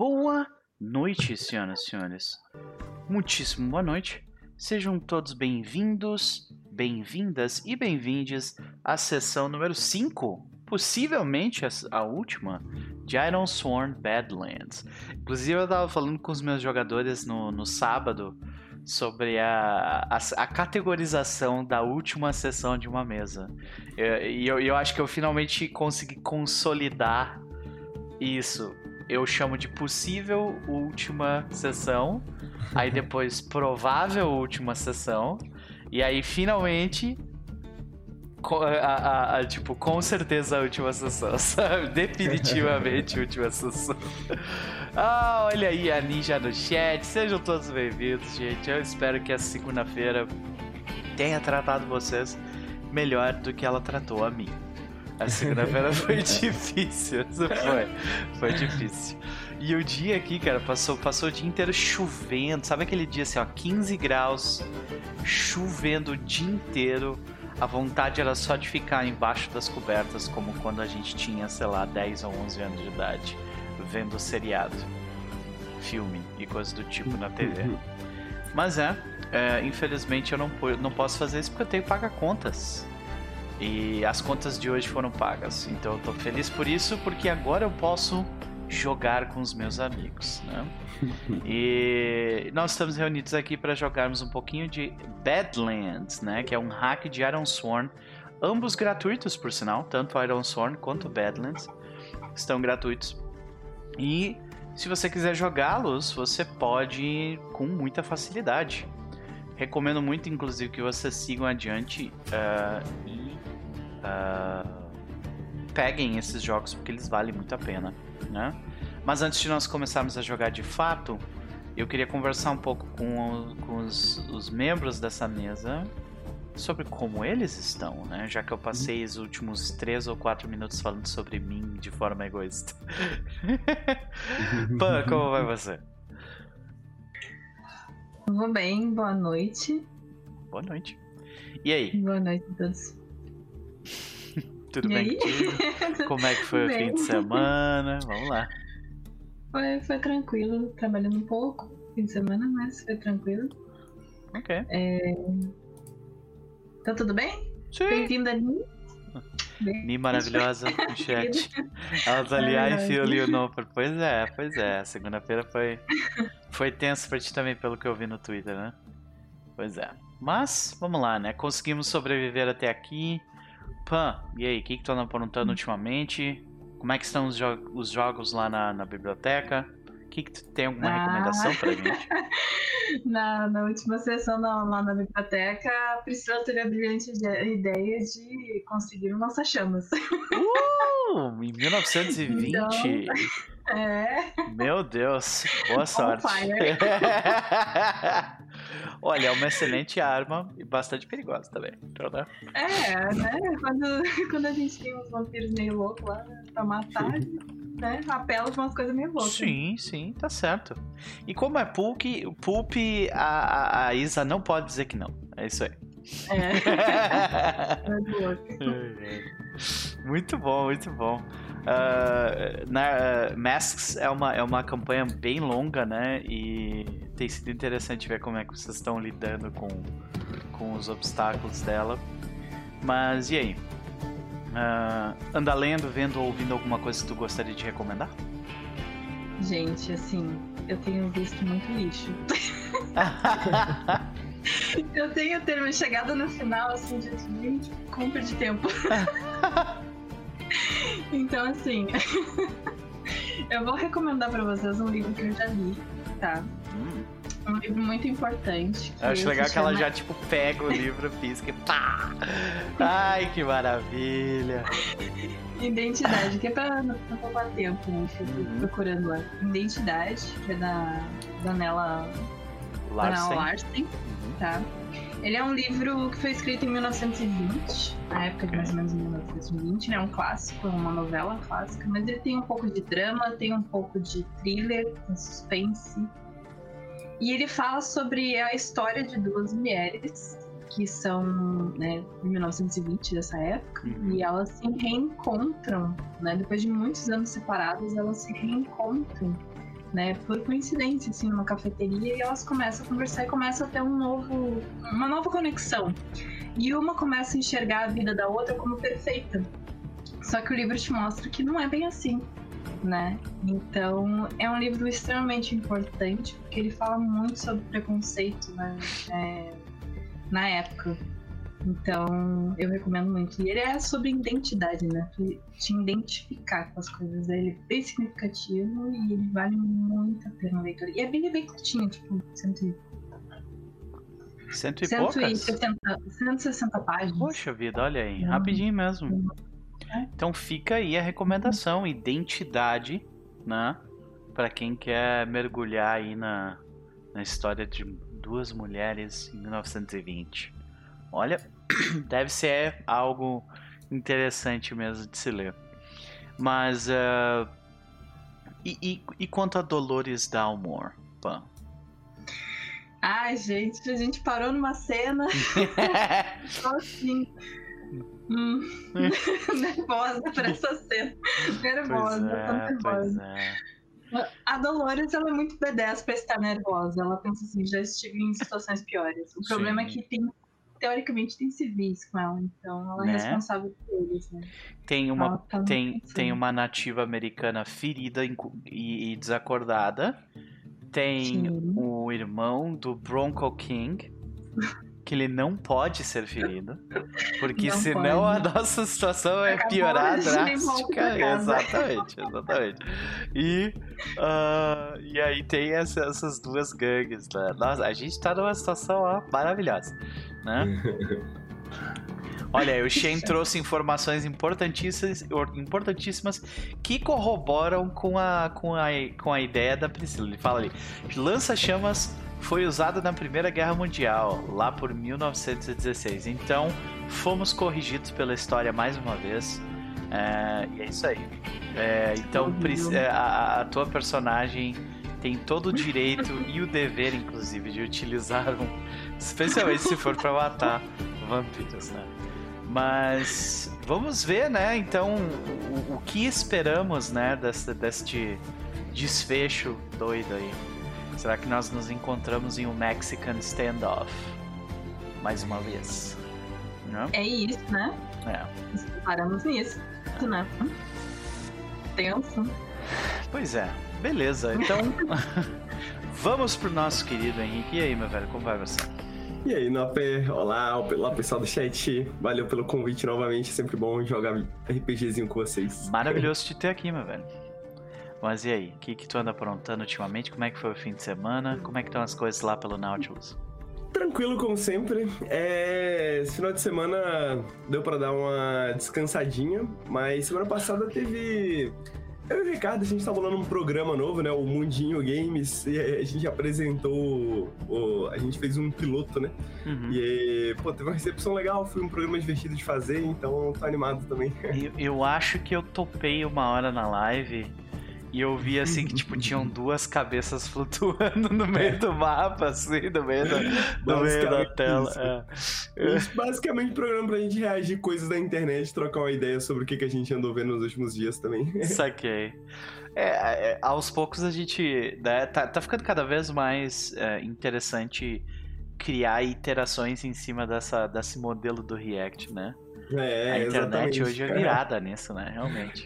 Boa noite, senhoras e senhores. Muitíssimo boa noite. Sejam todos bem-vindos, bem-vindas e bem-vindes à sessão número 5, possivelmente a última, de Iron Sworn Badlands. Inclusive, eu tava falando com os meus jogadores no, no sábado sobre a, a, a, categorização da última sessão de uma mesa. E eu, eu, eu acho que eu finalmente consegui consolidar isso. Eu chamo de possível última sessão, aí depois provável última sessão, e aí finalmente a, a, tipo, com certeza a última sessão, sabe? Definitivamente a última sessão. Ah, olha aí a Ninja no chat. Sejam todos bem-vindos, gente. Eu espero que a segunda-feira tenha tratado vocês melhor do que ela tratou a mim. A segunda-feira foi difícil, foi. Foi difícil. E o dia aqui, cara, passou, passou o dia inteiro chovendo. Sabe aquele dia assim, ó, 15 graus, chovendo o dia inteiro. A vontade era só de ficar embaixo das cobertas, como quando a gente tinha, sei lá, 10 ou 11 anos de idade vendo seriado, filme e coisas do tipo na TV. Mas é, é, infelizmente eu não, não posso fazer isso porque eu tenho que pagar contas. E as contas de hoje foram pagas. Então eu tô feliz por isso, porque agora eu posso jogar com os meus amigos, né? e nós estamos reunidos aqui para jogarmos um pouquinho de Badlands, né? Que é um hack de Iron Sworn. Ambos gratuitos, por sinal, tanto Iron Sworn quanto Badlands estão gratuitos. E se você quiser jogá-los, você pode com muita facilidade. Recomendo muito, inclusive, que vocês sigam adiante uh, e uh, peguem esses jogos porque eles valem muito a pena, né? Mas antes de nós começarmos a jogar de fato, eu queria conversar um pouco com, com os, os membros dessa mesa sobre como eles estão, né? Já que eu passei os últimos três ou quatro minutos falando sobre mim de forma egoísta. Pan, como vai você? Vou bem, boa noite. Boa noite. E aí? Boa noite a todos. Tudo e bem contigo? Como é que foi o fim de semana? Vamos lá. Foi, foi tranquilo, trabalhando um pouco fim de semana, mas foi tranquilo. Ok. É, Tá tudo bem? Sim. Bem-vinda, Ni. Mi maravilhosa no chat. Ela tá ali, ai, fio Leonor. Pois é, pois é. Segunda-feira foi, foi tenso pra ti também, pelo que eu vi no Twitter, né? Pois é. Mas, vamos lá, né? Conseguimos sobreviver até aqui. Pan, e aí, o que, que tu anda aprontando ultimamente? Como é que estão os, jo os jogos lá na, na biblioteca? que, que tu tem alguma ah. recomendação pra gente? na, na última sessão lá na biblioteca, a Priscila teve a brilhante ideia de conseguir um lança-chamas. Uh, em 1920? Então, é. Meu Deus, boa sorte. Olha, é uma excelente arma e bastante perigosa também. Então, né? É, né? Quando, quando a gente tem uns vampiros meio loucos lá pra matar né, apela pra umas coisas meio loucas. Sim, sim, tá certo. E como é Pulp, Pulp a, a Isa não pode dizer que não. É isso aí. É. muito bom, muito bom. Uh, na, uh, Masks é uma, é uma campanha bem longa, né? E tem sido interessante ver como é que vocês estão lidando com, com os obstáculos dela. Mas e aí? Uh, anda lendo, vendo ou ouvindo alguma coisa que tu gostaria de recomendar? Gente, assim, eu tenho visto muito lixo. eu tenho ter chegado no final, assim, de gente, compra de tempo. então, assim, eu vou recomendar para vocês um livro que eu já li, tá? Hum um livro muito importante. Eu acho legal que ela já, tipo, pega o livro físico e pá! Ai, que maravilha! Identidade, que é pra não poupar tempo, né? Uhum. procurando lá. Identidade, que é da Danella Larsen. Larsen uhum. tá? Ele é um livro que foi escrito em 1920, na época de mais ou menos 1920, né? É um clássico, é uma novela clássica, mas ele tem um pouco de drama, tem um pouco de thriller, um suspense, e ele fala sobre a história de duas mulheres que são né, de 1920 dessa época uhum. e elas se reencontram, né? Depois de muitos anos separadas, elas se reencontram né, por coincidência, assim, numa cafeteria, e elas começam a conversar e começam a ter um novo, uma nova conexão. E uma começa a enxergar a vida da outra como perfeita. Só que o livro te mostra que não é bem assim, né? Então, é um livro extremamente importante, porque ele fala muito sobre preconceito, né? É, na época. Então, eu recomendo muito. E ele é sobre identidade, né? Te identificar com as coisas. Ele é bem significativo e ele vale muito a pena a leitura. E é bem, bem curtinho, tipo, cento Cento e 160, poucas? 160 páginas. Poxa vida, olha aí, rapidinho mesmo. É. Então fica aí a recomendação, identidade, né? Para quem quer mergulhar aí na, na história de duas mulheres em 1920. Olha, deve ser algo interessante mesmo de se ler. Mas. Uh, e, e, e, quanto a Dolores Dalmore, Pan? Ai, gente, a gente parou numa cena. Só assim. Hum. nervosa pra essa cena. Nervosa, é, nervosa. É. A Dolores, ela é muito B10 pra estar nervosa. Ela pensa assim, já estive em situações piores. O Sim. problema é que tem teoricamente tem civis com ela, então ela é né? é responsável por eles, né? Tem uma, tá tem, tem uma nativa americana ferida e, e desacordada. Tem Sim. o irmão do Bronco King. que ele não pode ser ferido. Porque não senão pode. a nossa situação é piorar drástica. Exatamente, exatamente. E, uh, e aí tem essa, essas duas gangues. Né? Nossa, a gente tá numa situação ó, maravilhosa. Né? Olha, o Shen trouxe informações importantíssimas, importantíssimas que corroboram com a, com, a, com a ideia da Priscila. Ele fala ali: lança-chamas foi usado na Primeira Guerra Mundial, lá por 1916. Então, fomos corrigidos pela história mais uma vez. É, e é isso aí. É, então, é, a, a, tua personagem tem todo o direito e o dever, inclusive, de utilizar um. Especialmente se for para matar vampiros, né? Mas vamos ver, né? Então, o, o que esperamos, né, deste desfecho doido aí. Será que nós nos encontramos em um Mexican standoff? Mais uma vez. Não? É isso, né? É. Nos preparamos nisso, né? Tenso. Pois é. Beleza, então vamos pro nosso querido Henrique. E aí, meu velho, como vai você? E aí, Noper, olá, olá pessoal do chat, valeu pelo convite novamente, é sempre bom jogar RPGzinho com vocês. Maravilhoso te ter aqui, meu velho. Mas e aí, o que, que tu anda aprontando ultimamente? Como é que foi o fim de semana? Como é que estão as coisas lá pelo Nautilus? Tranquilo como sempre. É... Esse final de semana deu para dar uma descansadinha, mas semana passada teve. Eu e o Ricardo, a gente tá rolando um programa novo, né? O Mundinho Games, e a gente apresentou. O... A gente fez um piloto, né? Uhum. E, pô, teve uma recepção legal, foi um programa divertido de fazer, então tô animado também. Eu, eu acho que eu topei uma hora na live e eu vi assim que, tipo, tinham duas cabeças flutuando no meio do mapa, assim, no meio da, no meio da tela. É. Basicamente, programa pra gente reagir coisas da internet, trocar uma ideia sobre o que, que a gente andou vendo nos últimos dias também. Saquei. É, é, aos poucos a gente. Né, tá, tá ficando cada vez mais é, interessante criar iterações em cima dessa, desse modelo do React, né? É, a internet hoje é virada nisso, né? Realmente.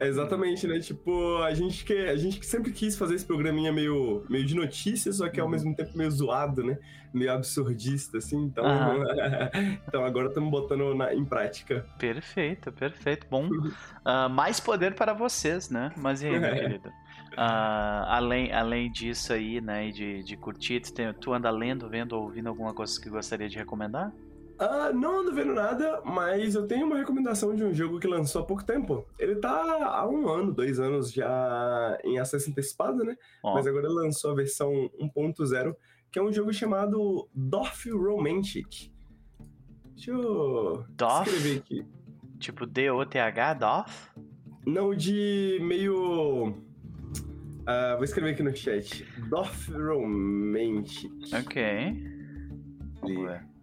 Exatamente, né? Tipo, a gente, que, a gente sempre quis fazer esse programinha meio, meio de notícias, só que ao uhum. mesmo tempo meio zoado, né? Meio absurdista, assim. Então, então agora estamos botando na, em prática. Perfeito, perfeito. Bom, uh, mais poder para vocês, né? Mas e aí, meu é. querido? Uh, além, além disso aí, né, de, de curtir, tu, tem, tu anda lendo, vendo ou ouvindo alguma coisa que gostaria de recomendar? Uh, não ando vendo nada, mas eu tenho uma recomendação de um jogo que lançou há pouco tempo. Ele tá há um ano, dois anos já em acesso antecipado, né? Oh. Mas agora lançou a versão 1.0, que é um jogo chamado Dorf Romantic. Deixa eu Dorf? escrever aqui. Tipo D-O-T-H, Dorf? Não, de meio. Uh, vou escrever aqui no chat. Dorf Romantic. Ok. Vamos ver.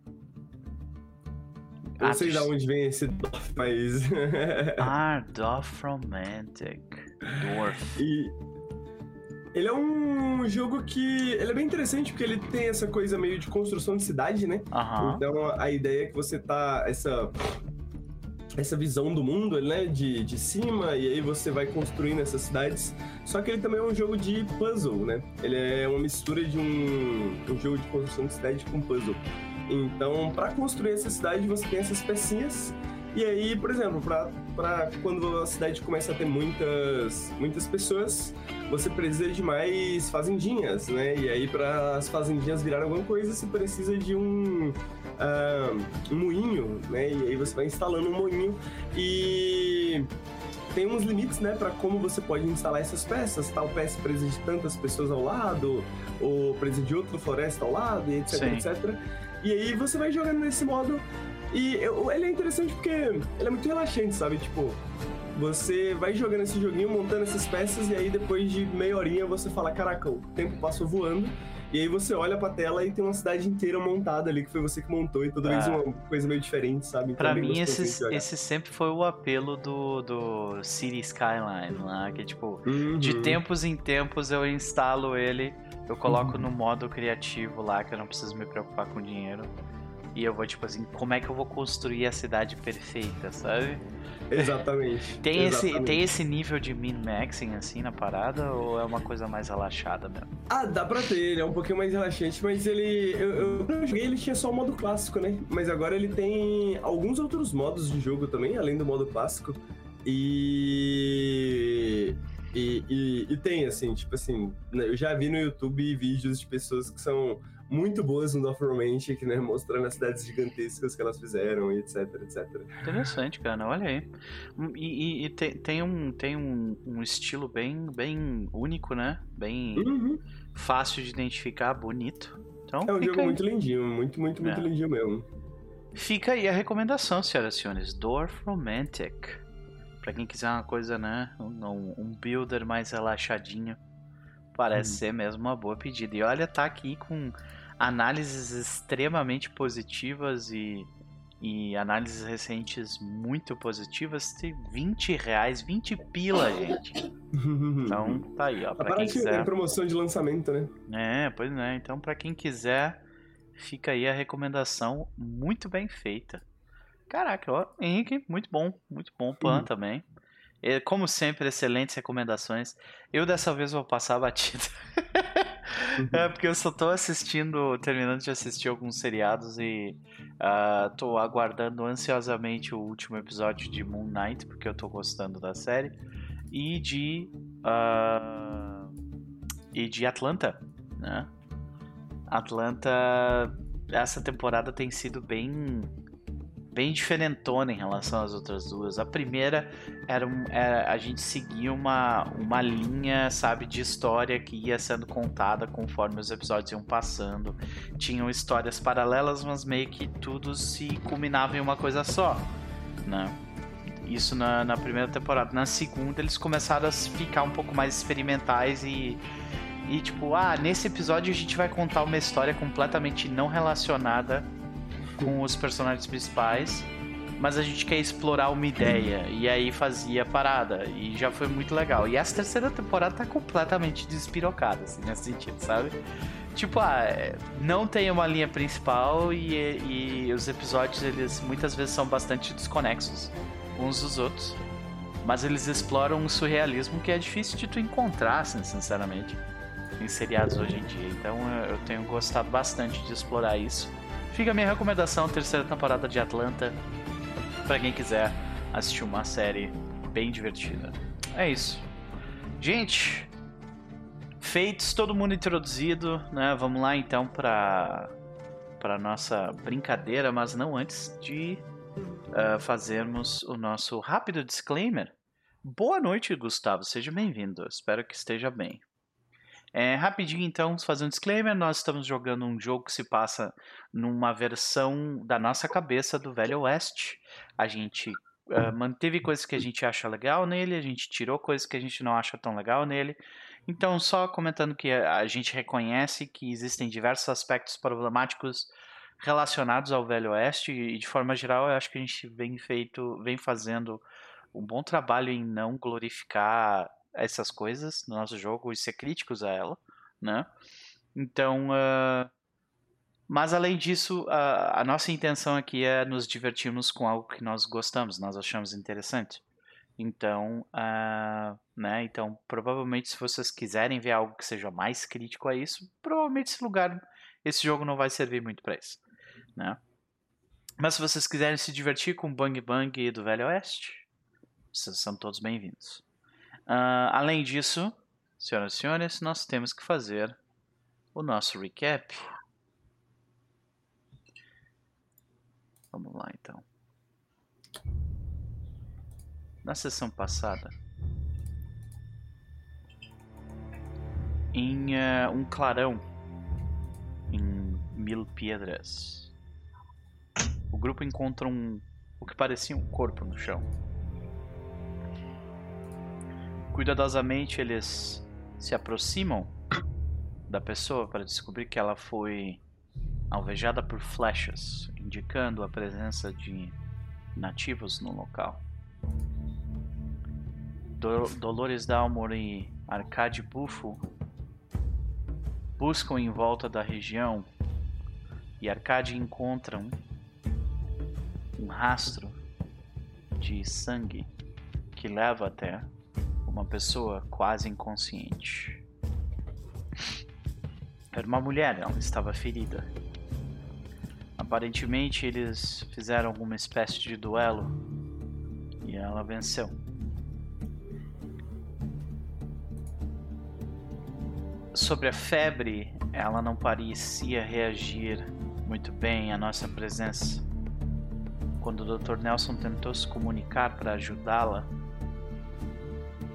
Eu não sei de onde vem esse Dorf, mas. ah, Dorf Romantic. Dwarf. E. Ele é um jogo que. Ele é bem interessante porque ele tem essa coisa meio de construção de cidade, né? Uhum. Então a ideia é que você tá. Essa essa visão do mundo, né, de, de cima, e aí você vai construindo essas cidades. Só que ele também é um jogo de puzzle, né? Ele é uma mistura de um, um jogo de construção de cidade com puzzle. Então, para construir essa cidade, você tem essas pecinhas. E aí, por exemplo, para quando a cidade começa a ter muitas, muitas pessoas, você precisa de mais fazendinhas, né? E aí, para as fazendinhas virarem alguma coisa, você precisa de um uh, um moinho, né? E aí você vai instalando um moinho e tem uns limites, né, para como você pode instalar essas peças. Tal peça precisa de tantas pessoas ao lado, ou precisa de outra floresta ao lado, e etc, Sim. etc. E aí você vai jogando nesse modo. E eu, ele é interessante porque ele é muito relaxante, sabe? Tipo, você vai jogando esse joguinho, montando essas peças, e aí depois de meia horinha você fala: Caraca, o tempo passou voando. E aí você olha pra tela e tem uma cidade inteira montada ali, que foi você que montou, e toda vez ah. uma coisa meio diferente, sabe? Então, pra mim, esse, esse sempre foi o apelo do, do City Skyline lá, que tipo, uhum. de tempos em tempos eu instalo ele, eu coloco uhum. no modo criativo lá, que eu não preciso me preocupar com dinheiro. E eu vou, tipo assim, como é que eu vou construir a cidade perfeita, sabe? Exatamente. tem, exatamente. Esse, tem esse nível de min-maxing assim na parada ou é uma coisa mais relaxada mesmo? Ah, dá pra ter, ele é um pouquinho mais relaxante, mas ele. Eu, eu, joguei, ele tinha só o modo clássico, né? Mas agora ele tem alguns outros modos de jogo também, além do modo clássico. E. E, e, e, tem, assim, tipo assim, né, eu já vi no YouTube vídeos de pessoas que são muito boas no North Romantic, né? Mostrando as cidades gigantescas que elas fizeram e etc, etc. Interessante, cara. Olha aí. E, e, e tem, tem, um, tem um, um, estilo bem, bem único, né? Bem uhum. fácil de identificar, bonito. Então, é um jogo aí. muito lindinho, muito, muito, muito é. lindinho mesmo. Fica aí a recomendação, senhoras e senhores. Dwarf Romantic. Pra quem quiser uma coisa, né? Um, um builder mais relaxadinho. Parece hum. ser mesmo uma boa pedida. E olha, tá aqui com análises extremamente positivas e, e análises recentes muito positivas. Tem 20 reais, 20 pila, gente. Então tá aí, ó. Pra quem quiser. Tem promoção de lançamento, né? É, pois é. Então, pra quem quiser, fica aí a recomendação muito bem feita. Caraca, ó, Henrique, muito bom, muito bom. Pan uhum. também. Como sempre, excelentes recomendações. Eu dessa vez vou passar a batida. É porque eu só tô assistindo, terminando de assistir alguns seriados e uh, tô aguardando ansiosamente o último episódio de Moon Knight, porque eu tô gostando da série. E de. Uh, e de Atlanta, né? Atlanta. Essa temporada tem sido bem bem diferentona em relação às outras duas. A primeira era, um, era, a gente seguia uma, uma linha, sabe, de história que ia sendo contada conforme os episódios iam passando. Tinham histórias paralelas, mas meio que tudo se culminava em uma coisa só, né? Isso na, na primeira temporada. Na segunda eles começaram a ficar um pouco mais experimentais e e tipo, ah, nesse episódio a gente vai contar uma história completamente não relacionada com os personagens principais, mas a gente quer explorar uma ideia e aí fazia parada e já foi muito legal. E essa terceira temporada tá completamente despirocada, assim, nesse sentido, sabe? Tipo, ah, é, não tem uma linha principal e, e os episódios, eles muitas vezes são bastante desconexos uns dos outros. Mas eles exploram um surrealismo que é difícil de tu encontrar, assim, sinceramente, em seriados hoje em dia. Então eu tenho gostado bastante de explorar isso. Fica a minha recomendação, terceira temporada de Atlanta, para quem quiser assistir uma série bem divertida. É isso. Gente, feitos, todo mundo introduzido, né? Vamos lá então para para nossa brincadeira, mas não antes de uh, fazermos o nosso rápido disclaimer. Boa noite, Gustavo. Seja bem-vindo. Espero que esteja bem. É, rapidinho, então, fazer um disclaimer. Nós estamos jogando um jogo que se passa numa versão da nossa cabeça do Velho Oeste. A gente uh, manteve coisas que a gente acha legal nele, a gente tirou coisas que a gente não acha tão legal nele. Então, só comentando que a gente reconhece que existem diversos aspectos problemáticos relacionados ao Velho Oeste e, de forma geral, eu acho que a gente vem feito, vem fazendo um bom trabalho em não glorificar essas coisas no nosso jogo e ser críticos a ela, né? Então, uh, mas além disso, a, a, nossa intenção aqui é nos divertirmos com algo que nós gostamos, nós achamos interessante. Então, uh, né? Então, provavelmente, se vocês quiserem ver algo que seja mais crítico a isso, provavelmente esse lugar, esse jogo não vai servir muito para isso, né? Mas se vocês quiserem se divertir com Bang Bang do Velho Oeste, vocês são todos bem-vindos. Uh, além disso, senhoras e senhores, nós temos que fazer o nosso recap. Vamos lá então. Na sessão passada, em uh, um clarão em Mil Piedras, o grupo encontra um o que parecia um corpo no chão. Cuidadosamente eles se aproximam da pessoa para descobrir que ela foi alvejada por flechas, indicando a presença de nativos no local. Do Dolores Dalmor e Arcade Bufo buscam em volta da região e Arcade encontram um rastro de sangue que leva até uma pessoa quase inconsciente. Era uma mulher, ela estava ferida. Aparentemente eles fizeram alguma espécie de duelo e ela venceu. Sobre a febre, ela não parecia reagir muito bem à nossa presença. Quando o Dr. Nelson tentou se comunicar para ajudá-la,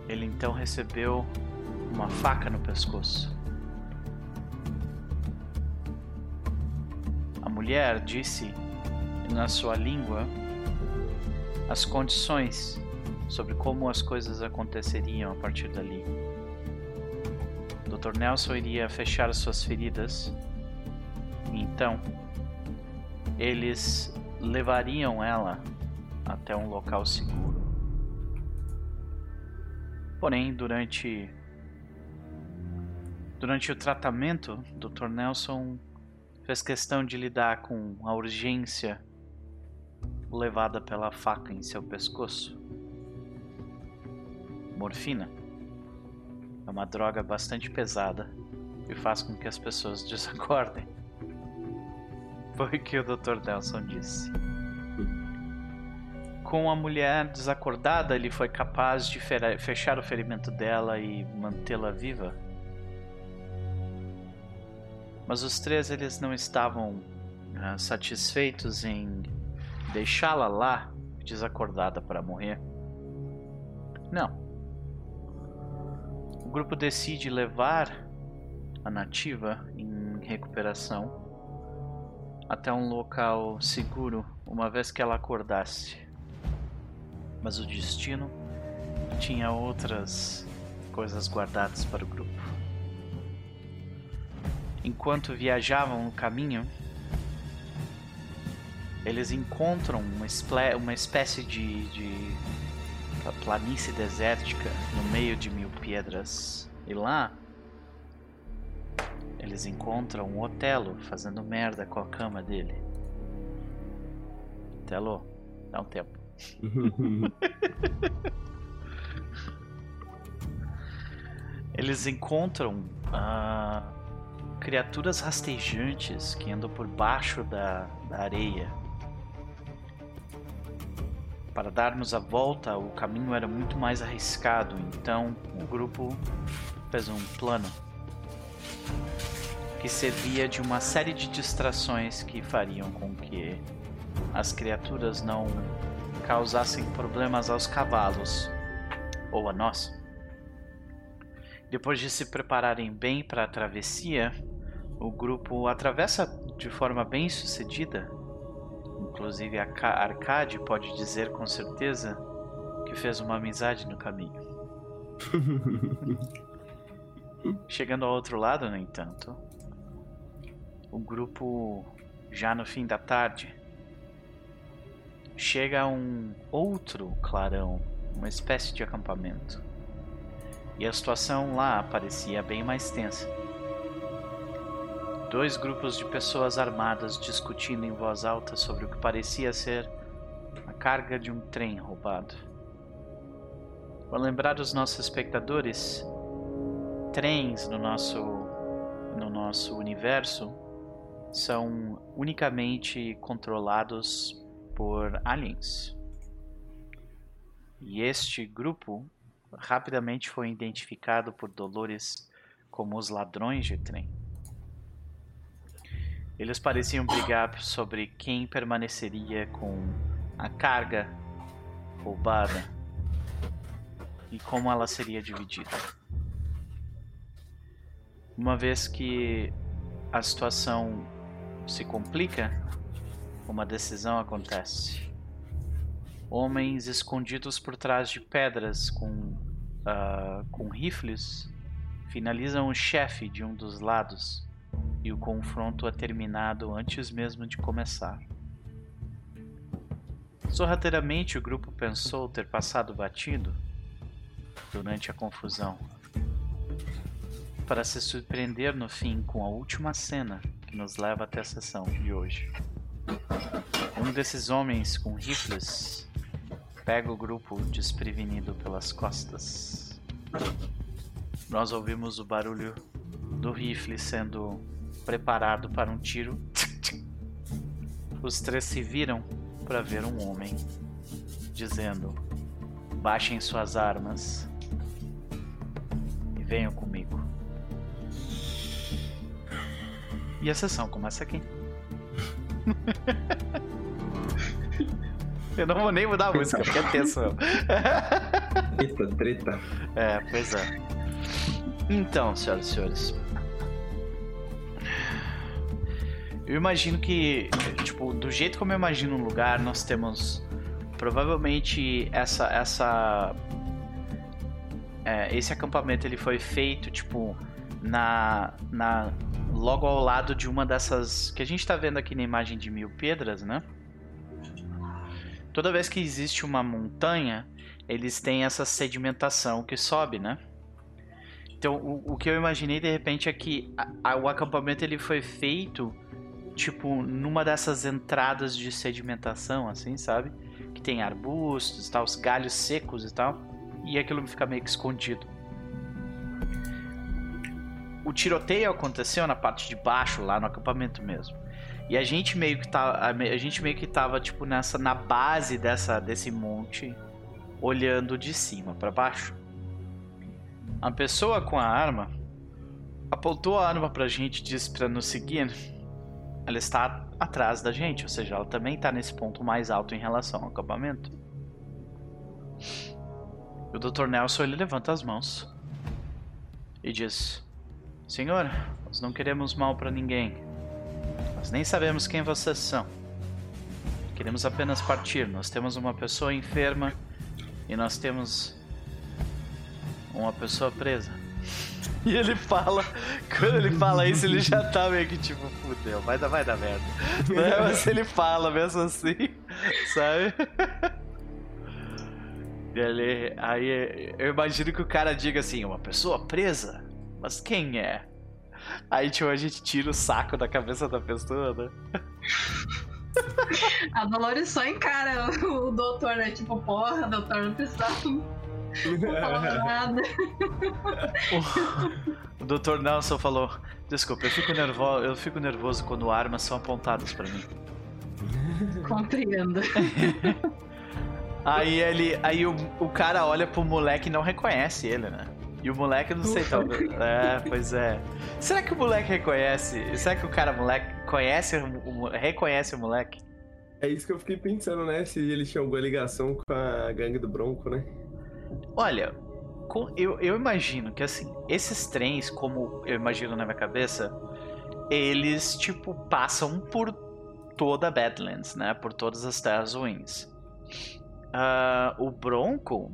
ele então recebeu uma faca no pescoço. mulher disse na sua língua as condições sobre como as coisas aconteceriam a partir dali. Dr. Nelson iria fechar suas feridas. Então, eles levariam ela até um local seguro. Porém, durante durante o tratamento, Dr. Nelson fez questão de lidar com a urgência levada pela faca em seu pescoço. Morfina é uma droga bastante pesada e faz com que as pessoas desacordem. Foi o que o Dr. Nelson disse. Com a mulher desacordada, ele foi capaz de fechar o ferimento dela e mantê-la viva mas os três eles não estavam uh, satisfeitos em deixá-la lá desacordada para morrer. Não. O grupo decide levar a nativa em recuperação até um local seguro uma vez que ela acordasse. Mas o destino tinha outras coisas guardadas para o grupo. Enquanto viajavam no caminho, eles encontram uma, uma espécie de, de planície desértica no meio de mil pedras. E lá eles encontram um Otelo fazendo merda com a cama dele. Otelo, dá um tempo. eles encontram uh, criaturas rastejantes que andam por baixo da, da areia. Para darmos a volta, o caminho era muito mais arriscado, então o grupo fez um plano que servia de uma série de distrações que fariam com que as criaturas não causassem problemas aos cavalos ou a nós. Depois de se prepararem bem para a travessia, o grupo atravessa de forma bem sucedida. Inclusive, a Arcade pode dizer com certeza que fez uma amizade no caminho. Chegando ao outro lado, no entanto, o grupo, já no fim da tarde, chega a um outro clarão, uma espécie de acampamento. E a situação lá parecia bem mais tensa. Dois grupos de pessoas armadas discutindo em voz alta sobre o que parecia ser a carga de um trem roubado. Para lembrar os nossos espectadores, trens no nosso no nosso universo são unicamente controlados por aliens. E este grupo rapidamente foi identificado por Dolores como os ladrões de trem. Eles pareciam brigar sobre quem permaneceria com a carga roubada e como ela seria dividida. Uma vez que a situação se complica, uma decisão acontece. Homens escondidos por trás de pedras com, uh, com rifles finalizam o chefe de um dos lados e o confronto é terminado antes mesmo de começar. Sorrateiramente, o grupo pensou ter passado batido durante a confusão, para se surpreender no fim com a última cena que nos leva até a sessão de hoje. Um desses homens com rifles pega o grupo desprevenido pelas costas. Nós ouvimos o barulho do rifle sendo preparado para um tiro. Os três se viram para ver um homem dizendo: Baixem suas armas e venham comigo. E a sessão começa aqui. Eu não vou nem mudar a música, porque é tenso. Treta, treta. É, pois é. Então, senhoras e senhores. Eu imagino que, tipo, do jeito como eu imagino um lugar, nós temos provavelmente essa essa é, esse acampamento ele foi feito tipo na na logo ao lado de uma dessas que a gente está vendo aqui na imagem de Mil Pedras, né? Toda vez que existe uma montanha, eles têm essa sedimentação que sobe, né? Então, o, o que eu imaginei de repente é que a, a, o acampamento ele foi feito tipo, numa dessas entradas de sedimentação, assim, sabe? Que tem arbustos, tal, os galhos secos e tal. E aquilo fica meio que escondido. O tiroteio aconteceu na parte de baixo, lá no acampamento mesmo. E a gente meio que tá, a gente meio que tava tipo nessa na base dessa desse monte, olhando de cima para baixo. A pessoa com a arma apontou a arma pra gente disse para nos seguir ela está atrás da gente, ou seja, ela também está nesse ponto mais alto em relação ao acampamento. O Dr. Nelson ele levanta as mãos e diz: Senhor, nós não queremos mal para ninguém. Nós nem sabemos quem vocês são. Queremos apenas partir. Nós temos uma pessoa enferma e nós temos uma pessoa presa. E ele fala, quando ele fala isso, ele já tá meio que tipo, fudeu, vai dar, vai dar merda. Né? Mas ele fala mesmo assim, sabe? Ele, aí eu imagino que o cara diga assim, uma pessoa presa? Mas quem é? Aí tipo, a gente tira o saco da cabeça da pessoa, né? A Dolores só encara o doutor, né? Tipo, porra, doutor, não precisa não nada. O, o Dr. Nelson falou: Desculpa, eu fico, nervoso, eu fico nervoso quando armas são apontadas para mim. Compreendo. aí ele. Aí o, o cara olha pro moleque e não reconhece ele, né? E o moleque, não sei, talvez. É, pois é. Será que o moleque reconhece? Será que o cara moleque conhece, reconhece o moleque? É isso que eu fiquei pensando, né? Se ele tinha alguma ligação com a gangue do Bronco, né? Olha, eu, eu imagino que assim, esses trens, como eu imagino na minha cabeça, eles tipo passam por toda Badlands, né? Por todas as terras ruins. Uh, o Bronco,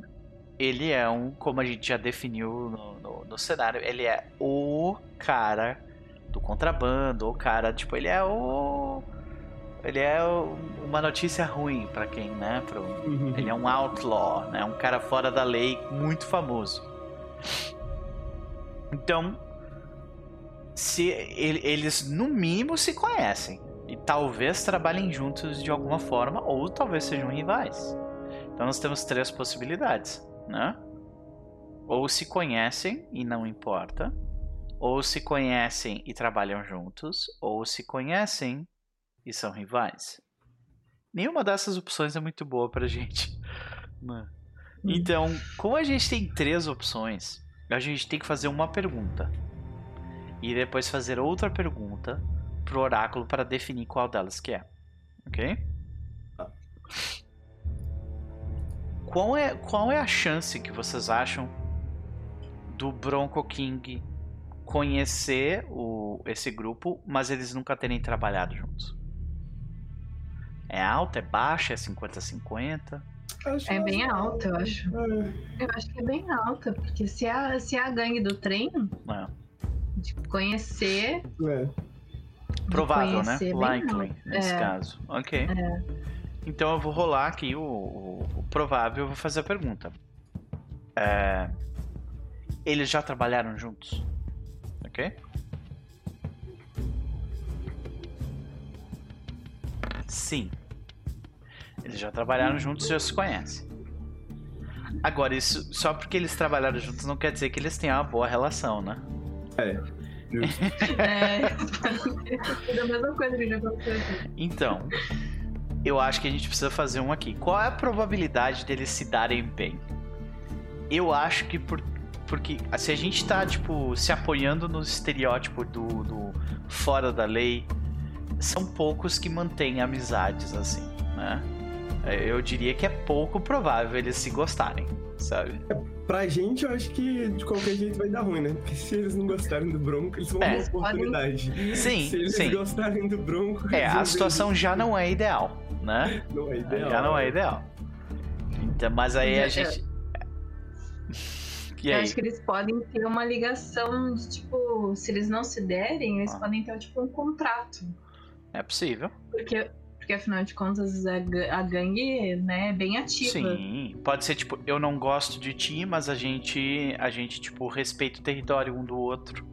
ele é um, como a gente já definiu no, no, no, cenário, ele é o cara do contrabando, o cara, tipo, ele é o ele é uma notícia ruim para quem, né? Pro, uhum. Ele é um outlaw, né? Um cara fora da lei muito famoso. Então, se eles no mínimo se conhecem e talvez trabalhem juntos de alguma forma ou talvez sejam rivais. Então nós temos três possibilidades, né? Ou se conhecem e não importa, ou se conhecem e trabalham juntos, ou se conhecem e são rivais. Nenhuma dessas opções é muito boa pra gente. Né? Hum. Então, como a gente tem três opções, a gente tem que fazer uma pergunta e depois fazer outra pergunta pro oráculo para definir qual delas que é. Ok? Qual é, qual é a chance que vocês acham do Bronco King conhecer o, esse grupo, mas eles nunca terem trabalhado juntos? É alta, é baixa, é 50-50? É bem alta, eu acho. É. Eu acho que é bem alta, porque se a, se a gangue do trem é. de conhecer. É. Provável, né? Likely, nesse é. caso. Ok. É. Então eu vou rolar aqui o, o, o provável e vou fazer a pergunta. É, eles já trabalharam juntos? Ok? Sim. Eles já trabalharam juntos e já se conhecem. Agora, isso só porque eles trabalharam juntos não quer dizer que eles tenham uma boa relação, né? É. é, é a mesma coisa que já aconteceu. Então, eu acho que a gente precisa fazer um aqui. Qual é a probabilidade deles se darem bem? Eu acho que por, porque se a gente tá, tipo, se apoiando no estereótipo do, do fora da lei, são poucos que mantêm amizades assim, né? Eu diria que é pouco provável eles se gostarem, sabe? É, pra gente, eu acho que de qualquer jeito vai dar ruim, né? Porque se eles não gostarem do Bronco, eles vão é. ter uma oportunidade. Sim, se eles sim. gostarem do Bronco. É, a situação já não é ideal, né? Não é ideal. Já não é ideal. Então, mas aí a gente. E eu acho que eles podem ter uma ligação de tipo, se eles não se derem, eles ah. podem ter tipo um contrato. É possível. Porque porque afinal de contas a, a gangue, né, é bem ativa. Sim, pode ser tipo, eu não gosto de ti, mas a gente, a gente tipo respeita o território um do outro,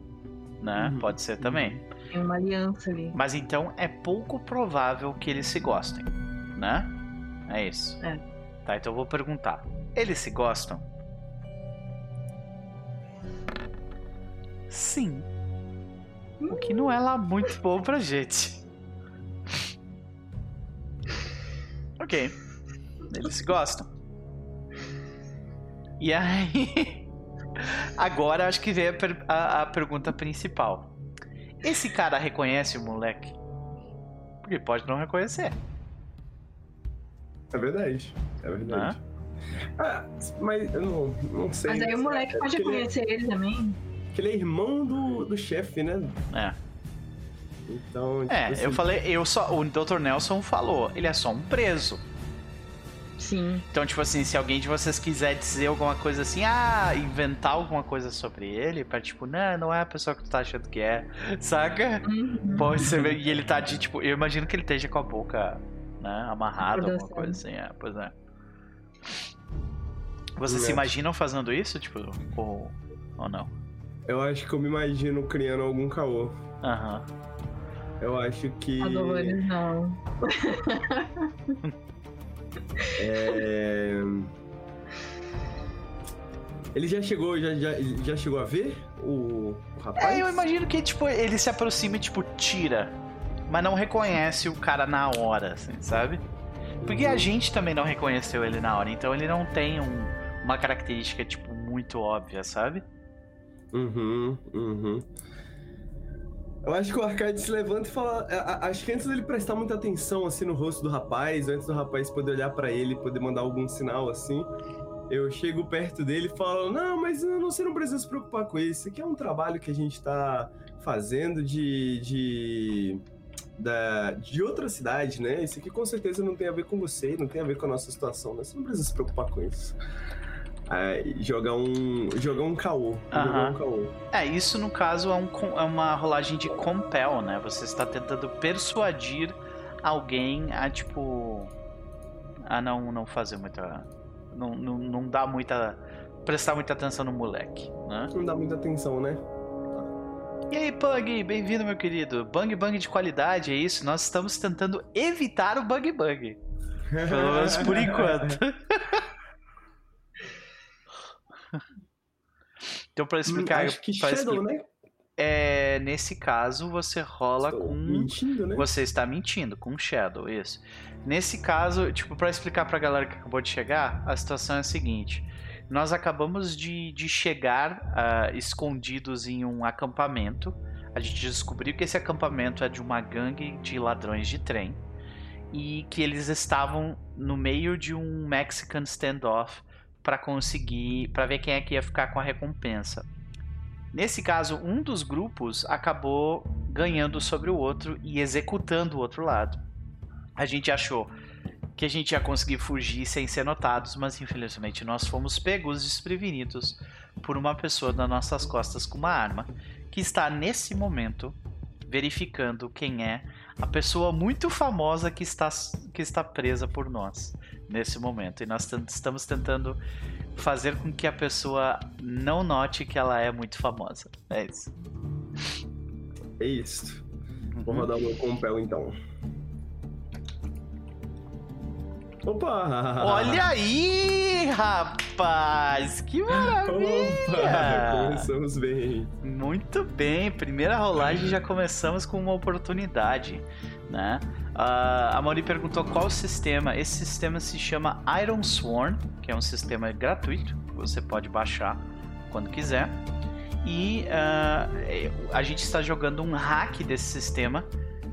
né? Uhum. Pode ser também. Tem uma aliança ali. Mas então é pouco provável que eles se gostem, né? É isso. É. Tá, então eu vou perguntar. Eles se gostam? Sim. O que não é lá muito bom pra gente. Ok. Eles gostam. E aí. Agora acho que vem a, per a, a, pergunta principal. Esse cara reconhece o moleque? Porque pode não reconhecer. É verdade. É verdade. Ah, mas eu não, não sei. Mas aí o moleque pode reconhecer ele, ele também. Que ele é irmão do, do chefe, né? É. Então, tipo é, assim... eu falei, eu só, o Dr. Nelson falou, ele é só um preso. Sim. Então, tipo assim, se alguém de vocês quiser dizer alguma coisa assim, ah, inventar alguma coisa sobre ele, pra tipo, não, não é a pessoa que tu tá achando que é, saca? Uhum. Pode ser, e ele tá de, tipo, eu imagino que ele esteja com a boca, né, amarrada, alguma coisa assim, é, pois é. Vocês se imaginam fazendo isso, tipo, ou, ou não? Eu acho que eu me imagino criando algum caô. Aham. Eu acho que. A Dolores não. é... Ele já chegou, já, já, já chegou a ver o, o rapaz? É, eu imagino que, tipo, ele se aproxima e, tipo, tira. Mas não reconhece o cara na hora, assim, sabe? Porque a uhum. gente também não reconheceu ele na hora, então ele não tem um, uma característica, tipo, muito óbvia, sabe? Uhum, uhum. Eu acho que o Arcade se levanta e fala. Acho que antes dele prestar muita atenção assim no rosto do rapaz, antes do rapaz poder olhar para ele, poder mandar algum sinal assim, eu chego perto dele e falo: Não, mas você não precisa se preocupar com isso. Isso aqui é um trabalho que a gente tá fazendo de. de da, de outra cidade, né? Isso aqui com certeza não tem a ver com você, não tem a ver com a nossa situação, né? Você não precisa se preocupar com isso é, jogar um jogar um caô, jogar um caô. É, isso no caso é, um, é uma rolagem de compel, né? Você está tentando persuadir alguém a tipo a não não fazer muita não, não, não dar muita prestar muita atenção no moleque, né? Não dá muita atenção, né? E aí, Bug, bem-vindo, meu querido. Bang Bang de qualidade, é isso? Nós estamos tentando evitar o Bug Bug. Pelo menos por enquanto. então, para explicar. Acho que Shadow, explicar, né? É, nesse caso, você rola Estou com. Mentindo, né? Você está mentindo, com Shadow, isso. Nesse caso, tipo, para explicar pra galera que acabou de chegar, a situação é a seguinte. Nós acabamos de, de chegar uh, escondidos em um acampamento. A gente descobriu que esse acampamento é de uma gangue de ladrões de trem. E que eles estavam no meio de um Mexican standoff para conseguir. para ver quem é que ia ficar com a recompensa. Nesse caso, um dos grupos acabou ganhando sobre o outro e executando o outro lado. A gente achou que a gente ia conseguir fugir sem ser notados, mas infelizmente nós fomos pegos desprevenidos por uma pessoa nas nossas costas com uma arma, que está nesse momento verificando quem é a pessoa muito famosa que está, que está presa por nós nesse momento. E nós estamos tentando fazer com que a pessoa não note que ela é muito famosa. É isso. É isso. Vou rodar o meu compel então. Opa! Olha aí, rapaz! Que maravilha! Opa! Começamos bem. Muito bem, primeira rolagem já começamos com uma oportunidade, né? Uh, a Mauri perguntou qual sistema. Esse sistema se chama Iron Sworn, que é um sistema gratuito que você pode baixar quando quiser. E uh, a gente está jogando um hack desse sistema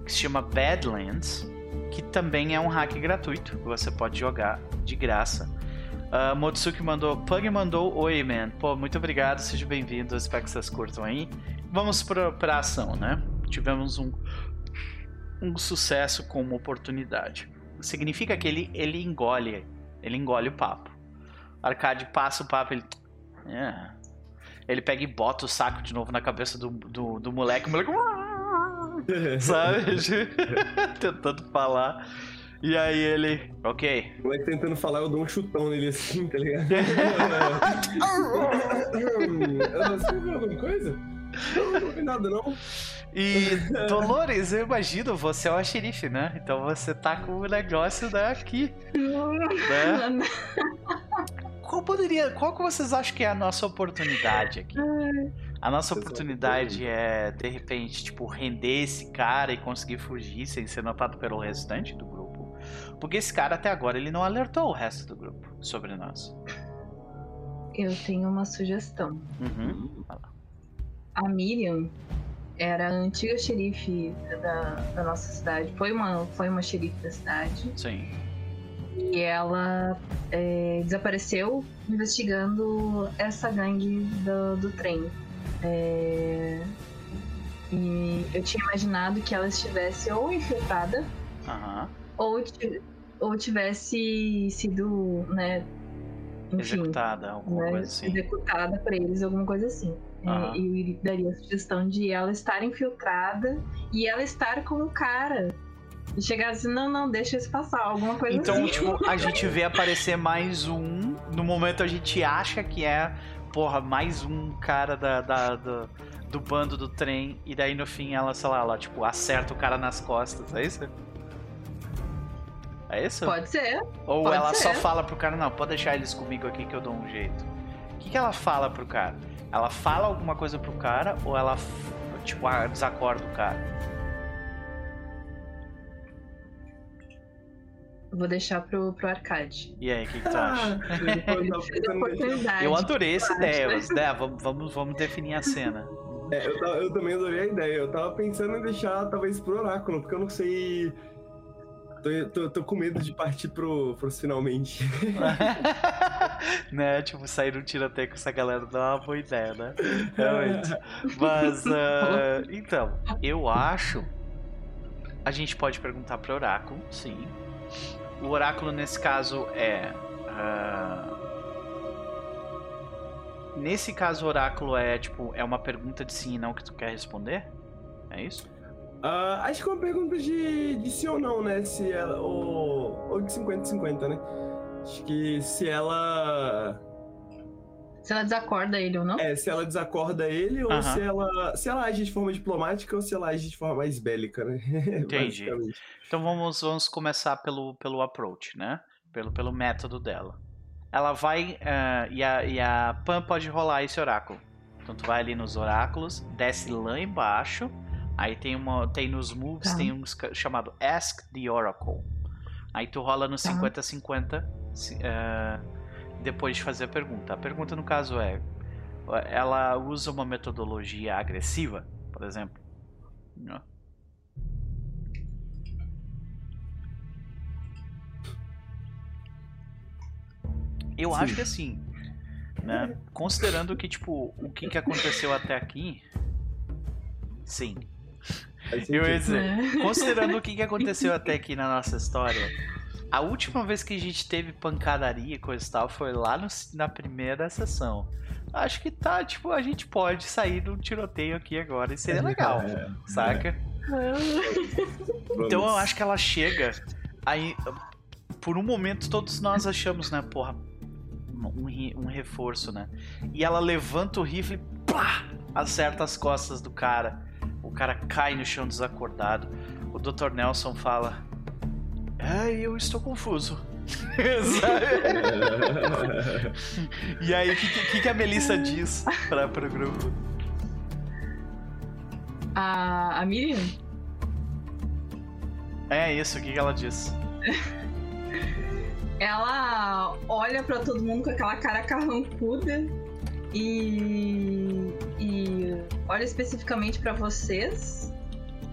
que se chama Badlands que também é um hack gratuito, que você pode jogar de graça. Uh, Motsuki mandou, Pug mandou oi, man. Pô, muito obrigado, seja bem-vindo. Espero que vocês curtam aí. Vamos pra, pra ação, né? Tivemos um, um sucesso com uma oportunidade. Significa que ele, ele engole, ele engole o papo. Arcade passa o papo, ele. É. Ele pega e bota o saco de novo na cabeça do, do, do moleque. O moleque. sabe? Tentando falar. E aí ele, ok. O moleque tentando falar, eu dou um chutão nele assim, tá ligado? eu não sei alguma coisa? Não, não vi nada, não. E, Dolores, eu imagino, você é o xerife, né? Então você tá com o negócio daqui. Né? Qual poderia. Qual que vocês acham que é a nossa oportunidade aqui? A nossa oportunidade é, de repente, tipo, render esse cara e conseguir fugir sem ser notado pelo restante do grupo. Porque esse cara até agora ele não alertou o resto do grupo sobre nós. Eu tenho uma sugestão. Uhum. A Miriam era a antiga xerife da, da nossa cidade. Foi uma, foi uma xerife da cidade. Sim. E ela é, desapareceu investigando essa gangue do, do trem. É... E eu tinha imaginado que ela estivesse ou infiltrada uhum. ou, ou tivesse sido, né, enfim, executada, alguma né, coisa assim. Executada por eles, alguma coisa assim. Uhum. E eu daria a sugestão de ela estar infiltrada e ela estar com o cara. E chegar assim, não, não, deixa isso passar, alguma coisa então, assim. Então, tipo, a gente vê aparecer mais um. No momento a gente acha que é porra, mais um cara da, da, do, do bando do trem, e daí no fim ela, sei lá, ela, tipo, acerta o cara nas costas, é isso? É isso? Pode ser. Ou pode ela ser. só fala pro cara, não, pode deixar eles comigo aqui que eu dou um jeito. O que, que ela fala pro cara? Ela fala alguma coisa pro cara ou ela, tipo, desacorda o cara? Vou deixar pro, pro arcade. E aí, o que, que tu acha? eu adorei essa ideia. Né? Vamos, vamos, vamos definir a cena. É, eu, eu, também adorei a ideia. Eu tava pensando em deixar talvez pro oráculo, porque eu não sei. Tô, tô, tô com medo de partir pro, pros finalmente. né? Tipo, sair no tiroteio com essa galera não é uma boa ideia, né? Realmente. Mas, uh, então, eu acho. A gente pode perguntar pro oráculo, sim. O oráculo nesse caso é. Uh... Nesse caso, o oráculo é tipo é uma pergunta de sim e não que tu quer responder? É isso? Uh, acho que é uma pergunta de, de sim ou não, né? Se ela. Ou, ou de 50-50, né? Acho que se ela. Se ela desacorda ele ou não? É, se ela desacorda ele ou se ela. Se ela age de forma diplomática ou se ela age de forma mais bélica, né? Entendi. então vamos, vamos começar pelo, pelo approach, né? Pelo, pelo método dela. Ela vai. Uh, e, a, e a Pan pode rolar esse oráculo. Então tu vai ali nos oráculos, desce lá embaixo. Aí tem uma. Tem nos moves, tá. tem um chamado Ask the Oracle. Aí tu rola no 50-50. Tá. Uh, depois de fazer a pergunta. A pergunta, no caso, é: ela usa uma metodologia agressiva, por exemplo? Não. Eu Sim. acho que assim, né? Considerando que, tipo, o que, que aconteceu até aqui. Sim. Eu ia dizer, é. considerando o que, que aconteceu até aqui na nossa história, a última vez que a gente teve pancadaria e coisa e tal foi lá no, na primeira sessão. Acho que tá, tipo, a gente pode sair do tiroteio aqui agora e seria legal, é, saca? É. Então eu acho que ela chega. Aí, por um momento, todos nós achamos, né, porra, um, um reforço, né? E ela levanta o rifle e pá, acerta as costas do cara. O cara cai no chão desacordado. O Dr. Nelson fala: Ai, eu estou confuso. e aí, o que, que, a Melissa diz para o grupo? A, a Miriam? É isso, o que, que ela diz? ela olha para todo mundo com aquela cara carrancuda e, e olha especificamente para vocês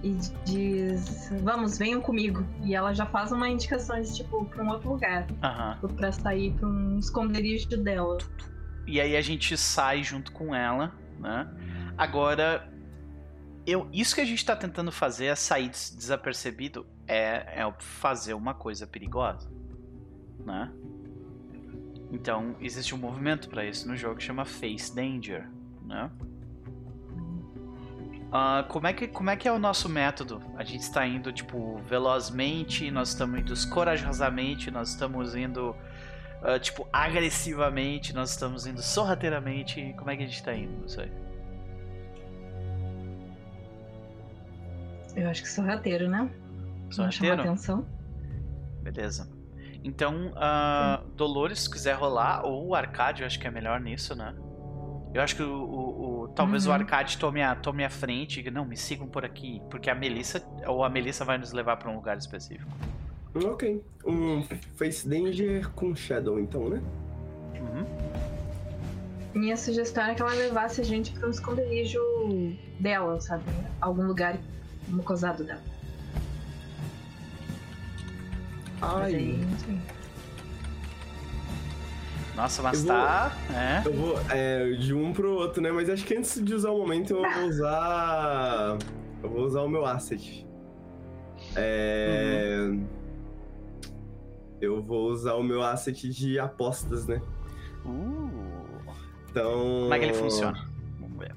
e diz: Vamos, venham comigo. E ela já faz uma indicação de tipo pra um outro lugar. Uhum. Pra sair pra um esconderijo dela. E aí a gente sai junto com ela, né? Agora, eu, isso que a gente tá tentando fazer é sair desapercebido, é, é fazer uma coisa perigosa, né? Então, existe um movimento para isso no jogo que chama Face Danger, né? Uh, como, é que, como é que é o nosso método? A gente está indo, tipo, velozmente, nós estamos indo corajosamente, nós estamos indo, uh, tipo, agressivamente, nós estamos indo sorrateiramente. Como é que a gente está indo? Não sei. Eu acho que sorrateiro, né? Sorrateiro? atenção. Beleza. Então, uh, Dolores, se quiser rolar, ou o Arcade, eu acho que é melhor nisso, né? Eu acho que o, o talvez uhum. o Arcade tome a, tome a frente e não, me sigam por aqui, porque a Melissa ou a Melissa vai nos levar para um lugar específico. Ok. Um Face Danger com Shadow, então, né? Uhum. Minha sugestão é que ela levasse a gente para um esconderijo dela, sabe? Algum lugar mucosado dela. Ai. Mas aí, nossa, mas eu tá. Vou, é. Eu vou é, de um pro outro, né? Mas acho que antes de usar o momento, eu vou usar. Eu vou usar o meu asset. É. Uhum. Eu vou usar o meu asset de apostas, né? Uh. Então. Como é que ele funciona? Vamos ver.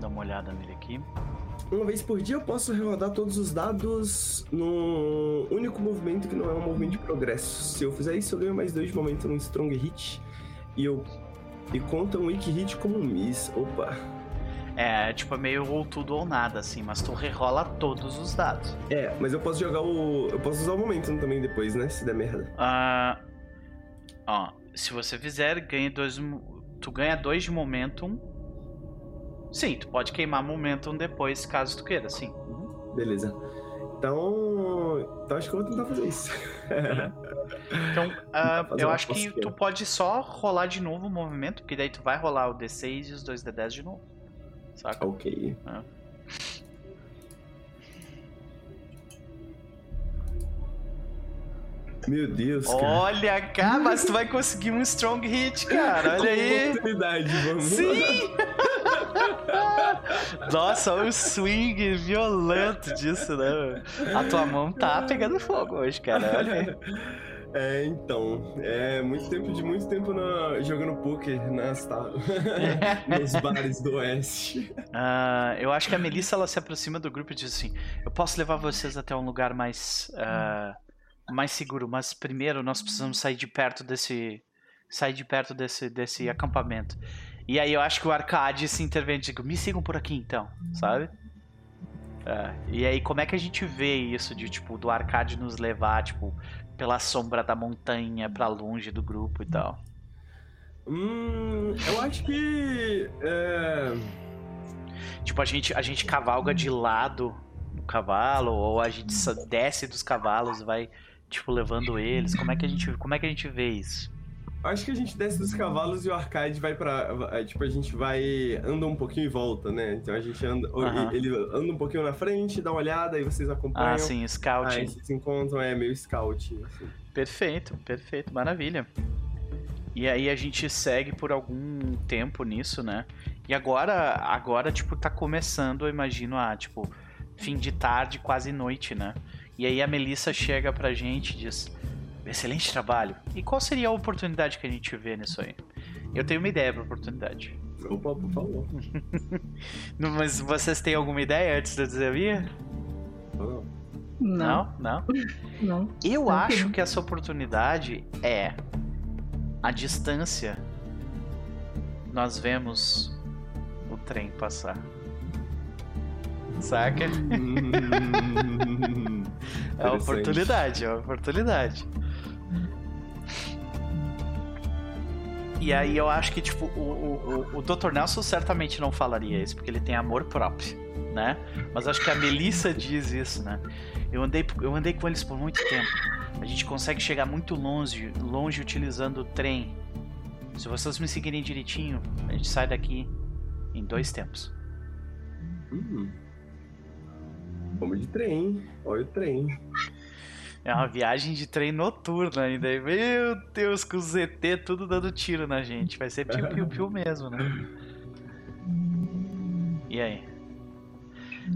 Dá uma olhada nele aqui. Uma vez por dia eu posso rodar todos os dados num único movimento que não é um movimento de progresso. Se eu fizer isso, eu ganho mais dois de momento num Strong Hit. E eu. E conta um Weak Hit como um Miss. Opa! É, tipo, é meio ou tudo ou nada, assim, mas tu rerola todos os dados. É, mas eu posso jogar o. Eu posso usar o momento também depois, né? Se der merda. Ah. Ó, se você fizer, ganha dois. Tu ganha dois de momentum Sim, tu pode queimar momentum depois, caso tu queira, sim. Uhum. Beleza. Então, então acho que eu vou tentar fazer isso. então, uh, eu acho que tu pode só rolar de novo o movimento, porque daí tu vai rolar o D6 e os dois D10 de novo. Saca? Ok. Uh. Meu Deus, cara. Olha, cara, mas tu vai conseguir um strong hit, cara. Olha aí. Oportunidade, vamos. Sim! Nossa, o swing violento disso, né? A tua mão tá pegando fogo hoje, cara. Olha É, então, é muito tempo de muito tempo na, jogando poker nas, nos bares do oeste. Uh, eu acho que a Melissa ela se aproxima do grupo e diz assim: Eu posso levar vocês até um lugar mais uh, mais seguro, mas primeiro nós precisamos sair de perto desse sair de perto desse desse acampamento. E aí eu acho que o Arcade se intervém, digo, me sigam por aqui então, sabe? É, e aí como é que a gente vê isso de tipo do Arcade nos levar tipo pela sombra da montanha para longe do grupo e tal? Hum, eu acho que é... tipo a gente a gente cavalga de lado do cavalo ou a gente desce dos cavalos e vai tipo levando eles. Como é que a gente como é que a gente vê isso? Acho que a gente desce dos cavalos e o arcade vai para Tipo, a gente vai. anda um pouquinho e volta, né? Então a gente anda. Uhum. Ele anda um pouquinho na frente, dá uma olhada, aí vocês acompanham. Ah, sim, scout. Aí vocês encontram, é meio scout. Assim. Perfeito, perfeito, maravilha. E aí a gente segue por algum tempo nisso, né? E agora, agora, tipo, tá começando, eu imagino, a, tipo, fim de tarde, quase noite, né? E aí a Melissa chega pra gente e diz: Excelente trabalho. E qual seria a oportunidade que a gente vê nisso aí? Eu tenho uma ideia pra oportunidade. Opa, por favor. Mas vocês têm alguma ideia antes de eu dizer a minha? Não. Não? Não? Não. Eu não acho que essa oportunidade é a distância. Nós vemos o trem passar. Saca? é uma oportunidade, é uma oportunidade. E aí eu acho que, tipo, o, o, o Dr. Nelson certamente não falaria isso, porque ele tem amor próprio, né? Mas acho que a Melissa diz isso, né? Eu andei, eu andei com eles por muito tempo. A gente consegue chegar muito longe, longe utilizando o trem. Se vocês me seguirem direitinho, a gente sai daqui em dois tempos. Hum. Vamos de trem, olha o trem. É uma viagem de trem noturna ainda. Meu Deus, com o ZT tudo dando tiro na gente. Vai ser piu-piu-piu mesmo, né? E aí?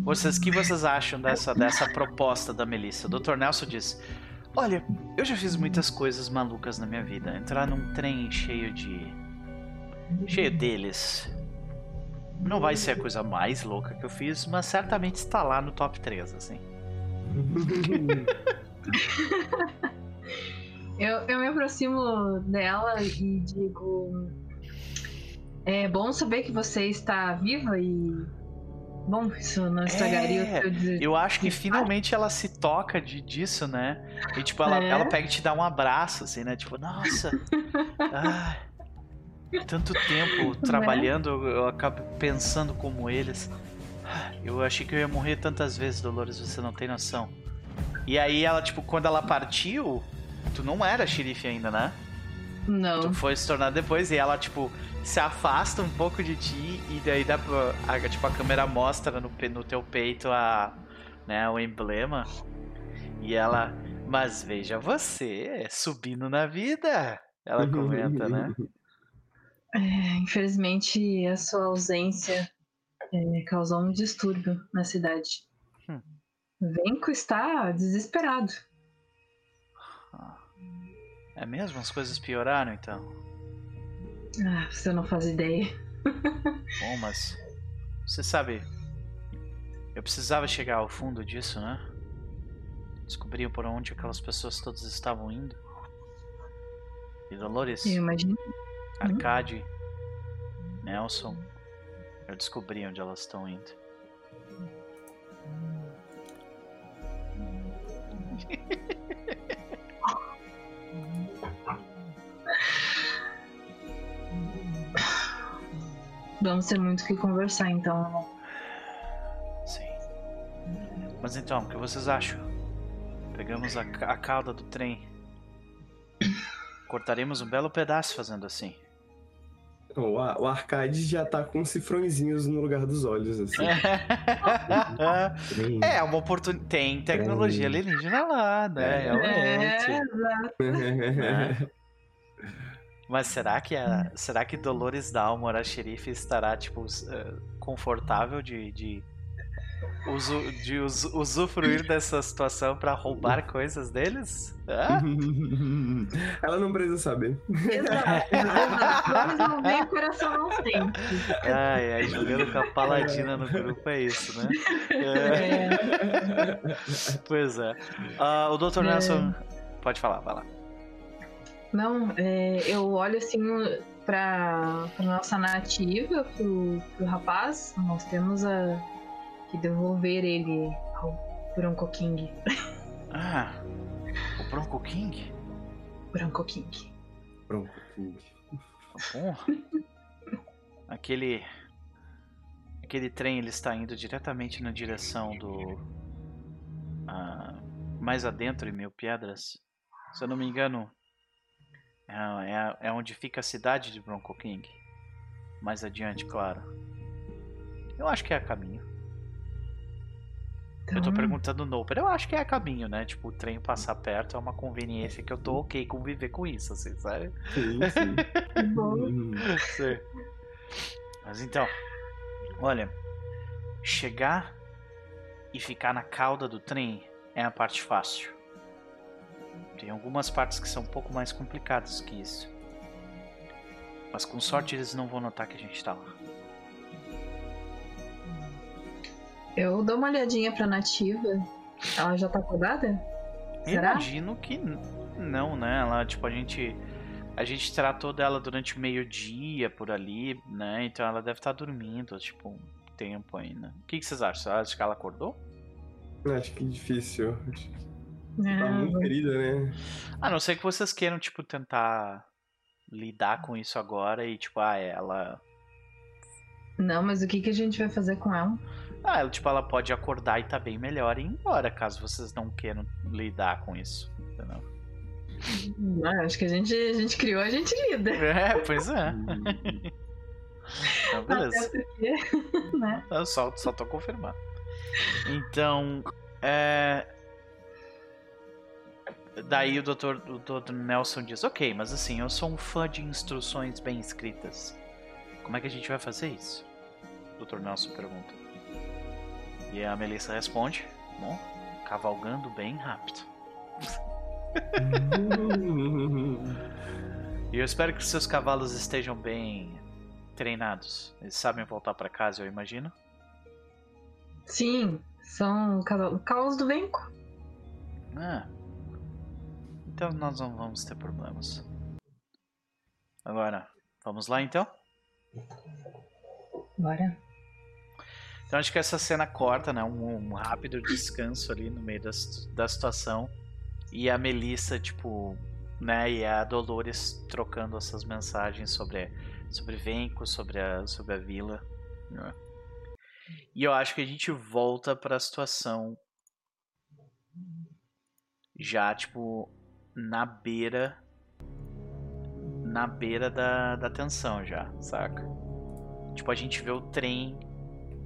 Vocês, o que vocês acham dessa, dessa proposta da Melissa? O Dr. Nelson diz: Olha, eu já fiz muitas coisas malucas na minha vida. Entrar num trem cheio de. cheio deles. Não vai ser a coisa mais louca que eu fiz, mas certamente está lá no top 3, assim. eu, eu me aproximo dela e digo: É bom saber que você está viva e. Bom, isso não estragaria é, o seu Eu acho que finalmente ela se toca de, disso, né? E tipo, ela, é? ela pega e te dá um abraço, assim, né? Tipo, nossa. ah, tanto tempo né? trabalhando, eu acabo pensando como eles. Eu achei que eu ia morrer tantas vezes, Dolores, você não tem noção. E aí ela, tipo, quando ela partiu, tu não era xerife ainda, né? Não. Tu foi se tornar depois e ela, tipo, se afasta um pouco de ti e daí dá pra, a, tipo, a câmera mostra no, no teu peito a, né, o emblema. E ela, mas veja você, subindo na vida. Ela comenta, né? É, infelizmente, a sua ausência é, causou um distúrbio na cidade. Venko está desesperado. É mesmo? As coisas pioraram então? Ah, você não faz ideia. Bom, mas. Você sabe. Eu precisava chegar ao fundo disso, né? Descobrir por onde aquelas pessoas todas estavam indo. E Dolores. Eu imagino. Arcade. Nelson. Eu descobri onde elas estão indo. Vamos ter muito que conversar então. Sim. Mas então, o que vocês acham? Pegamos a, a cauda do trem. Cortaremos um belo pedaço fazendo assim. O, o arcade já tá com cifrõezinhos no lugar dos olhos, assim. é, uma oportunidade. Tem tecnologia alienígena lá, né? É, exato. É. Mas será que a, será que Dolores Dalmor, a xerife, estará tipo eh, confortável de, de usu, de us, usufruir dessa situação para roubar coisas deles? Ela não precisa saber. Exato. Vamos não ver, o coração não sente. Ai, ai, jogando com a paladina no grupo é isso, né? É. Pois é. Uh, o Dr. Nelson. pode falar, vai lá. Não, é, eu olho assim pra, pra nossa nativa, pro, pro rapaz. Nós temos a, que devolver ele ao Bronco King. Ah, o Bronco King? Bronco King. Bronco King. Bom. Aquele. Aquele trem ele está indo diretamente na direção do. Ah, mais adentro em Mil Pedras. Se eu não me engano, é, é, é onde fica a cidade de Bronco King. Mais adiante, claro. Eu acho que é a caminho. Então... Eu tô então. perguntando no Oper. Eu acho que é a caminho, né? Tipo, o trem passar perto é uma conveniência que eu tô ok conviver com isso, assim, sabe? Sim, sim. Uhum. sim. Mas então, olha, chegar e ficar na cauda do trem é a parte fácil. Tem algumas partes que são um pouco mais complicadas que isso. Mas com sorte eles não vão notar que a gente tá lá. Eu dou uma olhadinha pra nativa. Ela já tá acordada? Será? Imagino que não, né? Ela, tipo, a gente. A gente tratou dela durante meio-dia por ali, né? Então ela deve estar tá dormindo, tipo, um tempo ainda. O que, que vocês acham? Você acha que ela acordou? Acho que é difícil. Tá muito querida, né? A não ser que vocês queiram, tipo, tentar lidar com isso agora e, tipo, ah, ela. Não, mas o que, que a gente vai fazer com ela? Ah, ela, tipo, ela pode acordar e tá bem melhor e ir embora, caso vocês não queiram lidar com isso. Entendeu? Ah, acho que a gente, a gente criou, a gente lida. É, pois é. então, beleza. Porque, né? Eu só, só tô confirmando. Então, é... Daí o doutor, o doutor Nelson diz, ok, mas assim, eu sou um fã de instruções bem escritas. Como é que a gente vai fazer isso? O Dr. Nelson pergunta. E a Melissa responde: Bom, cavalgando bem rápido. e eu espero que seus cavalos estejam bem treinados. Eles sabem voltar para casa, eu imagino? Sim, são cavalos do Venco. Ah. Então nós não vamos ter problemas. Agora, vamos lá então? Bora. Então acho que essa cena corta, né? Um, um rápido descanso ali no meio da, da situação. E a Melissa, tipo, né? E a Dolores trocando essas mensagens sobre, sobre Venco, sobre a, sobre a vila. Né? E eu acho que a gente volta para a situação já, tipo, na beira. Na beira da, da tensão já, saca? Tipo, a gente vê o trem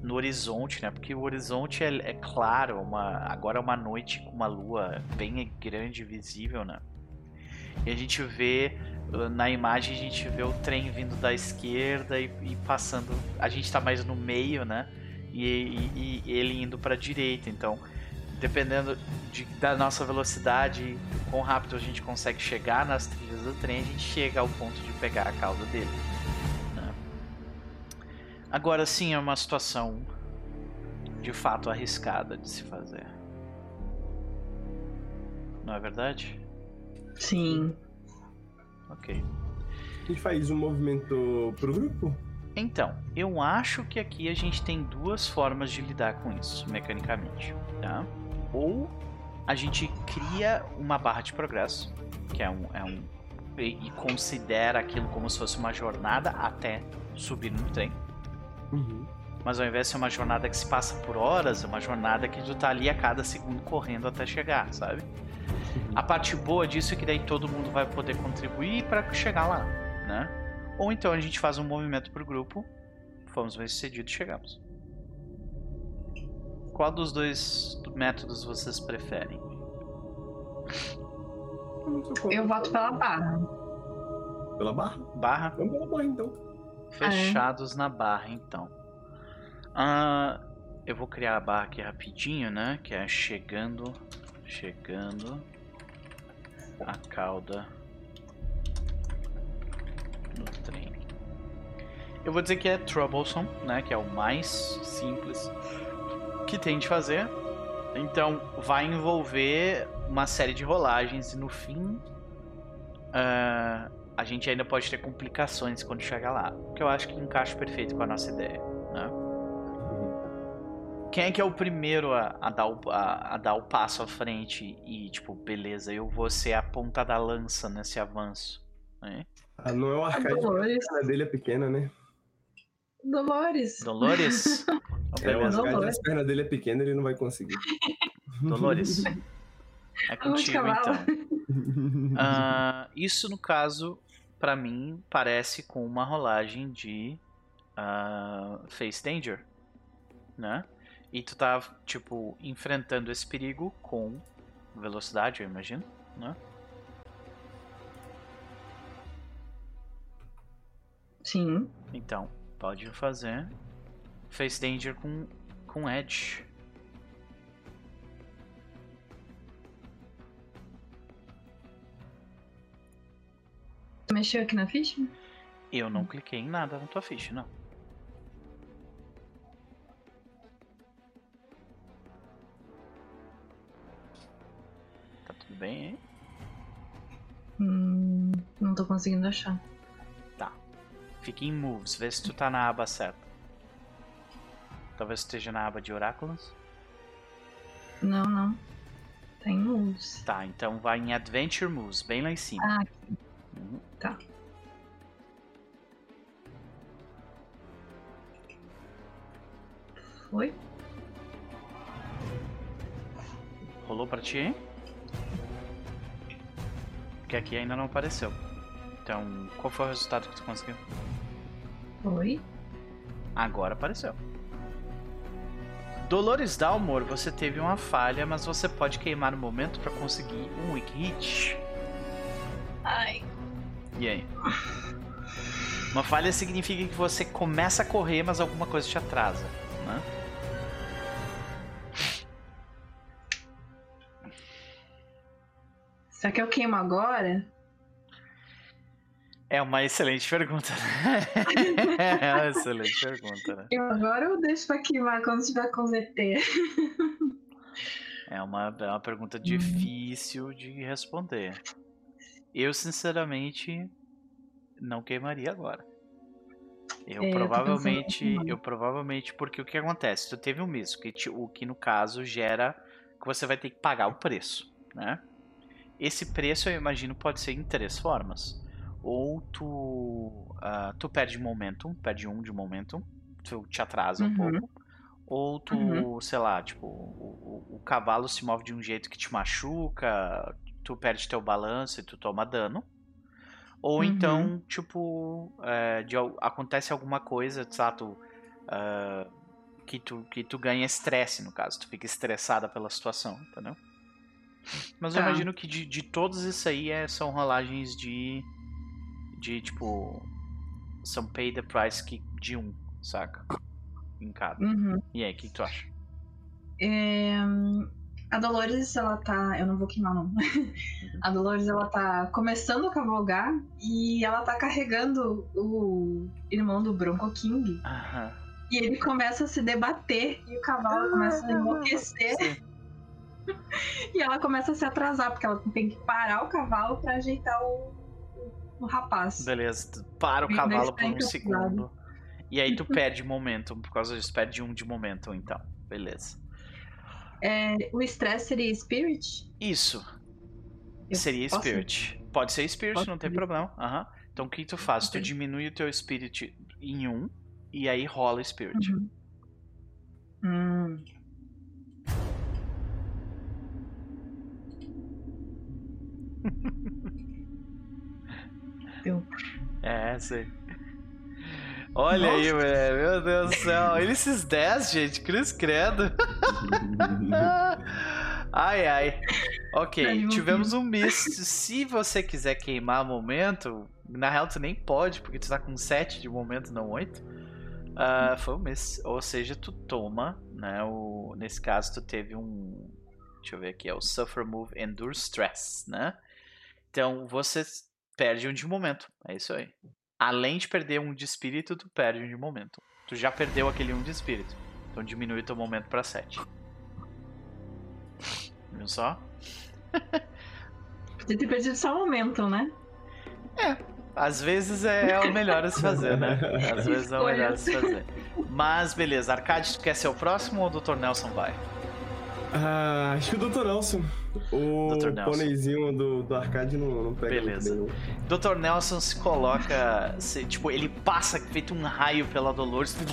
no horizonte, né? Porque o horizonte é, é claro, uma, agora é uma noite com uma lua bem grande visível, né? E a gente vê na imagem a gente vê o trem vindo da esquerda e, e passando. A gente está mais no meio, né? E, e, e ele indo para a direita. Então, dependendo de, da nossa velocidade, quão rápido a gente consegue chegar nas trilhas do trem, a gente chega ao ponto de pegar a cauda dele. Agora sim é uma situação de fato arriscada de se fazer. Não é verdade? Sim. Ok. A gente faz um movimento pro grupo? Então, eu acho que aqui a gente tem duas formas de lidar com isso, mecanicamente, tá? Ou a gente cria uma barra de progresso, que é um, é um e considera aquilo como se fosse uma jornada até subir no trem. Uhum. Mas ao invés de ser uma jornada que se passa por horas, é uma jornada que tu tá ali a cada segundo correndo até chegar, sabe? Uhum. A parte boa disso é que daí todo mundo vai poder contribuir para chegar lá, né? Ou então a gente faz um movimento pro grupo, fomos bem sucedidos e chegamos. Qual dos dois métodos vocês preferem? Eu voto pela barra. Pela barra? Barra? Vamos pela barra então. Fechados ah, é? na barra, então. Uh, eu vou criar a barra aqui rapidinho, né? Que é chegando, chegando a cauda no trem. Eu vou dizer que é troublesome, né? Que é o mais simples que tem de fazer. Então vai envolver uma série de rolagens e no fim uh, a gente ainda pode ter complicações quando chegar lá. Que eu acho que encaixa perfeito com a nossa ideia, né? Quem é que é o primeiro a, a dar, o, a, a, dar o passo à frente e, tipo, beleza, eu vou ser a ponta da lança nesse avanço? Né? Ah, não é o arcade, Dolores. a dele é pequena, né? Dolores. Dolores? Oh, é, o arcade, a perna dele é pequena, ele não vai conseguir. Dolores. É contigo, então. Uh, isso, no caso, para mim, parece com uma rolagem de uh, Face Danger, né? E tu tá, tipo, enfrentando esse perigo com velocidade, eu imagino, né? Sim. Então, pode fazer Face Danger com, com Edge. Mexeu aqui na ficha? Eu não cliquei em nada na tua ficha, não. Tá tudo bem, hein? Hum, não tô conseguindo achar. Tá. Fica em Moves, vê se tu tá na aba certa. Talvez esteja na aba de Oráculos. Não, não. Tá em Moves. Tá, então vai em Adventure Moves, bem lá em cima. Ah, aqui. Uhum. Tá. Foi? Rolou pra ti, hein? Porque aqui ainda não apareceu. Então, qual foi o resultado que tu conseguiu? Foi. Agora apareceu. Dolores Dalmor, você teve uma falha, mas você pode queimar no momento para conseguir um weak hit. Ai. E aí? Uma falha significa que você começa a correr, mas alguma coisa te atrasa, né? Será que eu queimo agora? É uma excelente pergunta. é uma excelente pergunta, né? Eu agora eu deixo pra queimar quando estiver com ZT. É uma, é uma pergunta difícil de responder. Eu, sinceramente, não queimaria agora. Eu é, provavelmente, eu, eu provavelmente, porque o que acontece? Tu teve um miso, que te, o que no caso gera que você vai ter que pagar o preço, né? Esse preço eu imagino pode ser em três formas. Ou tu, uh, tu perde momentum, perde um de momentum, tu te atrasa uhum. um pouco. Ou tu, uhum. sei lá, tipo, o, o, o, cavalo se move de um jeito que te machuca, tu perde teu balanço e tu toma dano. Ou uhum. então, tipo, é, de, acontece alguma coisa, sabe, tu, uh, que, tu, que tu ganha estresse, no caso. Tu fica estressada pela situação, entendeu? Mas tá. eu imagino que de, de todos isso aí é, são rolagens de. De tipo. São pay the price que, de um, saca? Em cada. Uhum. E aí, o que, que, tu acha? É, a Dolores, ela tá. Eu não vou queimar, não. a Dolores, ela tá começando a cavalgar e ela tá carregando o irmão do Bronco King. Aham. E ele começa a se debater e o cavalo começa a enlouquecer. e ela começa a se atrasar, porque ela tem que parar o cavalo para ajeitar o, o, rapaz. Beleza, para o cavalo por um segundo. E aí tu perde momentum, por causa disso, perde um de momentum, então. Beleza. É, o stress seria spirit? Isso. Eu seria posso? spirit. Pode ser spirit, não tem problema. Uhum. Então o que tu faz? Okay. Tu diminui o teu spirit em um e aí rola spirit. Uhum. Hum. Deu. É, sei. Olha Nossa. aí. Meu Deus do céu. Olha esses 10, gente. Cruz credo. ai, ai. Ok, tivemos um misto. Se você quiser queimar momento, na real tu nem pode, porque tu tá com 7 de momento, não 8. Uh, ah, foi um miss. Ou seja, tu toma, né? O, nesse caso, tu teve um. Deixa eu ver aqui, é o Suffer Move Endure Stress, né? Então você perde um de momento. É isso aí. Além de perder um de espírito, tu perde um de momento. Tu já perdeu aquele um de espírito. Então diminui teu momento para 7. Viu só? Podia ter perdido só um momento, né? É, às vezes é, é o melhor a se fazer, né? Às vezes é o melhor a se fazer. Mas beleza, Arcade, tu quer ser o próximo ou o Dr. Nelson vai? Ah, acho que o Dr. Nelson. O pôneizinho do, do arcade não, não pega Beleza. Dr. Nelson se coloca. Se, tipo, ele passa feito um raio pela Dolores.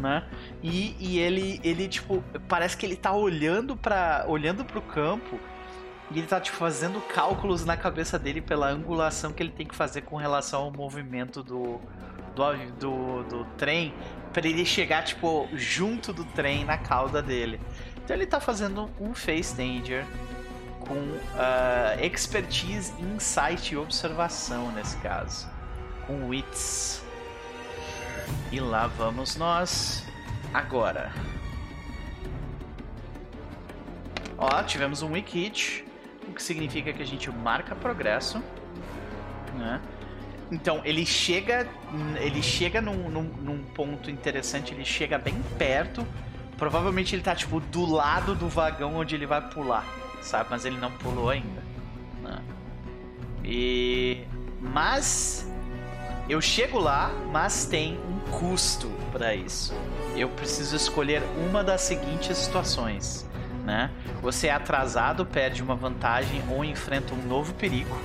Né? E, e ele, ele, tipo, parece que ele tá olhando para olhando pro campo e ele tá, tipo, fazendo cálculos na cabeça dele pela angulação que ele tem que fazer com relação ao movimento do, do, do, do trem para ele chegar, tipo, junto do trem na cauda dele. Então ele tá fazendo um Face Danger com uh, expertise, insight e observação nesse caso. Com wits. E lá vamos nós. Agora. Ó, tivemos um weak hit, o que significa que a gente marca progresso, né? Então ele chega, ele chega num, num, num ponto interessante, ele chega bem perto Provavelmente ele tá, tipo, do lado do vagão onde ele vai pular, sabe? Mas ele não pulou ainda. Né? E. Mas. Eu chego lá, mas tem um custo para isso. Eu preciso escolher uma das seguintes situações. Né? Você é atrasado, perde uma vantagem ou enfrenta um novo perigo.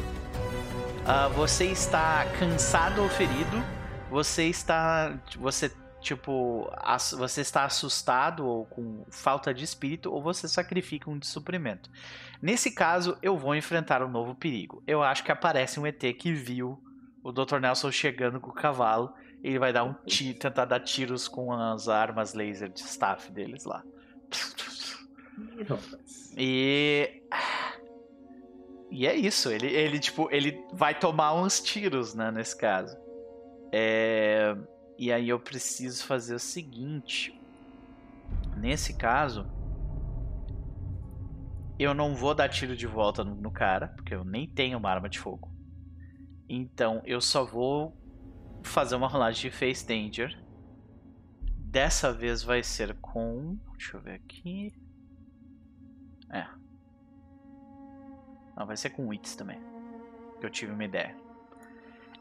Uh, você está cansado ou ferido. Você está. Você tipo, você está assustado ou com falta de espírito, ou você sacrifica um de suprimento. Nesse caso, eu vou enfrentar um novo perigo. Eu acho que aparece um ET que viu o Dr. Nelson chegando com o cavalo. Ele vai dar um tiro, tentar dar tiros com as armas laser de staff deles lá. E. E é isso. Ele, ele, tipo, ele vai tomar uns tiros, né, nesse caso. É. E aí eu preciso fazer o seguinte. Nesse caso, eu não vou dar tiro de volta no, no, cara, porque eu nem tenho uma arma de fogo. Então eu só vou fazer uma rolagem de Face Danger. Dessa vez vai ser com. Deixa eu ver aqui. É. Não, vai ser com Wits também. Que eu tive uma ideia.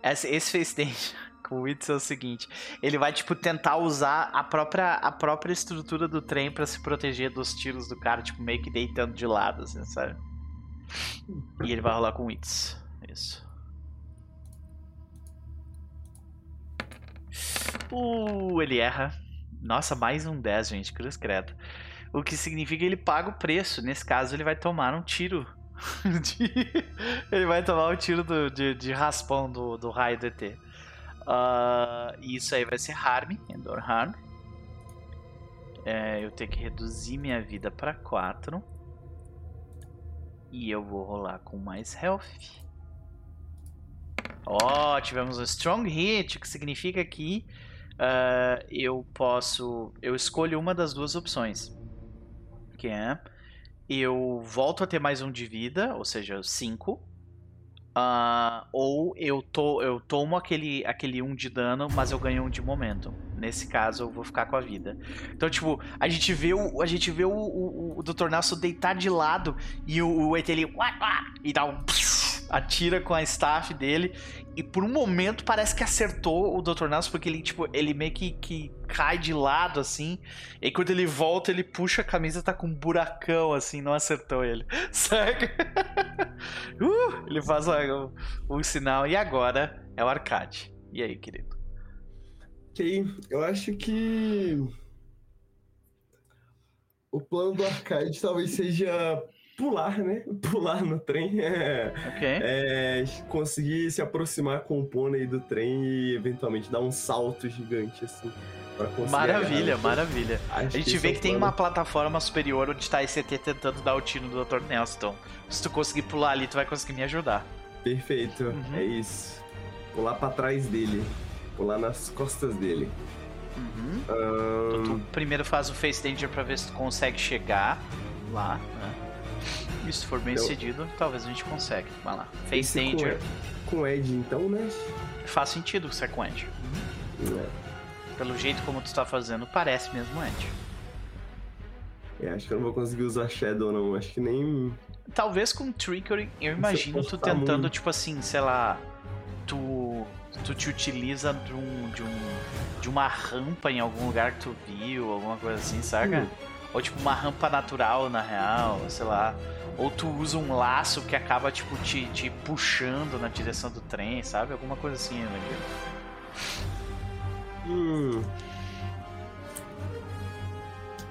Esse, esse Face Danger com o Witz é o seguinte: ele vai, tipo, tentar usar a própria, a própria estrutura do trem para se proteger dos tiros do cara, tipo, meio que deitando de lado, assim, sabe? E ele vai rolar com o Witz. Isso. Uh, ele erra. Nossa, mais um 10, gente, cruz credo. O que significa que ele paga o preço. Nesse caso, ele vai tomar um tiro. de... ele vai tomar um tiro do, de, de raspão do, do raio do ET. Uh, isso aí vai ser harm, Endor harm. É, eu tenho que reduzir minha vida para 4. E eu vou rolar com mais health. Ó, oh, tivemos um strong hit, que significa que uh, eu posso. Eu escolho uma das duas opções. Que é. Eu volto a ter mais um de vida, ou seja, 5 Uh, ou eu, to, eu tomo aquele, aquele 1 um de dano, mas eu ganho um de momento. Nesse caso, eu vou ficar com a vida. Então, tipo, a gente vê o, a gente vê o, o, o Dr. Nelson deitar de lado e o, o ET ele e dá um atira com a staff dele e por um momento parece que acertou o Dr. Nelson, porque ele, tipo, ele meio que, que cai de lado, assim. E quando ele volta, ele puxa a camisa, tá com um buracão, assim, não acertou ele. Saca? uh, ele faz um, um sinal. E agora é o arcade. E aí, querido? Ok, eu acho que. O plano do arcade talvez seja pular, né? Pular no trem. É, okay. é, conseguir se aproximar com o pônei do trem e eventualmente dar um salto gigante, assim. Maravilha, maravilha. A gente que vê que é tem uma plataforma superior onde tá esse ET tentando dar o tiro do Dr. Nelson. Se tu conseguir pular ali, tu vai conseguir me ajudar. Perfeito, uhum. é isso. Pular para trás dele. Pular nas costas dele. Uhum. Um... Então, tu primeiro faz o Face Danger pra ver se tu consegue chegar lá, né? E se for bem então, talvez a gente consiga. Vai lá. Face Danger. Com, com Ed, então, né? Faz sentido ser com Ed. Uhum. É. Pelo jeito como tu está fazendo, parece mesmo Ed. É, acho que eu não vou conseguir usar Shadow, não. Acho que nem. talvez com Trickery, eu imagino tu tentando, muito. tipo assim, sei lá, tu, tu te utiliza de, um, de, um, de uma rampa em algum lugar que tu viu, alguma coisa assim, saca? Hum. Ou tipo uma rampa natural, na real, sei lá. Ou tu usa um laço que acaba, tipo, te, te puxando na direção do trem, sabe? Alguma coisa assim, imagino. Hum.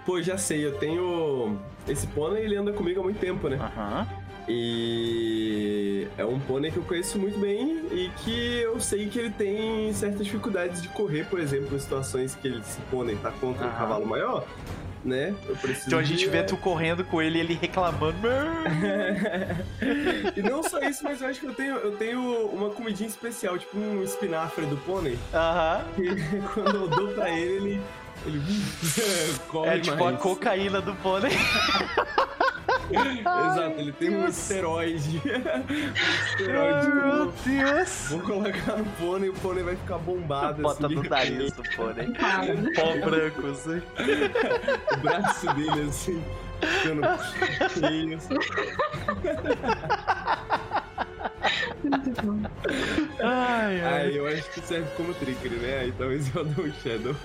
Pô, já sei, eu tenho. Esse pônei ele anda comigo há muito tempo, né? Aham. Uhum. E é um pônei que eu conheço muito bem e que eu sei que ele tem certas dificuldades de correr, por exemplo, em situações que ele, esse pônei tá contra uhum. um cavalo maior né? então a gente vê tu correndo com ele e ele reclamando. e não só isso, mas eu acho que eu tenho, eu tenho uma comidinha especial, tipo um espinafre do pônei. Aham. Quando eu dou pra ele, ele. Ele corre É tipo mais. a cocaína do pônei. Exato, ele tem um esteroide. um esteroide. Meu Deus! Vou colocar no pônei, o pônei vai ficar bombado. Bota assim. no nariz do pônei. um pó branco, assim. o braço dele, assim. Ficando ai, ai. Aí eu acho que serve como trigger, né? Aí talvez eu dou um Shadow.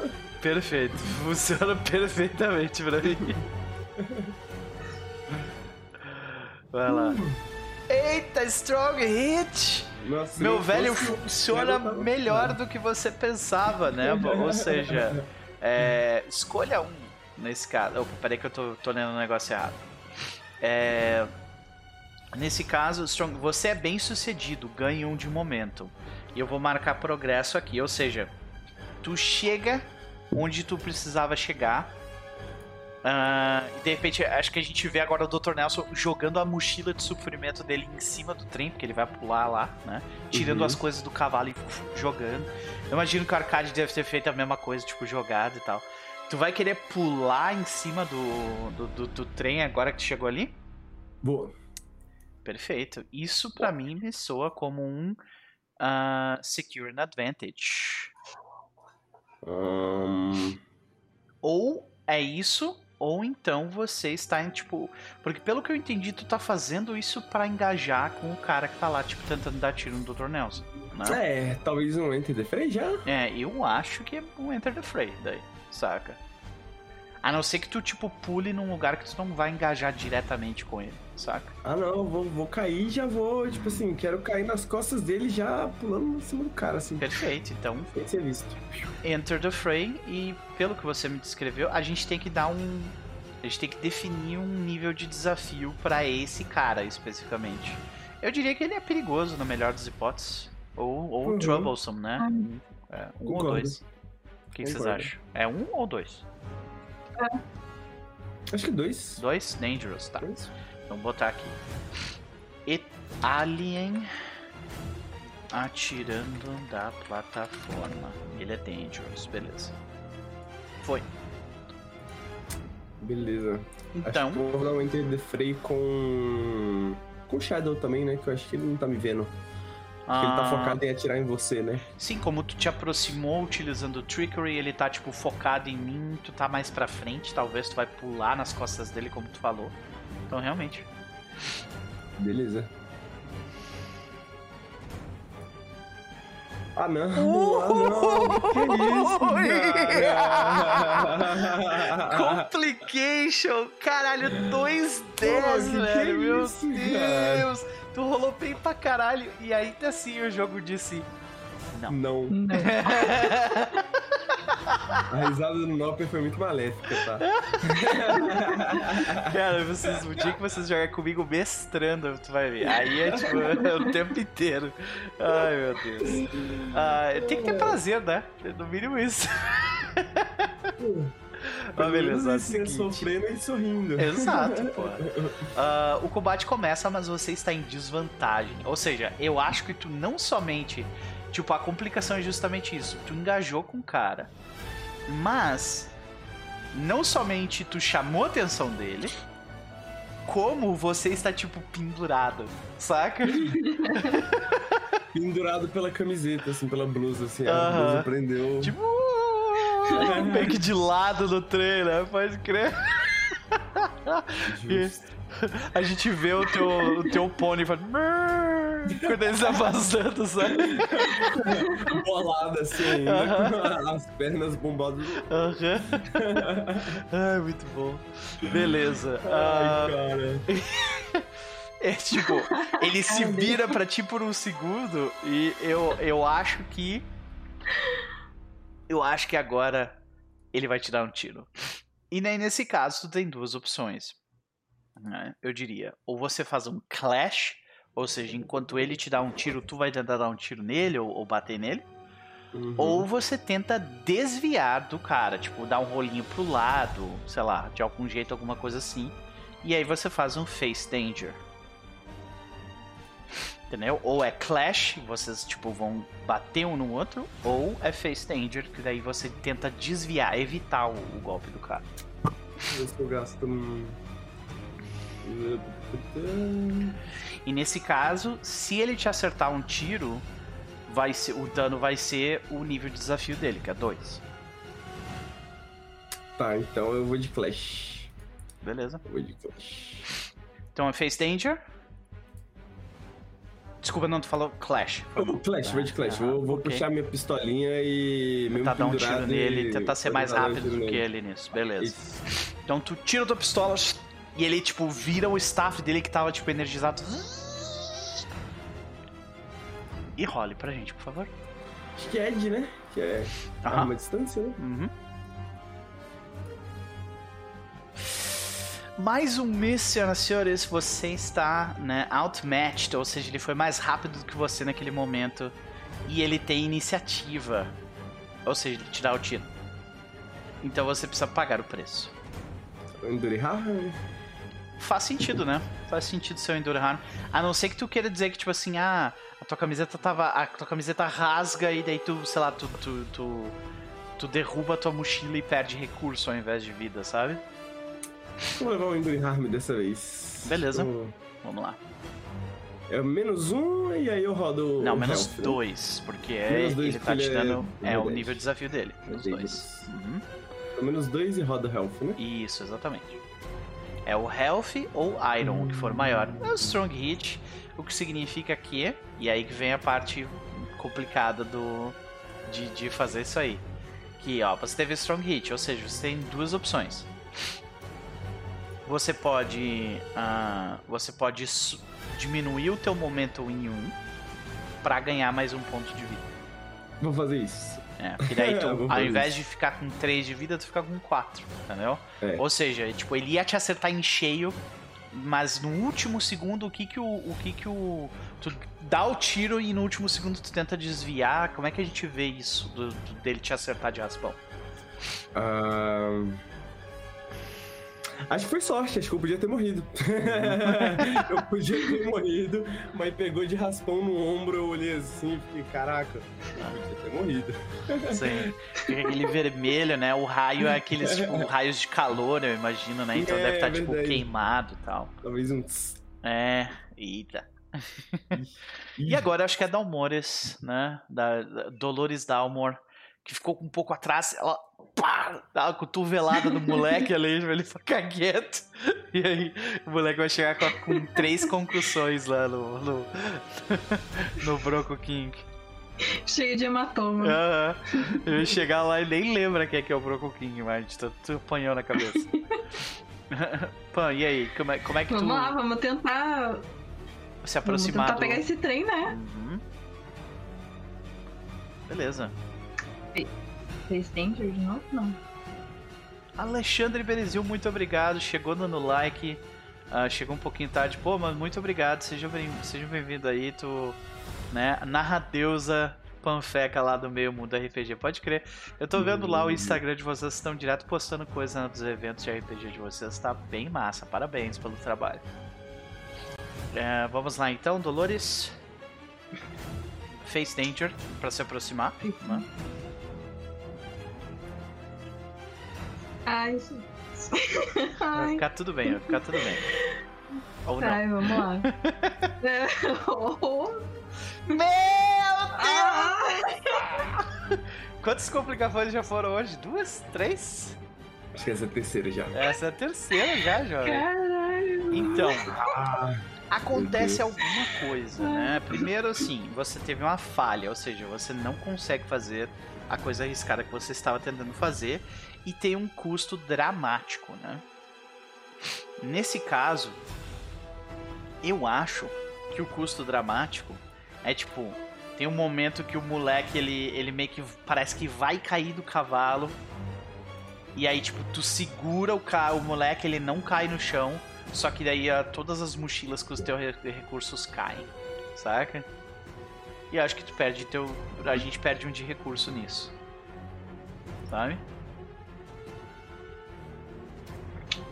Perfeito, funciona perfeitamente pra mim. Vai lá. Eita, strong hit! Nossa, Meu velho funciona melhor do que você pensava, né? Ou seja, é, escolha um nesse caso. Opa, peraí que eu tô, tô lendo um negócio errado. É, nesse caso, Strong, você é bem sucedido, ganha um de momento. E eu vou marcar progresso aqui, ou seja, tu chega onde tu precisava chegar Uh, e de repente, acho que a gente vê agora o Dr. Nelson jogando a mochila de sofrimento dele em cima do trem, porque ele vai pular lá, né? Tirando uhum. as coisas do cavalo e jogando. Eu imagino que o Arcade deve ter feito a mesma coisa, tipo, jogado e tal. Tu vai querer pular em cima do, do, do, do trem agora que tu chegou ali? Boa. Perfeito. Isso para mim me soa como um uh, Secure Advantage. Um... Ou é isso, ou então você está em, tipo. Porque pelo que eu entendi, tu tá fazendo isso para engajar com o cara que tá lá, tipo, tentando dar tiro no Dr. Nelson. Né? É, talvez um Enter the Fray já. É, eu acho que é um Enter the Fray daí, saca? A não ser que tu, tipo, pule num lugar que tu não vai engajar diretamente com ele, saca? Ah, não, vou, vou cair e já vou, tipo assim, quero cair nas costas dele já pulando em cima do cara, assim. Perfeito, então. Sem ser visto. Enter the fray e, pelo que você me descreveu, a gente tem que dar um. A gente tem que definir um nível de desafio para esse cara especificamente. Eu diria que ele é perigoso, na melhor das hipóteses. Ou, ou uhum. troublesome, né? Um, é, um ou dois. O que, que vocês acham? É um ou dois? Acho que dois. Dois? Dangerous, tá. Dois. Vamos botar aqui. E Alien atirando da plataforma. Ele é dangerous, beleza. Foi. Beleza. Então. Vou dar um Enter the Fray com. Com Shadow também, né? Que eu acho que ele não tá me vendo. Porque ele tá ah. focado em atirar em você, né? Sim, como tu te aproximou utilizando o Trickery, ele tá, tipo, focado em mim, tu tá mais pra frente, talvez tu vai pular nas costas dele, como tu falou. Então, realmente. Beleza. Ah, não. Uh, ah, não. Que isso, Complication. Caralho, 2-10, velho. Meu isso, Deus. Cara? Tu rolou bem pra caralho. E aí, assim, o jogo disse: Não. Não. não. A risada do Nopper foi muito maléfica, tá? Cara, vocês, o dia que vocês jogarem comigo mestrando, tu vai ver. Aí é tipo é o tempo inteiro. Ai, meu Deus. Ah, tem que ter prazer, né? No mínimo isso. Mas beleza, é seguinte. sofrendo e sorrindo. Exato, pô. Uh, o combate começa, mas você está em desvantagem. Ou seja, eu acho que tu não somente. Tipo, a complicação é justamente isso. Tu engajou com o cara. Mas. Não somente tu chamou a atenção dele, como você está, tipo, pendurado, saca? pendurado pela camiseta, assim, pela blusa, assim. Uh -huh. A blusa prendeu. Tipo, meio que de lado no trem, né? Pode crer. A gente vê o teu, o teu pônei falando. Quando ele está passando, sabe? Bolada assim, uh -huh. as pernas bombadas. Aham. Uh -huh. Ai, muito bom. Beleza. Ai, uh... cara. É tipo, ele se vira pra ti por um segundo e eu, eu acho que. Eu acho que agora ele vai te dar um tiro. E nem nesse caso, tu tem duas opções. Né? Eu diria, ou você faz um clash, ou seja, enquanto ele te dá um tiro, tu vai tentar dar um tiro nele ou, ou bater nele. Uhum. Ou você tenta desviar do cara, tipo, dar um rolinho pro lado, sei lá, de algum jeito, alguma coisa assim. E aí você faz um face danger. Entendeu? Ou é clash, vocês tipo vão bater um no outro, ou é face danger, que daí você tenta desviar, evitar o, o golpe do cara. Eu eu gasto um... E nesse caso, se ele te acertar um tiro, vai ser, o dano vai ser o nível de desafio dele, que é 2. Tá, então eu vou de flash. Beleza. Eu vou de flash. Então é face danger. Desculpa, não, tu falou Clash. Oh, clash, de Clash. Ah, vou, vou okay. puxar minha pistolinha e. Tentar dar um tiro nele e tentar ser mais rápido do que ele nisso. Beleza. Isso. Então tu tira tua pistola e ele, tipo, vira o staff dele que tava, tipo, energizado. E role pra gente, por favor. Acho que é Ed, né? Que é -huh. arma distância, né? Uhum. Mais um miss, senhoras e senhores, você está né, outmatched, ou seja, ele foi mais rápido do que você naquele momento e ele tem iniciativa, ou seja, ele te dá o tiro. Então você precisa pagar o preço. Endure Faz sentido, né? Faz sentido ser o Endure A não ser que tu queira dizer que, tipo assim, ah, a tua camiseta tava. A tua camiseta rasga e daí tu, sei lá, tu, tu, tu, tu derruba a tua mochila e perde recurso ao invés de vida, sabe? Vou levar o Enduring Harm dessa vez. Beleza. Então, Vamos lá. É menos um e aí eu rodo. Não, menos health, né? dois, né? porque é, ele tá te dando. É, é o nível de desafio dele. Menos dois. Uhum. É menos dois e roda health, né? Isso, exatamente. É o health ou iron, o que for maior. É o strong hit, o que significa que. E aí que vem a parte complicada do. De, de fazer isso aí. Que ó, você teve strong hit, ou seja, você tem duas opções você pode uh, você pode diminuir o teu momento em um para ganhar mais um ponto de vida. Vou fazer isso. É, porque daí tu, ao invés isso. de ficar com 3 de vida, tu fica com 4, entendeu? É. Ou seja, tipo, ele ia te acertar em cheio, mas no último segundo, o que que o, o que que o tu dá o tiro e no último segundo tu tenta desviar. Como é que a gente vê isso do, do dele te acertar de raspão? Uh... Acho que foi sorte, acho que eu podia ter morrido. eu podia ter morrido, mas pegou de raspão no ombro, eu olhei assim e fiquei, caraca, eu podia ter morrido. Sim. Aquele vermelho, né? O raio é aqueles tipo, raios de calor, eu imagino, né? Então é, deve estar, tá, tipo, queimado e tal. Talvez um tss. É, eita. e agora acho que é Dalmores, né? Da, da Dolores Dalmor que ficou um pouco atrás, ela pá, dá uma cotovelada do moleque ali, ele fica quieto. E aí o moleque vai chegar com, com três concussões lá no, no, no Bronco King. Cheio de hematoma. Uhum. Ele vai chegar lá e nem lembra quem é que é o Bronco King, mas tu, tu apanhou na cabeça. Pan, e aí, como é, como é que vamos tu. Vamos lá, vamos tentar. Se aproximar. Vamos tentar do... pegar esse trem, né? Uhum. Beleza. Face Danger de novo? Não. Alexandre Berezil, muito obrigado. Chegou dando like. Uh, chegou um pouquinho tarde. Pô, mas muito obrigado. Seja bem-vindo seja bem aí. Tu, né, narra deusa panfeca lá do meio mundo RPG. Pode crer. Eu tô vendo lá o Instagram de vocês. Estão direto postando coisa dos eventos de RPG de vocês. Tá bem massa. Parabéns pelo trabalho. Uh, vamos lá então, Dolores. Face Danger para se aproximar. Né? Ai, Vai ficar tudo bem, vai ficar tudo bem. Ou não. Ai, vamos lá. Meu Deus! Quantas complicações já foram hoje? Duas? Três? Acho que essa é a terceira já. Essa é a terceira já, jovem. Caralho. Então, ah, acontece alguma coisa, né? Primeiro, assim, você teve uma falha, ou seja, você não consegue fazer a coisa arriscada que você estava tentando fazer e tem um custo dramático, né? Nesse caso, eu acho que o custo dramático é tipo, tem um momento que o moleque ele, ele meio que parece que vai cair do cavalo e aí tipo tu segura o ca o moleque, ele não cai no chão, só que daí todas as mochilas com os teus recursos caem, saca? E acho que tu perde teu a gente perde um de recurso nisso. Sabe?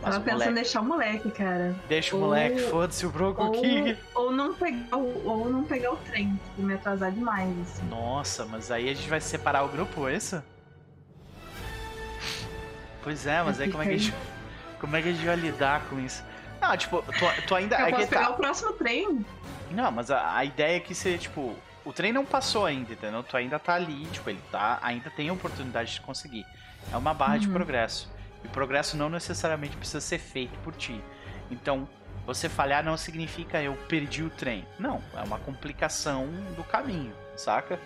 Mas Tava pensando em deixar o moleque, cara. Deixa o ou, moleque, foda-se o Broco ou, King. Ou não, pegar, ou, ou não pegar o trem, tipo, me atrasar demais, assim. Nossa, mas aí a gente vai separar o grupo, é isso? Pois é, mas aí como é que a gente. Como é que a gente vai lidar com isso? Não, tipo, tu, tu ainda. Eu é posso pegar tá... o próximo trem. Não, mas a, a ideia é que você, tipo, o trem não passou ainda, entendeu? Tu ainda tá ali, tipo, ele tá. Ainda tem a oportunidade de conseguir. É uma barra uhum. de progresso. E progresso não necessariamente precisa ser feito por ti. Então, você falhar não significa eu perdi o trem. Não, é uma complicação do caminho, saca?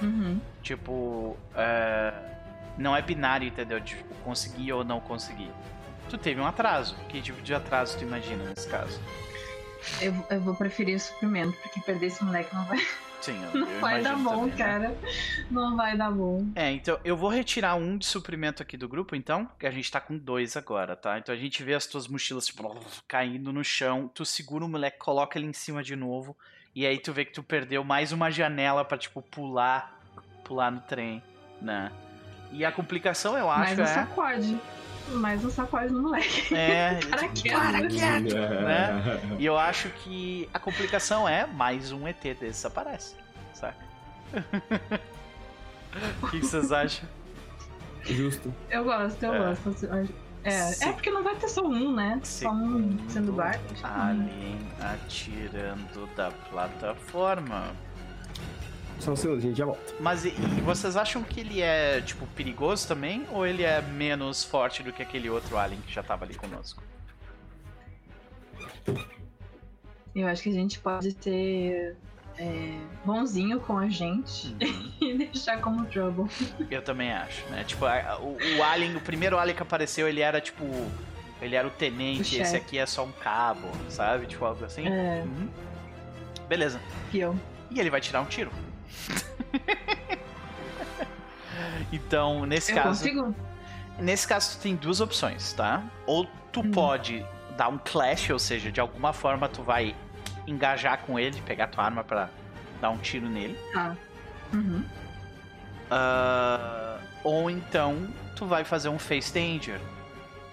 Uhum. Tipo, é... não é binário, entendeu? De tipo, conseguir ou não conseguir. Tu teve um atraso. Que tipo de atraso tu imagina nesse caso? Eu, eu vou preferir o suprimento, porque perder esse moleque não vai. Sim, eu, não eu vai dar bom, também, né? cara. Né? Não vai dar bom. É, então eu vou retirar um de suprimento aqui do grupo, então, que a gente tá com dois agora, tá? Então a gente vê as tuas mochilas tipo, caindo no chão, tu segura o moleque, coloca ele em cima de novo, e aí tu vê que tu perdeu mais uma janela para tipo pular, pular no trem, né? E a complicação, eu acho, Mais um é sacode mais um sacode no moleque. É, para quieto. Para quieto né? E eu acho que a complicação é mais um ET desses aparece, saca? O que, vocês acham? Justo. Eu gosto, eu é. gosto. É, é porque não vai ter só um, né? Só um sendo guarda. Alien atirando da plataforma. Só um segundo, a gente já volta. Mas e, e, vocês acham que ele é, tipo, perigoso também? Ou ele é menos forte do que aquele outro alien que já tava ali conosco? Eu acho que a gente pode ser é, bonzinho com a gente uhum. e deixar como trouble. Eu também acho, né? Tipo, a, o, o, alien, o primeiro alien que apareceu, ele era tipo. Ele era o tenente, o esse aqui é só um cabo, sabe? Tipo algo assim. É. Uhum. Beleza. Pior. E ele vai tirar um tiro. então, nesse Eu caso. Consigo? Nesse caso, tu tem duas opções, tá? Ou tu hum. pode dar um clash, ou seja, de alguma forma tu vai engajar com ele, pegar tua arma para dar um tiro nele. Ah. Uhum. Uh, ou então tu vai fazer um face danger,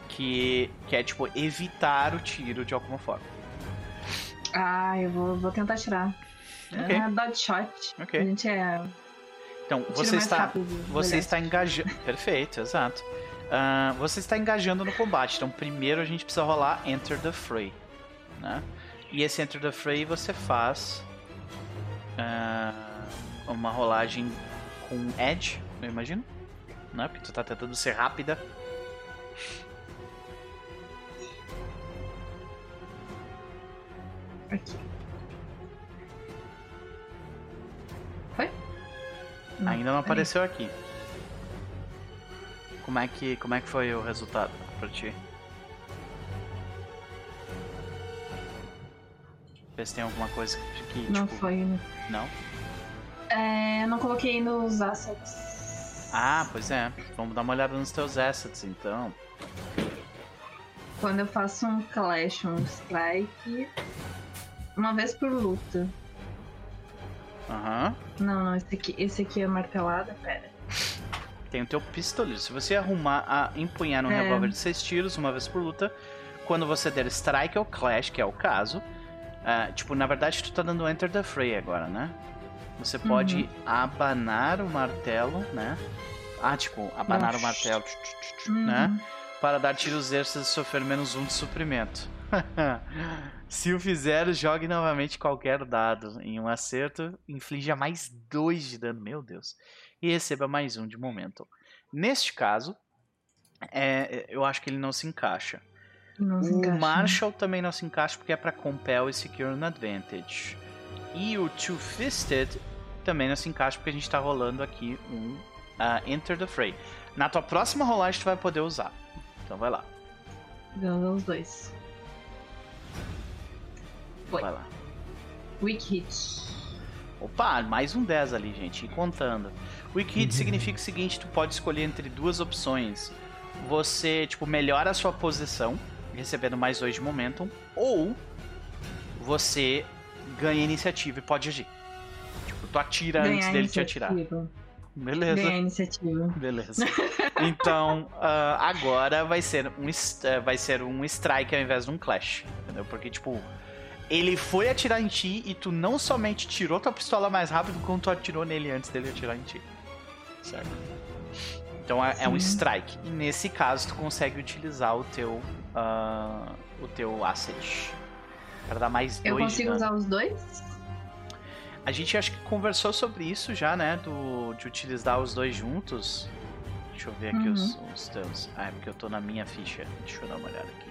que, que é tipo evitar o tiro de alguma forma. Ah, eu vou, vou tentar tirar. Okay. É dodge shot. Ok. A gente é. Então, você está, você está engajando. Perfeito, exato. Uh, você está engajando no combate. Então, primeiro a gente precisa rolar Enter the Fray. Né? E esse Enter the Fray você faz uh, uma rolagem com Edge, eu imagino. Né? Porque tu está tentando ser rápida. Aqui. Ainda não apareceu aqui. Como é que, como é que foi o resultado pra ti? Vê se tem alguma coisa que. não tipo... foi. Né? Não? É, não coloquei nos assets. Ah, pois é. Vamos dar uma olhada nos teus assets então. Quando eu faço um clash, um strike, uma vez por luta. Aham. Uhum. Não, não, esse aqui, esse aqui é martelada, pera. Tem o teu pistoleiro. Se você arrumar a empunhar um é. revólver de seis tiros uma vez por luta, quando você der strike ou clash, que é o caso, uh, tipo, na verdade tu tá dando enter the fray agora, né? Você pode uhum. abanar o martelo, né? Ah, tipo, abanar Nossa. o martelo, uhum. né? Para dar tiros extras e sofrer menos um de suprimento. Se o fizer, jogue novamente qualquer dado. Em um acerto, inflija mais dois de dano, meu Deus. E receba mais um de momento. Neste caso, é, eu acho que ele não se encaixa. Não se o encaixa. Marshall também não se encaixa porque é para Compel e Secure an Advantage. E o Two-Fisted também não se encaixa porque a gente tá rolando aqui um uh, Enter the Fray. Na tua próxima rolagem tu vai poder usar. Então vai lá. Dando os dois. Foi. Vai lá. Weak hit. Opa, mais um 10 ali, gente. E contando. Weak Hit Uhum. significa o seguinte: tu pode escolher entre duas opções. Você, tipo, melhora a sua posição, recebendo mais dois de momentum, ou você ganha iniciativa e pode agir. Tipo, tu atira antes Ganhar dele te atirar. iniciativa. Beleza. Ganhar iniciativa. Beleza. Então, ah, agora vai ser, um, eh, vai ser um strike ao invés de um clash. Entendeu? Porque, tipo, ele foi atirar em ti e tu não somente tirou tua pistola mais rápido, como tu atirou nele antes dele atirar em ti. Certo? Então é, é um Sim. strike. E nesse caso, tu consegue utilizar o teu, ah, o teu asset. Pra dar mais dois Eu de consigo dano. usar os dois? A gente acho que conversou sobre isso já, né? Do, de utilizar os dois juntos. Deixa eu ver aqui Uhum. os, os teus. Ah, é porque eu tô na minha ficha. Deixa eu dar uma olhada aqui.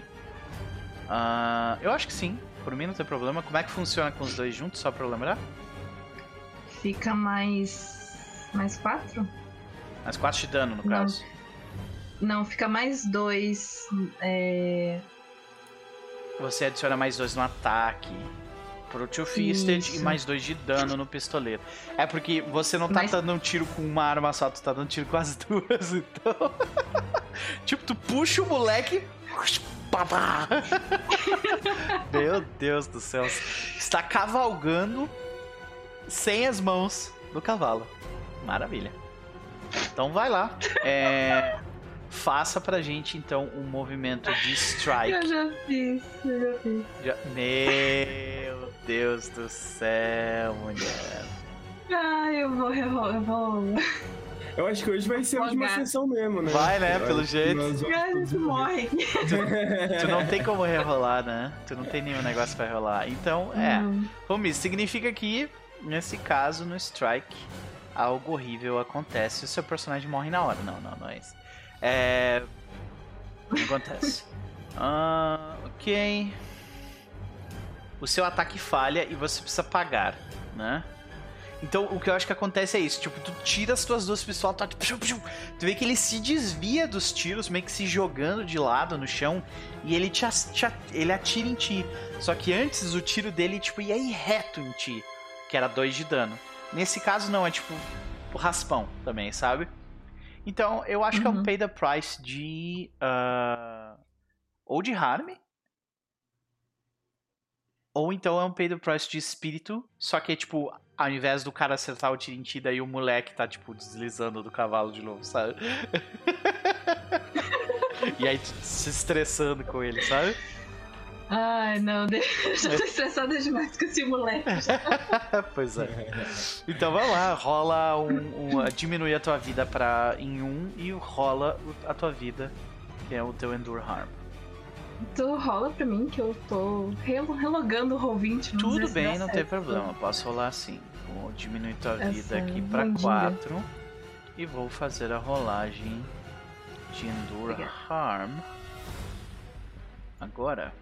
Ah, eu acho que sim. Por mim não tem problema. Como é que funciona com os dois juntos, só pra eu lembrar? Fica mais. Mais quatro? Mais 4 de dano, no Não. caso. Não, fica mais dois. É... Você adiciona mais dois no ataque. Pro Two Fisted e mais dois de dano no pistoleiro. É porque você não tá Mas- dando um tiro com uma arma só, tu tá dando tiro com as duas, então. tipo, tu puxa o moleque. Pá, pá. Meu Deus do céu. Está cavalgando sem as mãos do cavalo. Maravilha. Então vai lá. É, Faça pra gente então um movimento de strike. Eu já fiz, eu já fiz. Já- Meu Deus do céu, mulher. Ah, eu vou, eu vou, eu vou. Eu acho que hoje vai ser a última sessão mesmo, né? Vai, né, pelo que jeito. A gente morre. Tu não tem como rerolar, né? Tu não tem nenhum negócio pra rolar. Então, é. Vamos ver, significa que, nesse caso, no strike, algo horrível acontece e o seu personagem morre na hora. Não, não, não é isso. É. Não acontece. Ah, ok. O seu ataque falha e você precisa pagar, né? Então, o que eu acho que acontece é isso. Tipo, tu tira as tuas duas pistolas, tu, pshum, pshum, tu vê que ele se desvia dos tiros, meio que se jogando de lado no chão, e ele te, te ele atira em ti. Só que antes o tiro dele, tipo, ia ir reto em ti, que era 2 de dano. Nesse caso não, é tipo o raspão também, sabe? Então, eu acho que é um Uhum. pay the price de. ah, ou de harm. Ou então é um pay the price de espírito. Só que é tipo, ao invés do cara acertar o tiro em ti, daí o moleque tá, tipo, deslizando do cavalo de novo, sabe? e aí tu se estressando com ele, sabe? Ai, não, eu já tô estressada demais com esse moleque. pois é. Então vai lá, rola um, um- diminui a tua vida pra, em um e rola a tua vida, que é o teu Endure Harm. Tu rola pra mim que eu tô relo- relogando o Roll20. vamos ver Tudo se bem, não tem certo. problema, posso rolar assim. Vou diminuir tua vida Essa aqui pra bundinha. 4 e vou fazer a rolagem de Endure Obrigada. Harm. Agora.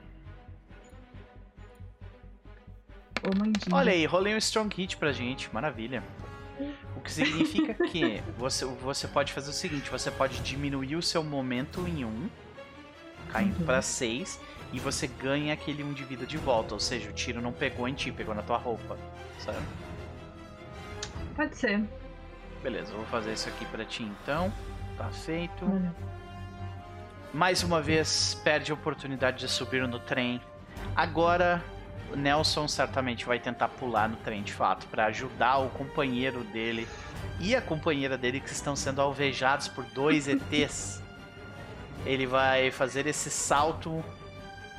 Ô. Olha aí, rolei um Strong Hit pra gente, maravilha. O que significa que você, você pode fazer o seguinte: você pode diminuir o seu momento em 1, caindo Uhum. pra 6, e você ganha aquele 1 de vida de volta. Ou seja, o tiro não pegou em ti, pegou na tua roupa. Sabe? Pode ser. Beleza, vou fazer isso aqui pra ti então. Tá feito. Mais uma vez, perde a oportunidade de subir no trem. Agora, o Nelson certamente vai tentar pular no trem de fato para ajudar o companheiro dele e a companheira dele que estão sendo alvejados por dois ETs. Ele vai fazer esse salto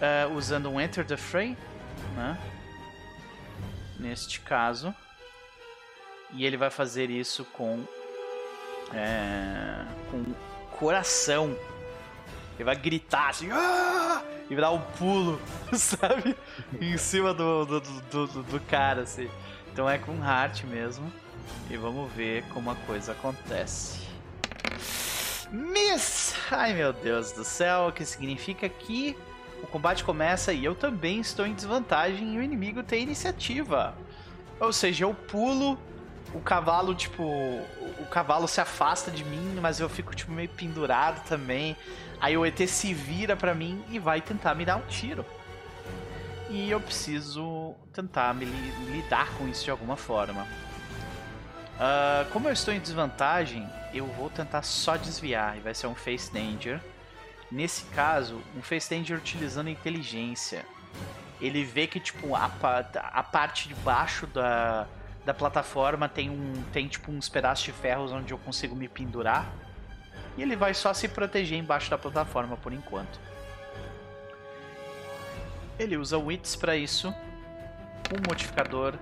eh, usando um Enter the Fray, né? Neste caso. E ele vai fazer isso com. eh, com coração. Ele vai gritar assim. "Ah!" E dar um pulo, sabe? em cima do, do, do, do- do cara, assim. Então é com heart mesmo. E vamos ver como a coisa acontece. Miss! Ai meu Deus do céu, o que significa que o combate começa e eu também estou em desvantagem e o inimigo tem iniciativa. Ou seja, eu pulo, o cavalo, tipo. O cavalo se afasta de mim, mas eu fico, tipo, meio pendurado também. Aí o ET se vira para mim e vai tentar me dar um tiro. E eu preciso tentar me lidar com isso de alguma forma. Uh, como eu estou em desvantagem, eu vou tentar só desviar e vai ser um Face Danger. Nesse caso, um Face Danger utilizando inteligência. Ele vê que tipo a, a parte de baixo da, da plataforma tem um tem tipo uns pedaços de ferros onde eu consigo me pendurar. E ele vai só se proteger embaixo da plataforma por enquanto. Ele usa Wits para isso. Um modificador,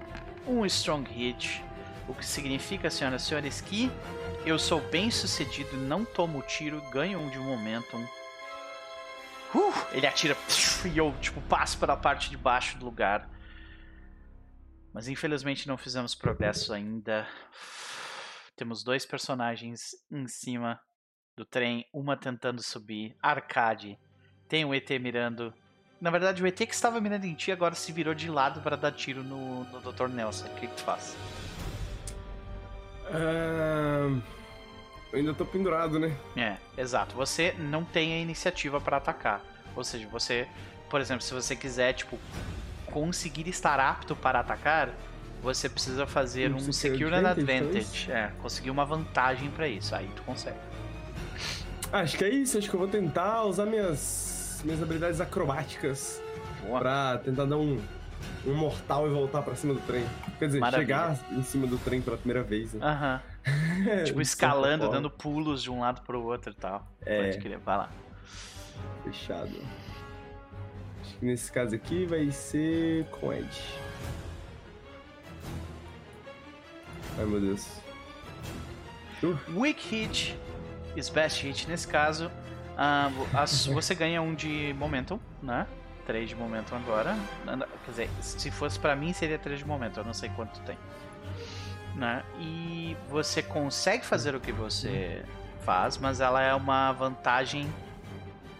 um Strong Hit, o que significa, senhoras e senhores, que eu sou bem sucedido, não tomo tiro, ganho um de momentum. Uh, ele atira e eu tipo passo para a parte de baixo do lugar. Mas infelizmente não fizemos progresso ainda. Temos dois personagens em cima do trem, uma tentando subir. Arcade. Tem o ET mirando. Na verdade, o ET que estava mirando em ti agora se virou de lado para dar tiro no, no Dr. Nelson. O que, que tu faz? Uh, eu ainda tô pendurado, né? É, exato. Você não tem a iniciativa para atacar. Ou seja, você, por exemplo, se você quiser, tipo, conseguir estar apto para atacar, você precisa fazer um, um Secure Advantage. É, conseguir uma vantagem para isso. Aí tu consegue. Acho que é isso. Acho que eu vou tentar usar minhas, minhas habilidades acrobáticas Boa. pra tentar dar um um mortal e voltar pra cima do trem. Quer dizer, Maravilha. chegar em cima do trem pela primeira vez. Né? Aham. Tipo, escalando, dando pulos de um lado pro outro e tal. É. Pode querer, vai lá. Fechado. Nesse caso aqui vai ser com Edge. Ai meu Deus. Uh. Weak hit is best hit. Nesse caso, uh, as, você ganha um de momentum, né? 3 de momento agora. Quer dizer, se fosse para mim seria 3 de momento, eu não sei quanto tem. Né? E você consegue fazer o que você faz, mas ela é uma vantagem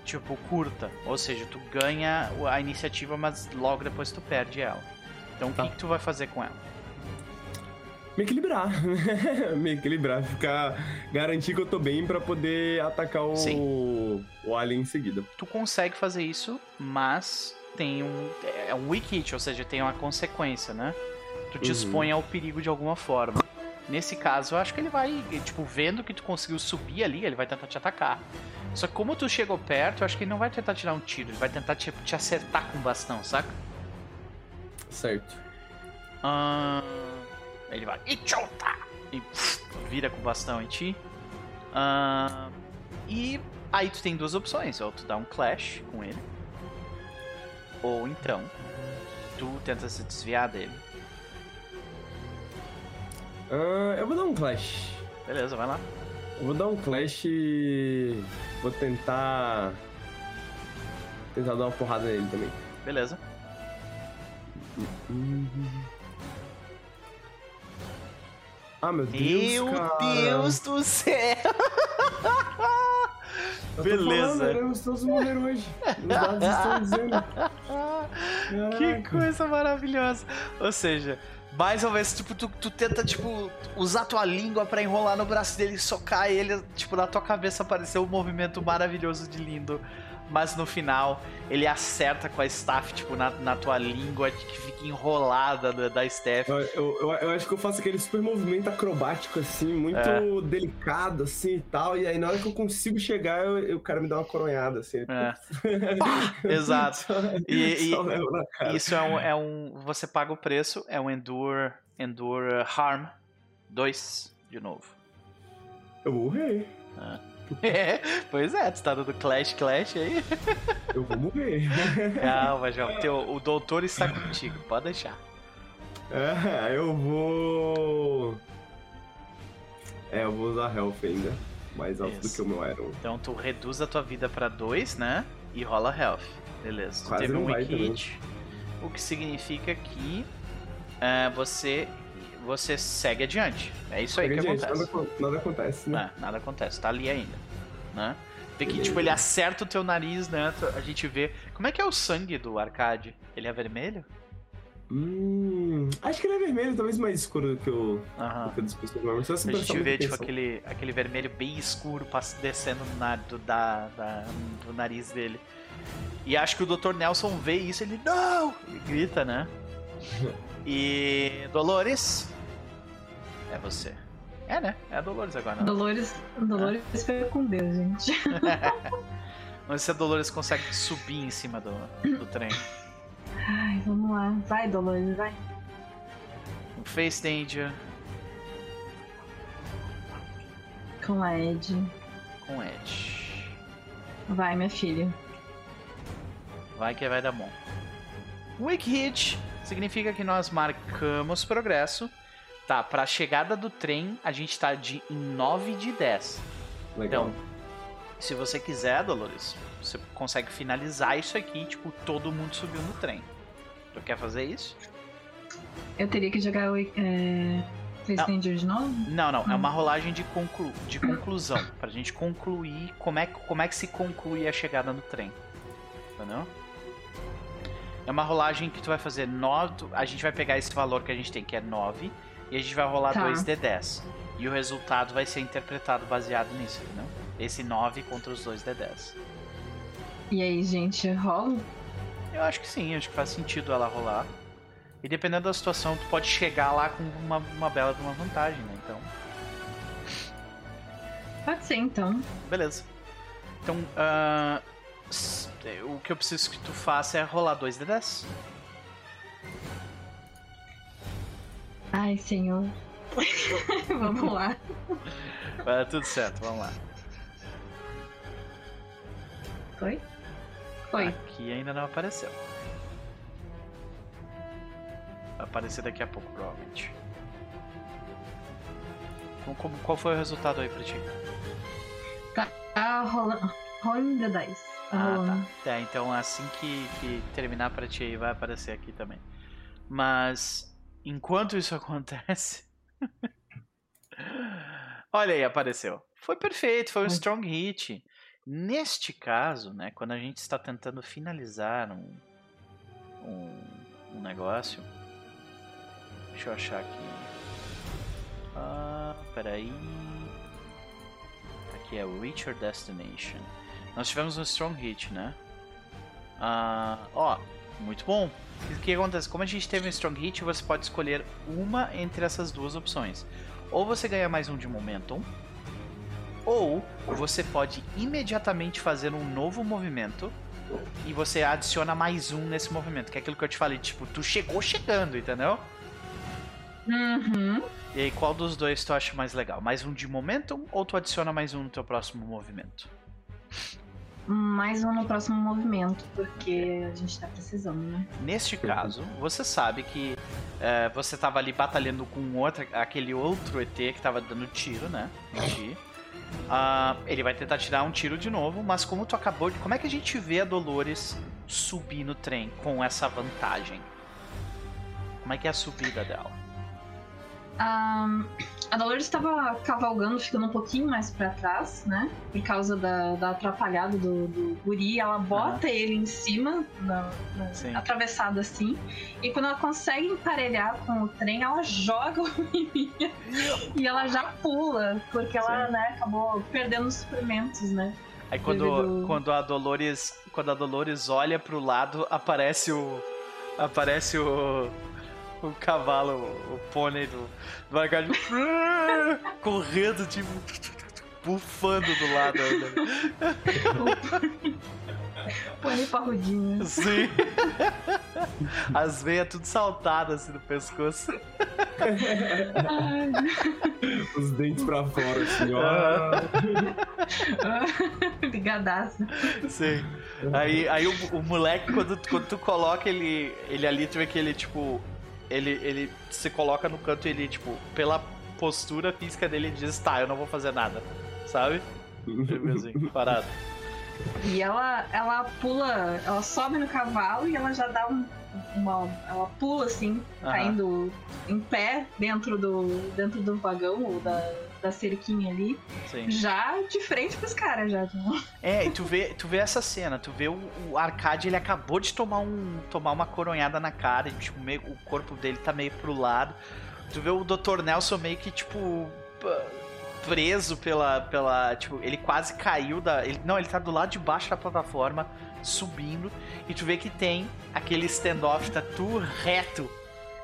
tipo curta, ou seja, tu ganha a iniciativa, mas logo depois tu perde ela. Então tá. o que, que tu vai fazer com ela? me equilibrar. me equilibrar, ficar. garantir que eu tô bem para poder atacar o, o alien em seguida. Tu consegue fazer isso, mas tem um. É um weak hit, ou seja, tem uma consequência, né? Tu te uhum. expõe ao perigo de alguma forma. Nesse caso, eu acho que ele vai, tipo, vendo que tu conseguiu subir ali, ele vai tentar te atacar. Só que como tu chegou perto, eu acho que ele não vai tentar tirar um tiro, ele vai tentar te, te acertar com o bastão, saca? Certo. Ahn. Ele vai. Ichota! E pff, vira com o bastão em ti. Uh, e aí tu tem duas opções. Ou tu dá um clash com ele. Ou então tu tenta se desviar dele. Uh, eu vou dar um clash. Beleza, vai lá. Eu vou dar um clash e vou tentar. Tentar dar uma porrada nele também. Beleza. Ah, meu Deus, Meu cara. Deus do céu! Beleza. Falando, todos morrer hoje. Os dados estão dizendo. Que coisa maravilhosa. Ou seja, mais uma vez, tipo, tu, tu tenta, tipo, usar tua língua para enrolar no braço dele e socar ele, tipo, na tua cabeça apareceu um movimento maravilhoso de lindo mas no final ele acerta com a staff, tipo, na, na tua língua, que fica enrolada da, da staff. Eu, eu, eu, acho que eu faço aquele super movimento acrobático, assim, muito é. delicado, assim e tal. E aí na hora que eu consigo chegar, eu, o cara me dá uma coronhada, assim. É. Exato. E, e isso é um, é um. Você paga o preço, é um Endure, Endure Harm 2 de novo. Eu morri. É. É, pois é, tu tá dando Clash Clash aí. Eu vou morrer. Calma, João. Teu, o doutor está contigo, pode deixar. É, eu vou. É, eu vou usar Health ainda. Mais alto Isso. do que o meu Iron. Então tu reduz a tua vida pra 2, né? E rola Health. Beleza. Tu Quase teve um hit. O que significa que uh, você você segue adiante. É isso aí que acontece. Nada, nada, acontece, né? Não, nada acontece, tá ali ainda. né? Vê que, tipo, ele acerta o teu nariz, né? A gente vê. Como é que é o sangue do arcade? Ele é vermelho? Hum, acho que ele é vermelho, talvez mais escuro do que o, uhum. que o. A gente vê tipo, aquele, aquele vermelho bem escuro descendo na, do, da, da, do nariz dele. E acho que o Dr. Nelson vê isso ele não! E grita, né? E Dolores? É você. É, né? É a Dolores agora. Né? Dolores, Dolores é. foi com Deus, gente. Vamos ver se a Dolores consegue subir em cima do, do trem. Ai, vamos lá. Vai, Dolores, vai. Um Face Danger. Com a Ed. Com Ed. Vai, minha filha. Vai que vai dar bom. Weak Hit significa que nós marcamos progresso. Tá, pra chegada do trem, a gente tá de, em 9 de 10. Legal. Então, se você quiser, Dolores, você consegue finalizar isso aqui, tipo, todo mundo subiu no trem. Tu quer fazer isso? Eu teria que jogar o. É... De novo? Não, não. É uma rolagem de, conclu... de conclusão. pra gente concluir como é, como é que se conclui a chegada no trem. Entendeu? É uma rolagem que tu vai fazer 9. A gente vai pegar esse valor que a gente tem, que é 9, e a gente vai rolar tá. 2d10. E o resultado vai ser interpretado baseado nisso, entendeu? Esse 9 contra os 2d10. E aí, gente, rola? Eu acho que sim, acho que faz sentido ela rolar. E dependendo da situação, tu pode chegar lá com uma, uma bela de uma vantagem, né? Então. Pode ser, então. Beleza. Então, uh, o que eu preciso que tu faça é rolar 2 Ai, senhor. vamos lá. Vai tudo certo, vamos lá. Foi? Foi. Aqui ainda não apareceu. Vai aparecer daqui a pouco, provavelmente. Qual, qual foi o resultado aí pra ti? Tá, tá rolando. Rolling the dice. Tá ah, tá. É, então assim que, que terminar pra ti aí vai aparecer aqui também. Mas enquanto isso acontece. Olha aí, apareceu. Foi perfeito, foi um strong hit. Neste caso, né, quando a gente está tentando finalizar um, um, um negócio. Deixa eu achar aqui. Ah, peraí. Aqui é Reach Your Destination. Nós tivemos um Strong Hit, né? Ah, ó, muito bom. O que acontece? Como a gente teve um Strong Hit, você pode escolher uma entre essas duas opções. Ou você ganha mais um de Momentum, ou você pode imediatamente fazer um novo movimento e você adiciona mais um nesse movimento, que é aquilo que eu te falei, tipo, tu chegou chegando, entendeu? Uhum. E aí, qual dos dois tu acha mais legal? Mais um de momentum ou tu adiciona mais um no teu próximo movimento? Mais um no próximo movimento, porque a gente tá precisando, né? Neste caso, você sabe que é, você tava ali batalhando com outro, aquele outro ET que tava dando tiro, né? Uh, ele vai tentar tirar um tiro de novo, mas como tu acabou de. Como é que a gente vê a Dolores subir no trem com essa vantagem? Como é que é a subida dela? A Dolores estava cavalgando, ficando um pouquinho mais para trás, né? Por causa da, da atrapalhada do, do guri. Ela bota uhum. ele em cima, na, na, atravessado assim. E quando ela consegue emparelhar com o trem, ela joga o menino e ela já pula, porque ela né, acabou perdendo os suprimentos, né? Aí quando, quando a Dolores. Quando a Dolores olha pro lado, aparece o. Aparece o o cavalo, o pônei do, do arcade correndo, tipo, bufando do lado ainda. Pônei parrudinho. Sim. As veias tudo saltadas assim no pescoço. Os dentes pra fora, assim, ó. Ligadaço. Sim. Aí, aí o, o moleque, quando, quando tu coloca ele, ele ali, tu vê que ele, tipo, ele, ele se coloca no canto e ele, tipo, pela postura física dele, ele diz, tá, eu não vou fazer nada, sabe? Assim, parado. E ela, ela pula, ela sobe no cavalo e ela já dá um, uma. Ela pula assim, caindo em pé dentro do, dentro do vagão ou da, da cerquinha ali, Sim. já de frente pros caras, já. É, e tu vê, tu vê essa cena, tu vê o, o Arcade, ele acabou de tomar, um, tomar uma coronhada na cara, e, tipo, meio, o corpo dele tá meio pro lado. Tu vê o Dr. Nelson meio que, tipo preso pela, pela. Tipo, ele quase caiu da. Ele, não, ele tá do lado de baixo da plataforma, subindo. E tu vê que tem aquele standoff, tá tu reto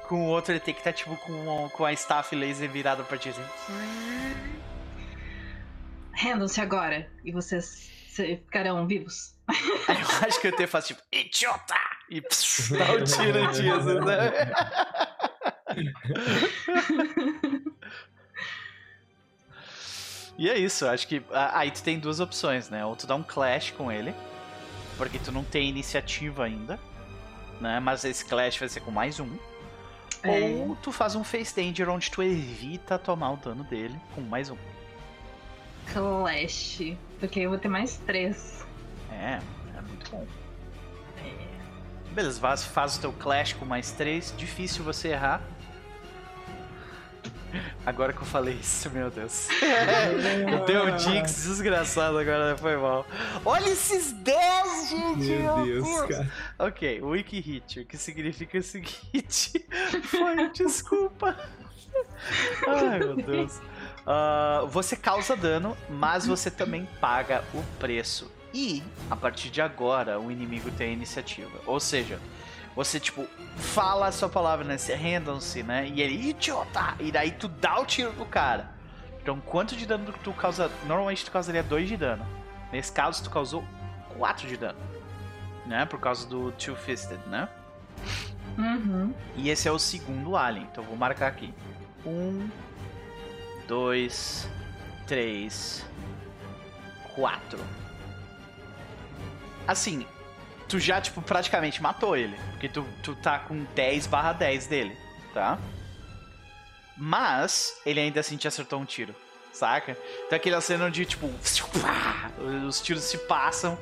com o outro, ele tem que estar, tá, tipo, com, com a staff laser virada pra ti assim. Rendam-se agora e vocês ficarão vivos. eu acho que eu tenho faço tipo, idiota! E pss, dá um tiro em ti, né? E é isso, acho que aí tu tem duas opções, né? Ou tu dá um clash com ele, porque tu não tem iniciativa ainda, né? Mas esse clash vai ser com mais um. É. Ou tu faz um face danger onde tu evita tomar o dano dele com mais um. Clash, porque eu vou ter mais três. É, é muito bom. É. Beleza, faz, faz o teu clash com mais três, difícil você errar. Agora que eu falei isso, meu Deus. eu dei um Dix desgraçado agora, foi mal. Olha esses 10, gente! Meu Deus, Deus, cara. Ok, Wiki Hit, o que significa o seguinte: foi desculpa. Ai, meu Deus. Uh, você causa dano, mas você também paga o preço. E, a partir de agora, o inimigo tem a iniciativa. Ou seja, você, tipo, fala a sua palavra, né? Se rendam-se, né? E ele, idiota! E daí tu dá o tiro no cara. Então, quanto de dano tu causa? Normalmente tu causaria 2 de dano. Nesse caso, tu causou 4 de dano. Né? Por causa do Two-Fisted, né? Uhum. E esse é o segundo alien. Então, vou marcar aqui. Um, dois, três, quatro. Assim, tu já, tipo, praticamente matou ele. Porque tu, tu tá com 10 barra 10 dele, tá? Mas, ele ainda assim te acertou um tiro, saca? Então aquela cena onde, tipo, os tiros se passam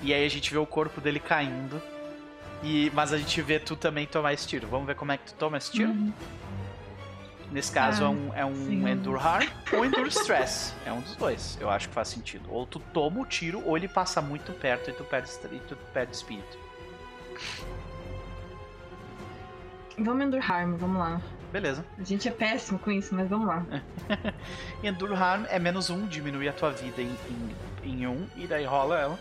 e aí a gente vê o corpo dele caindo. E, mas a gente vê tu também tomar esse tiro. Vamos ver como é que tu toma esse tiro? Uhum. Nesse caso ah, é um, é um Endure Harm ou Endure Stress. É um dos dois. Eu acho que faz sentido. Ou tu toma o tiro, ou ele passa muito perto e tu perde, e tu perde espírito. Vamos Endure Harm, vamos lá. Beleza. A gente é péssimo com isso, mas vamos lá. Endure Harm é menos um, diminui a tua vida em, em, em um, e daí rola ela.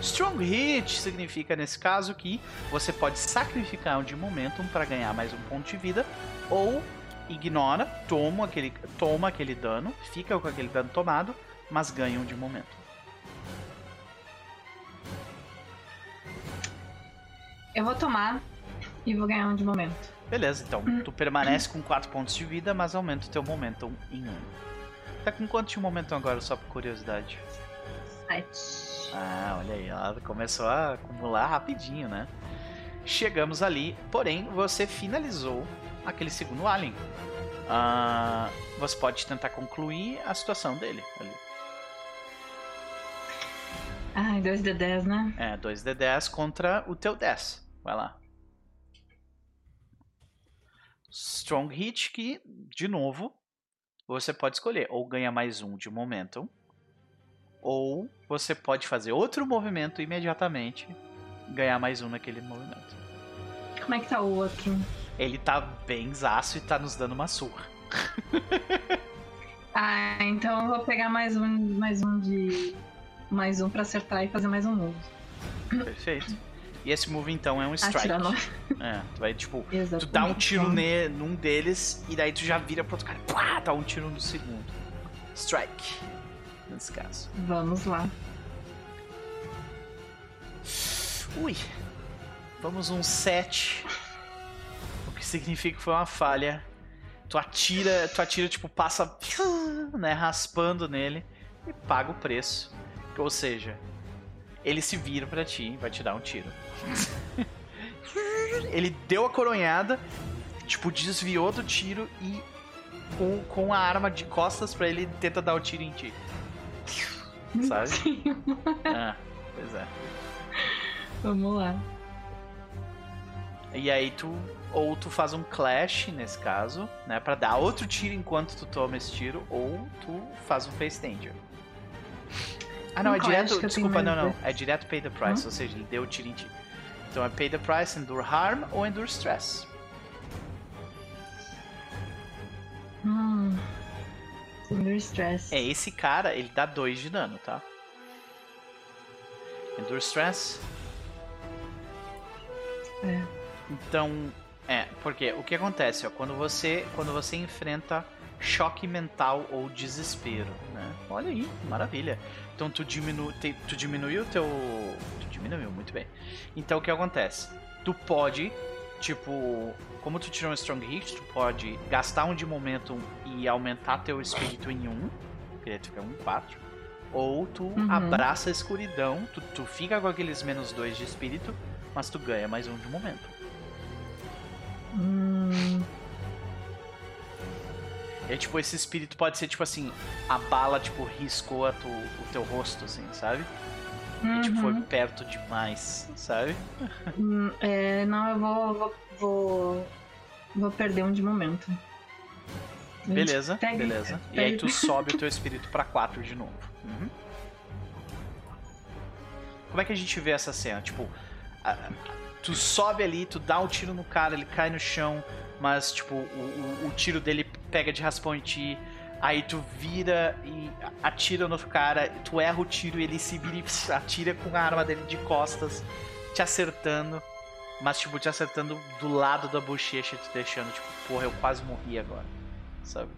Strong Hit significa, nesse caso, que você pode sacrificar um de momentum para ganhar mais um ponto de vida, ou ignora, toma aquele, toma aquele dano, fica com aquele dano tomado, mas ganha um de momento. Eu vou tomar e vou ganhar um de momento. Beleza, então. Tu permanece com 4 pontos de vida, mas aumenta o teu momentum em 1. Um. Tá com quanto de momentum agora, só por curiosidade? 7. Ah, olha aí, ela começou a acumular rapidinho, né? Chegamos ali, porém você finalizou aquele segundo alien. Ah, você pode tentar concluir a situação dele ali. Ai, 2d10, né? É, 2d10 contra o teu 10. Vai lá. Strong Hit que, de novo, você pode escolher ou ganha mais um de momentum ou você pode fazer outro movimento imediatamente ganhar mais um naquele movimento. Como é que tá o outro? Ele tá bem zaço e tá nos dando uma surra. ah, então eu vou pegar mais um, mais um de. Mais um pra acertar e fazer mais um move. Perfeito. E esse move então é um strike. É, tu vai tipo, Exatamente. tu dá um tiro ne, num deles e daí tu já vira pro outro cara, pá, dá um tiro no segundo. Strike nesse caso. Vamos lá. Ui. Vamos um 7. O que significa que foi uma falha. Tu atira, tu atira, tipo, passa, né, raspando nele e paga o preço. Ou seja, ele se vira para ti e vai te dar um tiro. ele deu a coronhada, tipo, desviou do tiro e com, com a arma de costas para ele tenta dar o tiro em ti. Sabe? ah, pois é. Vamos lá. E aí tu ou tu faz um clash nesse caso, né, para dar outro tiro enquanto tu toma esse tiro, ou tu faz um face danger. Ah, não, um é direto, desculpa, não, não, é direto pay the price, hum? ou seja, ele deu o tiro em ti. Então é pay the price, endure harm ou endure stress. Hum. Endure stress. É, esse cara, ele dá 2 de dano, tá? Endure stress. É. Então, é, porque o que acontece, ó, quando você, quando você enfrenta choque mental ou desespero, né? Olha aí, maravilha. Então tu, diminu, te, tu diminuiu o teu, tu diminuiu muito bem. Então o que acontece? Tu pode, tipo, como tu tirou um strong hit, tu pode gastar um de momento e aumentar teu espírito em um, que fica um 4. Ou tu uhum. abraça a escuridão, tu, tu fica com aqueles menos dois de espírito, mas tu ganha mais um de momento. Hum. É tipo, esse espírito pode ser tipo assim, a bala, tipo, riscou tu, o teu rosto, assim, sabe? Uhum. E tipo, foi uhum. perto demais, sabe? Hum, é, não, eu vou, vou, vou. Vou perder um de momento. Beleza, pega, beleza. Pega. E aí tu sobe o teu espírito para 4 de novo. Uhum. Como é que a gente vê essa cena? Tipo, tu sobe ali, tu dá um tiro no cara, ele cai no chão, mas tipo, o, o, o tiro dele pega de raspão em ti. Aí tu vira e atira no cara, tu erra o tiro e ele se vira e atira com a arma dele de costas, te acertando. Mas, tipo, te acertando do lado da bochecha, te deixando, tipo, porra, eu quase morri agora. Sabe?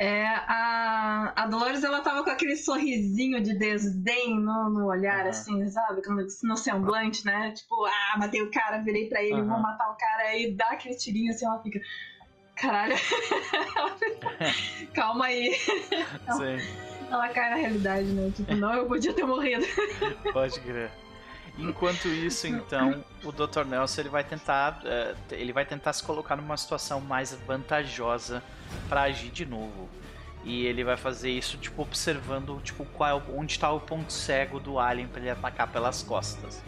É, a, a Dolores, ela tava com aquele sorrisinho de desdém no, no olhar, uhum. assim, sabe? No semblante, né? Tipo, ah, matei o cara, virei pra ele, uhum. vou matar o cara, aí dá aquele tirinho assim, ela fica. Caralho. Calma aí. Ela, ela cai na realidade, né? Tipo, não, eu podia ter morrido. Pode crer. Enquanto isso, então, o Dr. Nelson ele vai tentar, uh, ele vai tentar se colocar numa situação mais vantajosa para agir de novo. E ele vai fazer isso tipo observando tipo qual é, onde está o ponto cego do alien para ele atacar pelas costas.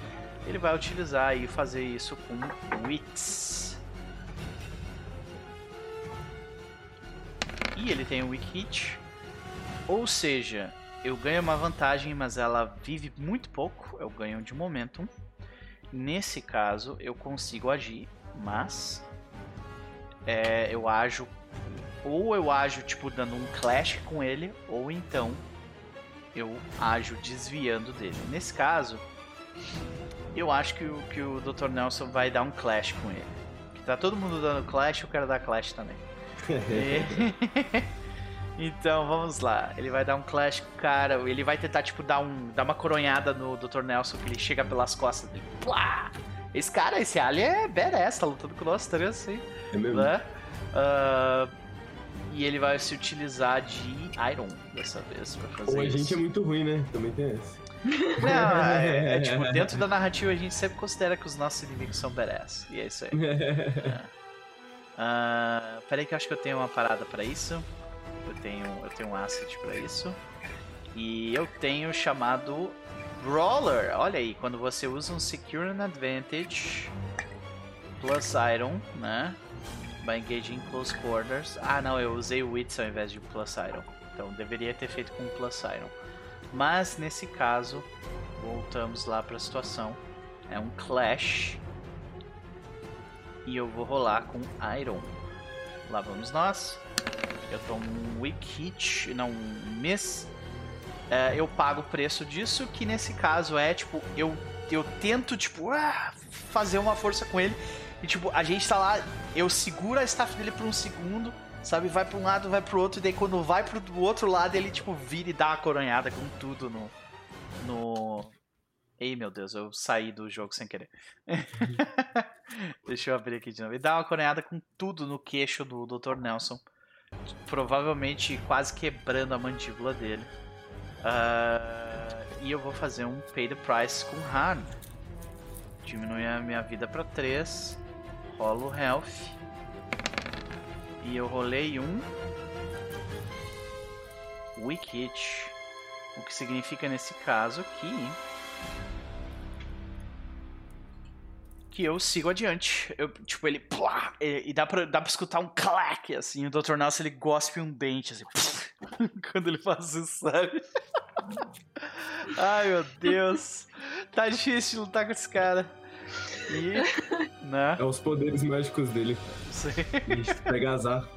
Ele vai utilizar e fazer isso com Wits. E ele tem o Weak Hit. Ou seja, eu ganho uma vantagem, mas ela vive muito pouco. Eu ganho de momentum. Nesse caso, eu consigo agir, mas é, eu ajo ou eu ajo tipo dando um clash com ele, ou então eu ajo desviando dele. Nesse caso, eu acho que o, que o Dr. Nelson vai dar um clash com ele. Que tá todo mundo dando clash, eu quero dar clash também. e... Então vamos lá. Ele vai dar um clash cara. Ele vai tentar, tipo, dar, um, dar uma coronhada no Dr. Nelson, que ele chega pelas costas dele. Plá! Esse cara, esse alien é badass, tá lutando com nós três, assim. É mesmo. Né? Uh, e ele vai se utilizar de Iron dessa vez pra fazer Ou a gente é muito ruim, né? Também tem esse. Não, é, é, tipo, dentro da narrativa a gente sempre considera que os nossos inimigos são badass. E é isso aí. Uh, peraí que eu acho que eu tenho uma parada para isso. Eu tenho, eu tenho um asset para isso. E eu tenho chamado Brawler. Olha aí, quando você usa um Secure and Advantage plus Iron, né? By engaging close quarters. Ah, não, eu usei o Wits ao invés de plus Iron. Então deveria ter feito com plus Iron. Mas nesse caso, voltamos lá para a situação. É um Clash. E eu vou rolar com Iron. Lá vamos nós. Eu tomo um weak hit, não um miss. É, eu pago o preço disso, que nesse caso é tipo, eu, eu tento, tipo, ah, fazer uma força com ele. E tipo, a gente tá lá, eu seguro a staff dele por um segundo, sabe? Vai pra um lado, vai pro outro, e daí quando vai pro outro lado, ele tipo vira e dá uma coronhada com tudo no. No. Ei meu Deus, eu saí do jogo sem querer. Deixa eu abrir aqui de novo. Ele dá uma coronhada com tudo no queixo do Dr. Nelson provavelmente quase quebrando a mandíbula dele. Uh, e eu vou fazer um Pay the Price com Harm. Diminui a minha vida para 3. Rolo Health. E eu rolei um Weak Hit. O que significa nesse caso que que eu sigo adiante. Eu, tipo, ele. Plá, e, e, dá, pra, dá pra escutar um clack, assim. O Dr. Nelson ele gospe um dente, assim. quando ele faz isso, sabe? Ai, meu Deus. Tá difícil de lutar com esse cara. E. Né? É os poderes mágicos dele. Sim. Pega azar.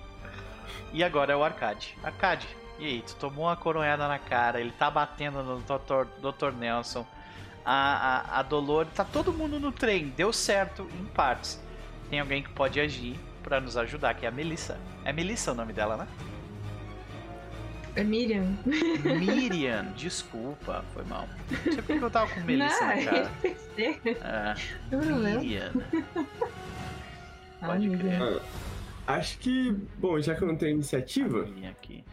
E agora é o Arcade. Arcade, e aí? Tu tomou uma coronhada na cara, ele tá batendo no Dr. Dr. Nelson a, a, a Dolor, tá todo mundo no trem, deu certo em partes. Tem alguém que pode agir para nos ajudar, que é a Melissa. É Melissa o nome dela, né? É Miriam. Miriam, desculpa, foi mal. Não sei porque eu tava com Melissa Não, na cara. É, Miriam. Pode crer. Ah, acho que, bom, já que eu não tenho iniciativa, aqui.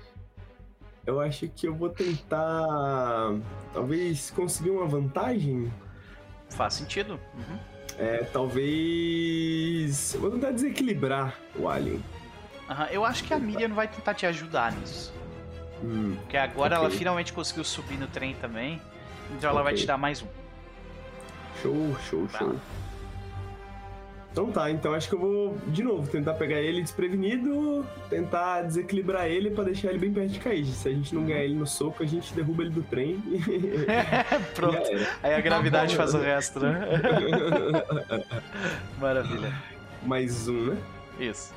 Eu acho que eu vou tentar. Talvez conseguir uma vantagem. Faz sentido. Uhum. É, talvez. Eu vou tentar desequilibrar o Alien. Aham, Eu acho que a Miriam vai tentar te ajudar nisso. Hum, Porque agora ela Ok. finalmente conseguiu subir no trem também. Então ela vai Ok. te dar mais um. show, show, Vai show. Então tá, então acho que eu vou, de novo, tentar pegar ele desprevenido, tentar desequilibrar ele pra deixar ele bem perto de cair. Se a gente não ganhar ele no soco, a gente derruba ele do trem. Pronto. Já era. Aí a gravidade faz o resto, né? Maravilha. Mais um, né? Isso.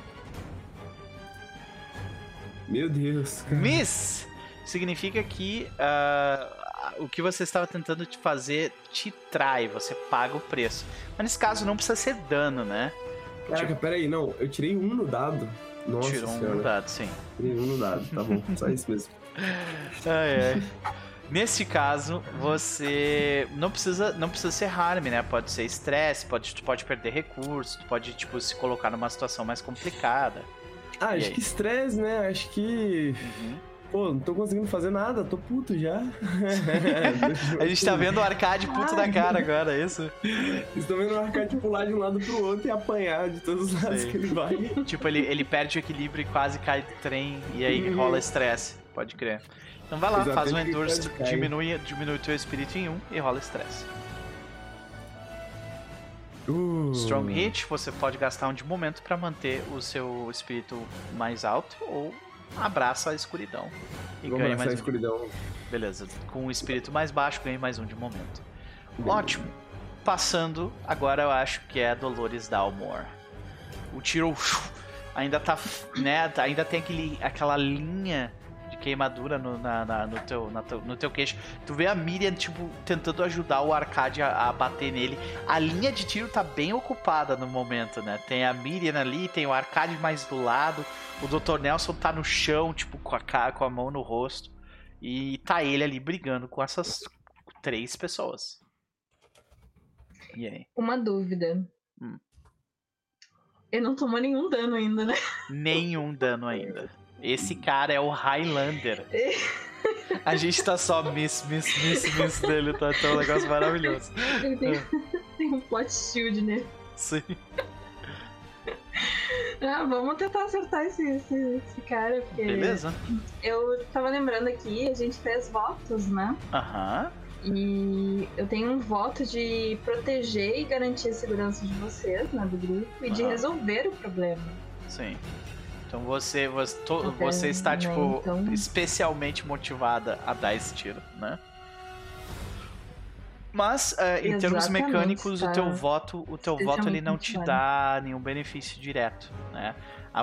Meu Deus. cara. Miss significa que ah, o que você estava tentando te fazer te trai, você paga o preço. Mas nesse caso não precisa ser dano, né? Caraca, peraí, não. Eu tirei um no dado. Nossa Tirou senhora. um dado, sim. Tirei um no dado, tá bom. Só isso mesmo. Ai, ai. Nesse caso, você não precisa, não precisa ser harm, né? Pode ser estresse, pode, tu pode perder recursos, tu pode tipo se colocar numa situação mais complicada. Ah, E acho aí? que estresse, né? Acho que. Uhum. Pô, não tô conseguindo fazer nada, tô puto já. A gente tá vendo o arcade puto da cara agora, é isso? Estão vendo o arcade pular de um lado pro outro e apanhar de todos os lados Sei. que ele vai. Tipo, ele, ele perde o equilíbrio e quase cai do trem, e aí Uhum. rola estresse. Pode crer. Então vai lá, Exato, faz um endurance, diminui, diminui teu espírito em um e rola estresse. Uh. Strong Hit, você pode gastar um de momento pra manter o seu espírito mais alto ou abraça a escuridão e Vamos ganha a mais um. escuridão. Beleza, com o espírito mais baixo ganha mais um de momento. Beleza. Ótimo. Passando, agora eu acho que é a Dolores Dalmore. O tiro ainda tá, né, ainda tem aquele, aquela linha de queimadura no, na, na- no, teu, na no teu queixo. Tu vê a Miriam, tipo, tentando ajudar o Arcade a, a bater nele. A linha de tiro tá bem ocupada no momento, né? Tem a Miriam ali, tem o Arcade mais do lado. O Dr. Nelson tá no chão, tipo, com a, ca- com a mão no rosto. E tá ele ali brigando com essas três pessoas. E aí? Uma dúvida. Hum. Ele não tomou nenhum dano ainda, né? Nenhum dano ainda. Esse cara é o Highlander. A gente tá só miss, miss, miss, miss dele, tá? Tá um negócio maravilhoso. Ele tem, tem um plot shield nele. Sim. Ah, vamos tentar acertar esse, esse, esse cara, porque Beleza? eu tava lembrando aqui, a gente fez votos, né? Aham. E eu tenho um voto de proteger e garantir a segurança de vocês, né, do grupo, e de Aham. resolver o problema. Sim. Então você, você, to- você está, né, tipo, então- especialmente motivada a dar esse tiro, né? Mas, eh, em termos mecânicos, o teu voto, o teu voto ele não te dá nenhum benefício direto, né? A,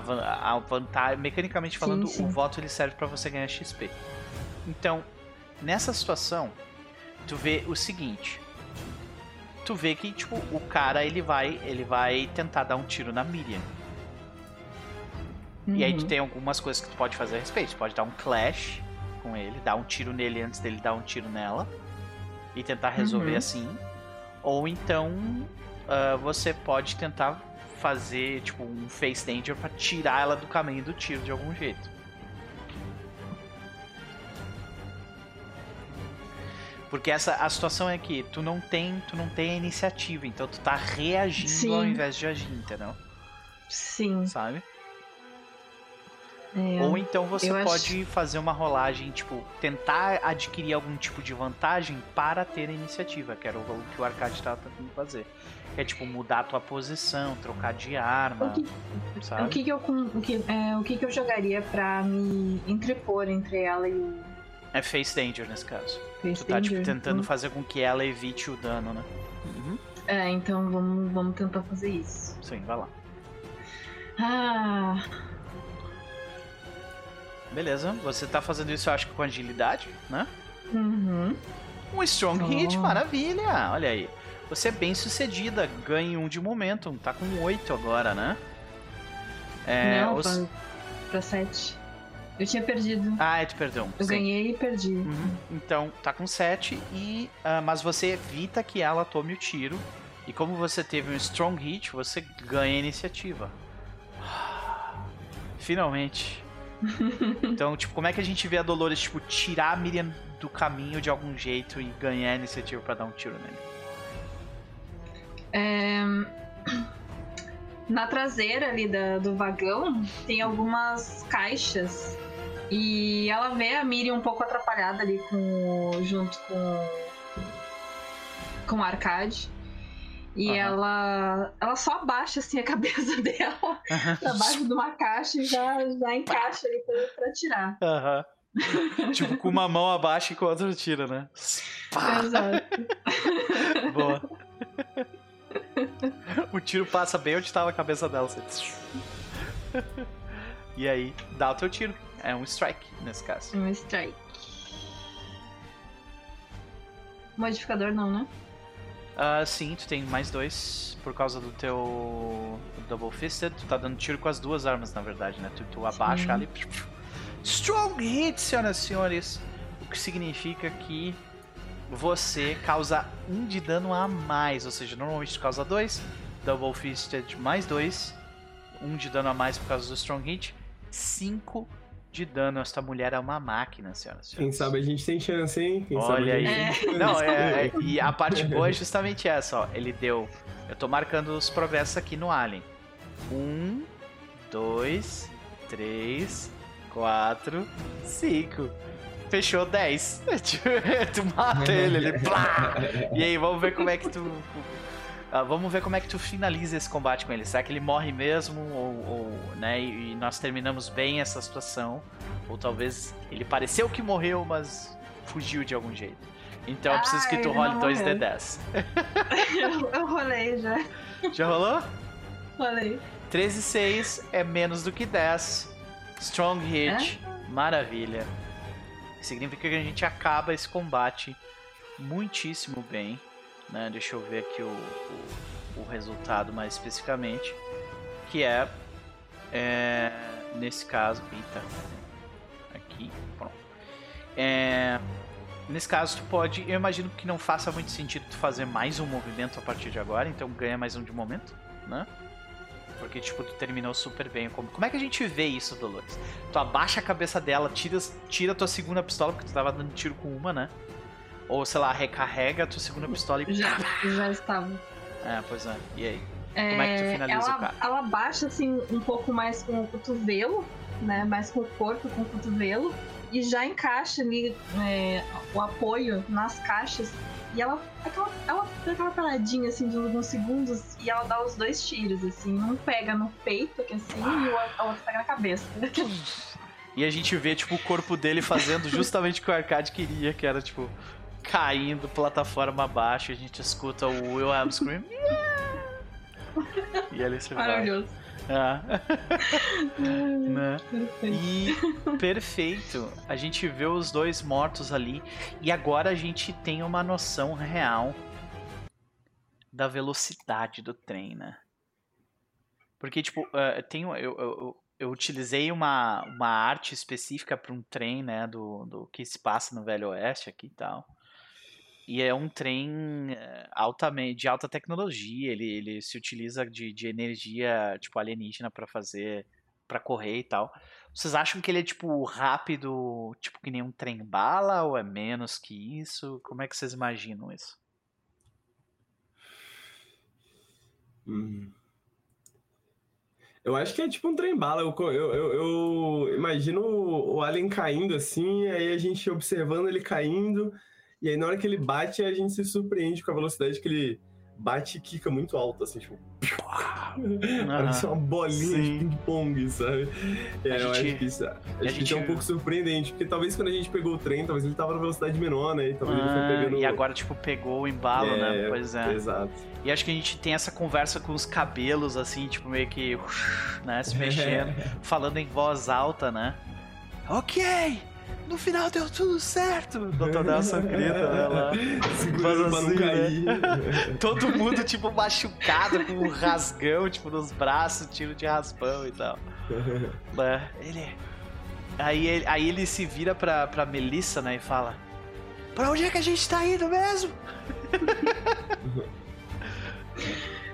a vantagem, mecanicamente falando, sim. o voto ele serve para você ganhar XP. Então, nessa situação, tu vê o seguinte, tu vê que tipo o cara ele vai, ele vai tentar dar um tiro na Miriam. E aí tu Uhum. tem algumas coisas que tu pode fazer a respeito. Tu pode dar um clash com ele, dar um tiro nele antes dele dar um tiro nela. E tentar resolver Uhum. assim. Ou então ah, você pode tentar fazer tipo um face danger pra tirar ela do caminho do tiro de algum jeito. Porque essa a situação é que tu não tem, tu não tem a iniciativa, então tu tá reagindo Sim. ao invés de agir, entendeu? Sim. Sabe? É, Ou então você pode acho... fazer uma rolagem, tipo, tentar adquirir algum tipo de vantagem para ter a iniciativa, que era o que o arcade estava tentando fazer. Que é tipo mudar a tua posição, trocar de arma. O que, sabe? O que, que eu, o que, é, o que, que eu jogaria para me entrepor entre ela e o. É face danger nesse caso. Face tu tá tipo, tentando hum. fazer com que ela evite o dano, né? Uhum. É, então vamos, vamos tentar fazer isso. Sim, vai lá. Ah. Beleza, você tá fazendo isso, eu acho que com agilidade, né? Uhum. Um strong oh. hit, maravilha! Olha aí. Você é bem sucedida, ganha um de momentum, tá com 8 agora, né? É, Não, os... pra, pra 7. Eu tinha perdido. Ah, tu perdeu. Eu Sim. ganhei e perdi. Uhum. Então, tá com 7 e. Uh, mas você evita que ela tome o tiro. E como você teve um strong hit, você ganha a iniciativa. Finalmente. Então, tipo, como é que a gente vê a Dolores, tipo, tirar a Miriam do caminho de algum jeito e ganhar a iniciativa para dar um tiro nele? É... Na traseira ali da, do vagão tem algumas caixas e ela vê a Miriam um pouco atrapalhada ali com junto com com o Arcade. E uhum. ela ela só abaixa assim a cabeça dela uhum. pra baixo de uma caixa e já, já encaixa ali pra, pra tirar. Uhum. tipo, com uma mão abaixa e com a outra tira, né? Exato. Boa. o tiro passa bem onde estava a cabeça dela. Assim. e aí, dá o teu tiro. É um strike, nesse caso. Um strike. Modificador não, né? Uh, sim, tu tem mais dois por causa do teu Double Fisted. Tu tá dando tiro com as duas armas, na verdade, né? Tu, tu abaixa ali. Strong hit, senhoras e senhores. O que significa que você causa um de dano a mais. Ou seja, normalmente tu causa dois. Double Fisted mais dois. Um de dano a mais por causa do Strong Hit. Cinco de dano. Esta mulher é uma máquina, senhoras Quem sabe a gente tem chance, hein? Quem Olha aí. É. Não, é, é, e a parte boa é justamente essa, ó. Ele deu. Eu tô marcando os progressos aqui no Alien. Um, dois, três, quatro, cinco. Fechou 10. tu mata ele, ele. Plá! E aí, vamos ver como é que tu Uh, vamos ver como é que tu finaliza esse combate com ele. Será que ele morre mesmo? Ou, ou né, e, e, nós terminamos bem essa situação? Ou talvez ele pareceu que morreu, mas fugiu de algum jeito. Então eu preciso que tu role 2d10. eu, eu rolei já. Já rolou? Rolei. 13 e 6 é menos do que 10. Strong hit. É? Maravilha. Significa que a gente acaba esse combate muitíssimo bem. Né? Deixa eu ver aqui o, o, o resultado mais especificamente. Que é, é, Nesse caso. Eita. Aqui. Pronto. É, nesse caso, tu pode. Eu imagino que não faça muito sentido tu fazer mais um movimento a partir de agora, então ganha mais um de momento, né? Porque, tipo, tu terminou super bem. Como, como é que a gente vê isso, Dolores? Tu abaixa a cabeça dela, tira, tira tua segunda pistola, porque tu tava dando tiro com uma, né? Ou, sei lá, recarrega a tua segunda pistola e. Já, já estava. É, pois é. E aí? É, Como é que tu finaliza ela, o cara? Ela baixa assim um pouco mais com o cotovelo, né? Mais com o corpo, com o cotovelo. E já encaixa ali é, o apoio nas caixas. E ela, aquela, ela aquela paradinha assim de alguns segundos e ela dá os dois tiros, assim. Um pega no peito, aqui assim, e o outro pega na cabeça. E a gente vê, tipo, o corpo dele fazendo justamente o que o Arcade queria, que era, tipo, caindo plataforma abaixo, a gente escuta o Wilhelm Scream. e ali você Maravilhoso. vai. Ah. né? E perfeito. A gente vê os dois mortos ali. E agora a gente tem uma noção real da velocidade do trem, né? Porque, tipo, uh, tem, eu, eu, eu, utilizei uma, uma arte específica para um trem, né? Do, do que se passa no Velho Oeste aqui e tal. E é um trem eh, de alta tecnologia, ele, ele se utiliza de, de energia tipo alienígena para fazer, para correr e tal. Vocês acham que ele é tipo rápido, tipo que nem um trem bala ou é menos que isso? Como é que vocês imaginam isso? Hum. Eu acho que é tipo um trem-bala. Eu, eu, eu, imagino o alien caindo assim, aí a gente observando ele caindo, e aí na hora que ele bate, a gente se surpreende com a velocidade que ele bate e quica muito alto, assim, tipo. Parece uma bolinha Sim. de ping-pong, sabe? É, eu acho que isso, a gente... é um pouco surpreendente, porque talvez quando a gente pegou o trem, talvez ele tava na velocidade menor, né? E talvez ah, ele foi ah, pegando. E agora, tipo, pegou o embalo, né? é, né? Pois é. Exato. E acho que a gente tem essa conversa com os cabelos, assim, tipo, meio que. né? Se mexendo, falando em voz alta, né? Ok! No final deu tudo certo. Dr. Nelson grita, né, lá. Segurando assim, pra não cair. Né? Todo mundo, tipo, machucado, com um rasgão, tipo, nos braços, tiro de raspão e tal. né? Ele... Aí, ele... Aí ele se vira pra, pra Melissa, né, e fala... Pra onde é que a gente tá indo mesmo?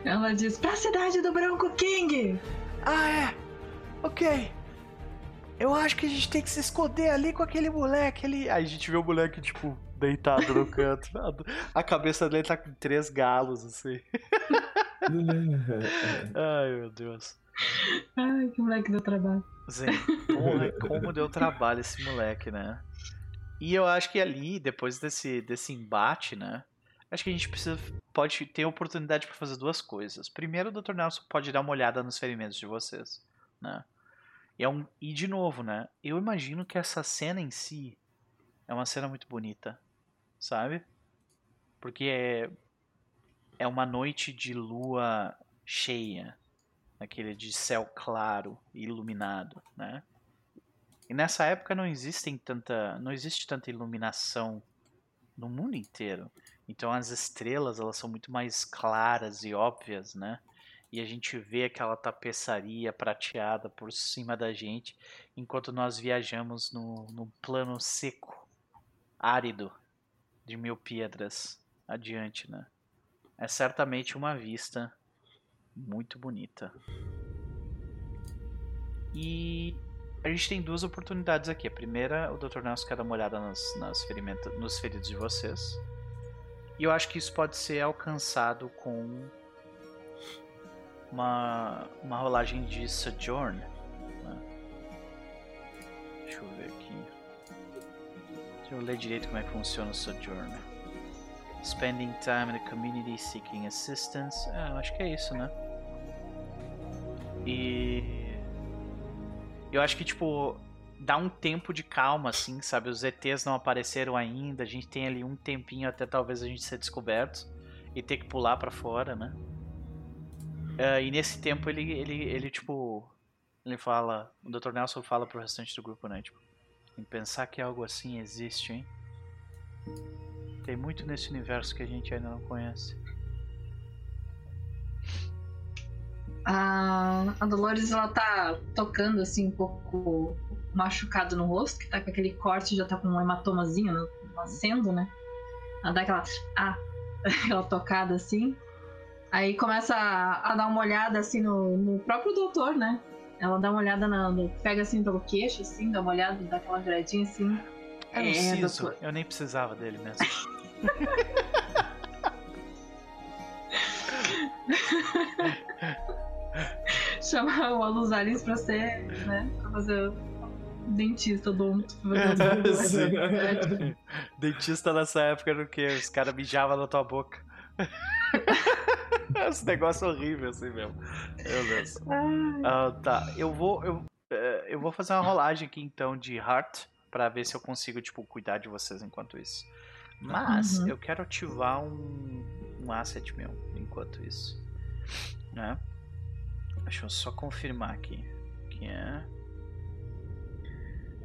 Ela diz, pra cidade do Branco King! Ah, é? Ok. Eu acho que a gente tem que se esconder ali com aquele moleque ali. Aí a gente vê o moleque, tipo, deitado no canto. A cabeça dele tá com três galos, assim. Ai, meu Deus. Ai, que moleque deu trabalho. Sim, porra, como deu trabalho esse moleque, né? E eu acho que ali, depois desse, desse embate, né? Acho que a gente precisa, pode ter oportunidade para fazer duas coisas. Primeiro, o Dr. Nelson pode dar uma olhada nos ferimentos de vocês, né? E, é um, e de novo, né? Eu imagino que essa cena em si é uma cena muito bonita, sabe? Porque é, é uma noite de lua cheia, aquele de céu claro e iluminado, né? E nessa época não existem tanta, não existe tanta iluminação no mundo inteiro. Então as estrelas elas são muito mais claras e óbvias, né? E a gente vê aquela tapeçaria prateada por cima da gente enquanto nós viajamos no, no plano seco, árido de mil pedras adiante, né? É certamente uma vista muito bonita. E a gente tem duas oportunidades aqui. A primeira, o Dr. Nelson quer dar uma olhada nas, nas nos feridos de vocês. E eu acho que isso pode ser alcançado com uma, uma rolagem de Sojourn. Né? Deixa eu ver aqui. Deixa eu ler direito como é que funciona o Sojourn. Spending time in the community seeking assistance. É, acho que é isso, né? E. Eu acho que, tipo, dá um tempo de calma, assim, sabe? Os ETs não apareceram ainda, a gente tem ali um tempinho até talvez a gente ser descoberto e ter que pular para fora, né? Uh, e nesse tempo ele, ele, ele, tipo. Ele fala. O Dr. Nelson fala pro restante do grupo, né? Tipo, em pensar que algo assim existe, hein? Tem muito nesse universo que a gente ainda não conhece. A, a Dolores, ela tá tocando assim um pouco machucado no rosto, que tá com aquele corte, já tá com um hematomazinho nascendo, né? Ela dá aquela. Ah, aquela tocada assim. Aí começa a, a, dar uma olhada assim no, no, próprio doutor, né? Ela dá uma olhada na. No, pega assim pelo queixo, assim, dá uma olhada, dá aquela viradinha assim. Era é, siso, eu nem precisava dele mesmo. Chama o Alusaris pra ser, né? Pra fazer dentista, odonto. dentista nessa época era o quê? Os caras mijavam na tua boca. Esse negócio horrível assim mesmo. Meu Deus. Uh, tá, eu vou. Eu, uh, eu vou fazer uma rolagem aqui então de Heart para ver se eu consigo, tipo, cuidar de vocês enquanto isso. Mas uhum. eu quero ativar um, um asset meu enquanto isso. Né? Deixa eu só confirmar aqui. Que é.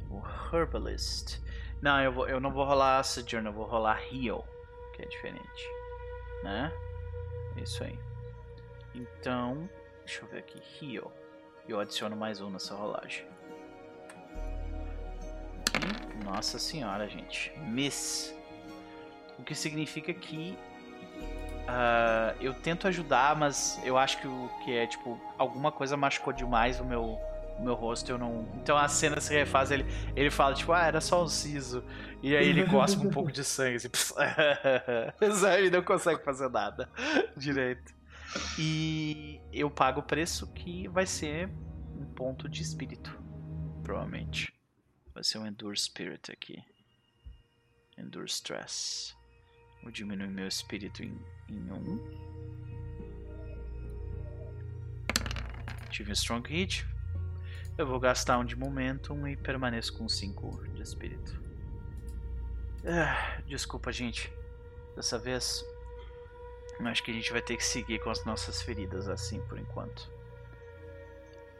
O Herbalist. Não, eu, vou, eu não vou rolar Sojourn, eu vou rolar Heal, que é diferente. Né? Isso aí. Então, deixa eu ver aqui. Heal. Eu adiciono mais um nessa rolagem. Nossa senhora, gente. Miss. O que significa que uh, eu tento ajudar, mas eu acho que o que é tipo alguma coisa machucou demais o meu o meu rosto, eu não. Então a cena se refaz, ele, ele fala, tipo, ah, era só um siso. E aí ele cospe um pouco de sangue, assim, sabe? Não consegue fazer nada direito. E eu pago o preço que vai ser um ponto de espírito. Provavelmente. Vai ser um Endure Spirit aqui. Endure Stress. Vou diminuir meu espírito em, em um. Tive um Strong Hit. Eu vou gastar um de Momentum e permaneço com 5 de espírito. Ah, desculpa, gente. Dessa vez, acho que a gente vai ter que seguir com as nossas feridas assim por enquanto.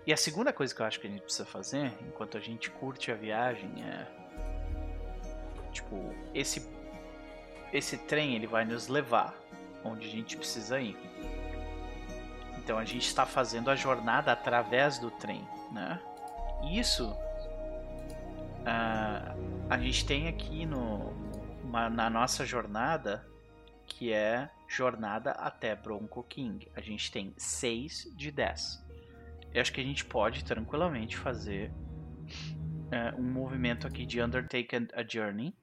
E a segunda coisa que eu acho que a gente precisa fazer, enquanto a gente curte a viagem, é. Tipo, esse. Esse trem ele vai nos levar onde a gente precisa ir. Então a gente está fazendo a jornada através do trem, né? Isso uh, a gente tem aqui no, uma, na nossa jornada que é jornada até Bronco King. A gente tem 6 de 10. Eu acho que a gente pode tranquilamente fazer uh, um movimento aqui de Undertake a Journey,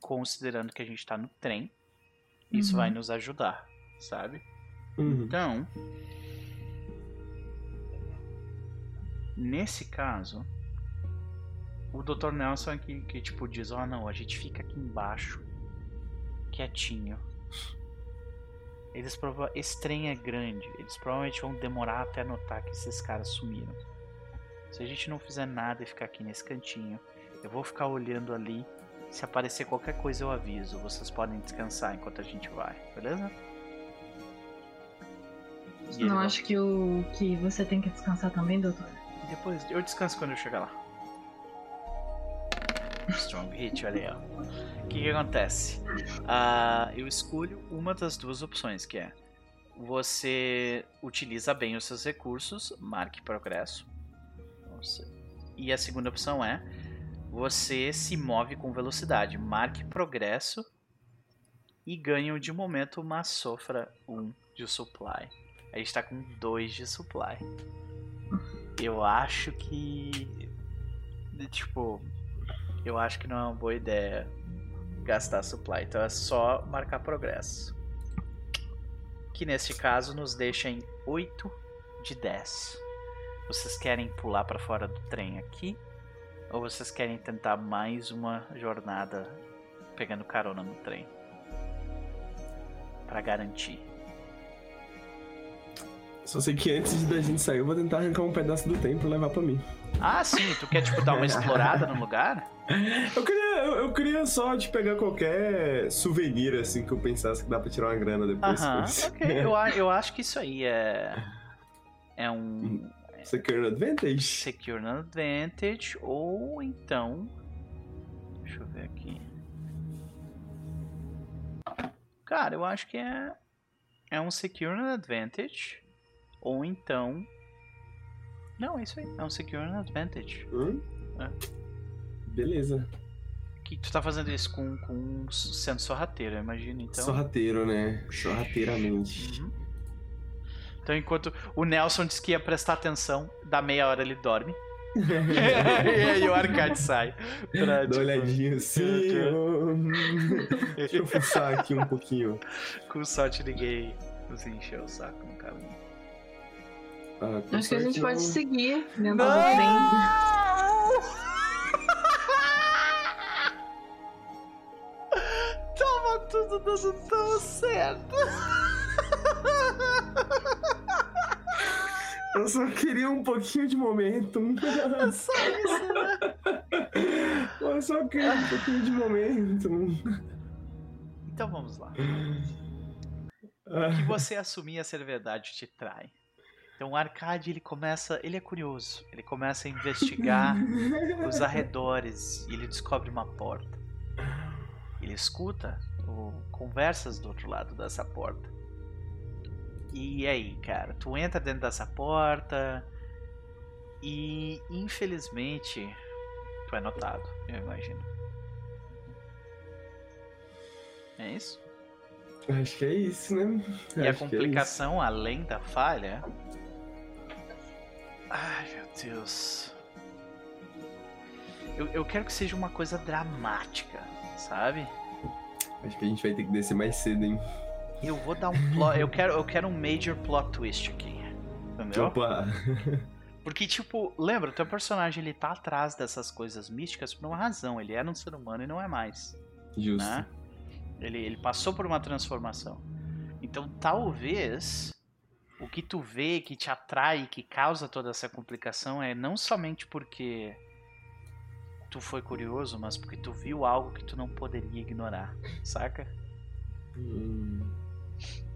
considerando que a gente está no trem. Isso uhum. vai nos ajudar, sabe? Uhum. Então, nesse caso, o Dr. Nelson aqui que tipo diz, ó oh, não, a gente fica aqui embaixo, quietinho. Eles prova esse trem é grande, eles provavelmente vão demorar até notar que esses caras sumiram. Se a gente não fizer nada e ficar aqui nesse cantinho, eu vou ficar olhando ali. Se aparecer qualquer coisa eu aviso. Vocês podem descansar enquanto a gente vai, beleza? não acho que o que você tem que descansar também, doutor. Depois eu descanso quando eu chegar lá. Strong hit, olha aí, ó. O que, que acontece? Uh, eu escolho uma das duas opções, que é você utiliza bem os seus recursos, marque progresso. E a segunda opção é você se move com velocidade, marque progresso e ganha de momento uma sofra 1 de supply. A gente tá com 2 de supply. Eu acho que. Tipo, eu acho que não é uma boa ideia gastar supply. Então é só marcar progresso. Que neste caso nos deixa em 8 de 10. Vocês querem pular para fora do trem aqui? Ou vocês querem tentar mais uma jornada pegando carona no trem? Para garantir. Só sei que antes da gente sair, eu vou tentar arrancar um pedaço do tempo e levar pra mim. Ah, sim, tu quer, tipo, dar uma explorada no lugar? Eu queria, eu, eu, queria só te pegar qualquer souvenir, assim, que eu pensasse que dá pra tirar uma grana depois. Aham, -huh, ok. Eu, eu acho que isso aí é. É um. Secure Advantage. Secure Advantage, ou então. Deixa eu ver aqui. Cara, eu acho que é. É um Secure Advantage. Ou então. Não, é isso aí. É um Secure Advantage. Hum? É. Beleza. Que tu tá fazendo isso com, com sendo sorrateiro, imagina então. Sorrateiro, né? Sorrateiramente. Uhum. Então enquanto o Nelson disse que ia prestar atenção, da meia hora ele dorme. e aí o arcade sai. Pra, Dá tipo... olhadinha assim. Deixa eu fuçar aqui um pouquinho. Com sorte ninguém nos encheu o saco no caminho. Ah, Acho que a gente não... pode seguir dentro não! do trem. Tava tudo dando tão certo. Eu só queria um pouquinho de momento. É só isso, né? Eu só queria um pouquinho de momento. Então vamos lá. O que você assumir a ser verdade te trai. Então o Arcade ele começa, ele é curioso, ele começa a investigar os arredores e ele descobre uma porta. Ele escuta o, conversas do outro lado dessa porta. E aí, cara, tu entra dentro dessa porta e infelizmente tu é notado, eu imagino. É isso? Acho que é isso, né? E Acho a é complicação, é além da falha, Ai, meu Deus. Eu, eu quero que seja uma coisa dramática, sabe? Acho que a gente vai ter que descer mais cedo, hein? eu vou dar um plot. Eu quero, eu quero um major plot twist aqui. Entendeu? Opa! Porque, tipo, lembra, o teu personagem ele tá atrás dessas coisas místicas por uma razão. Ele era um ser humano e não é mais. Justo. Né? Ele, ele passou por uma transformação. Então, talvez o que tu vê que te atrai, que causa toda essa complicação é não somente porque tu foi curioso, mas porque tu viu algo que tu não poderia ignorar, saca? Hum.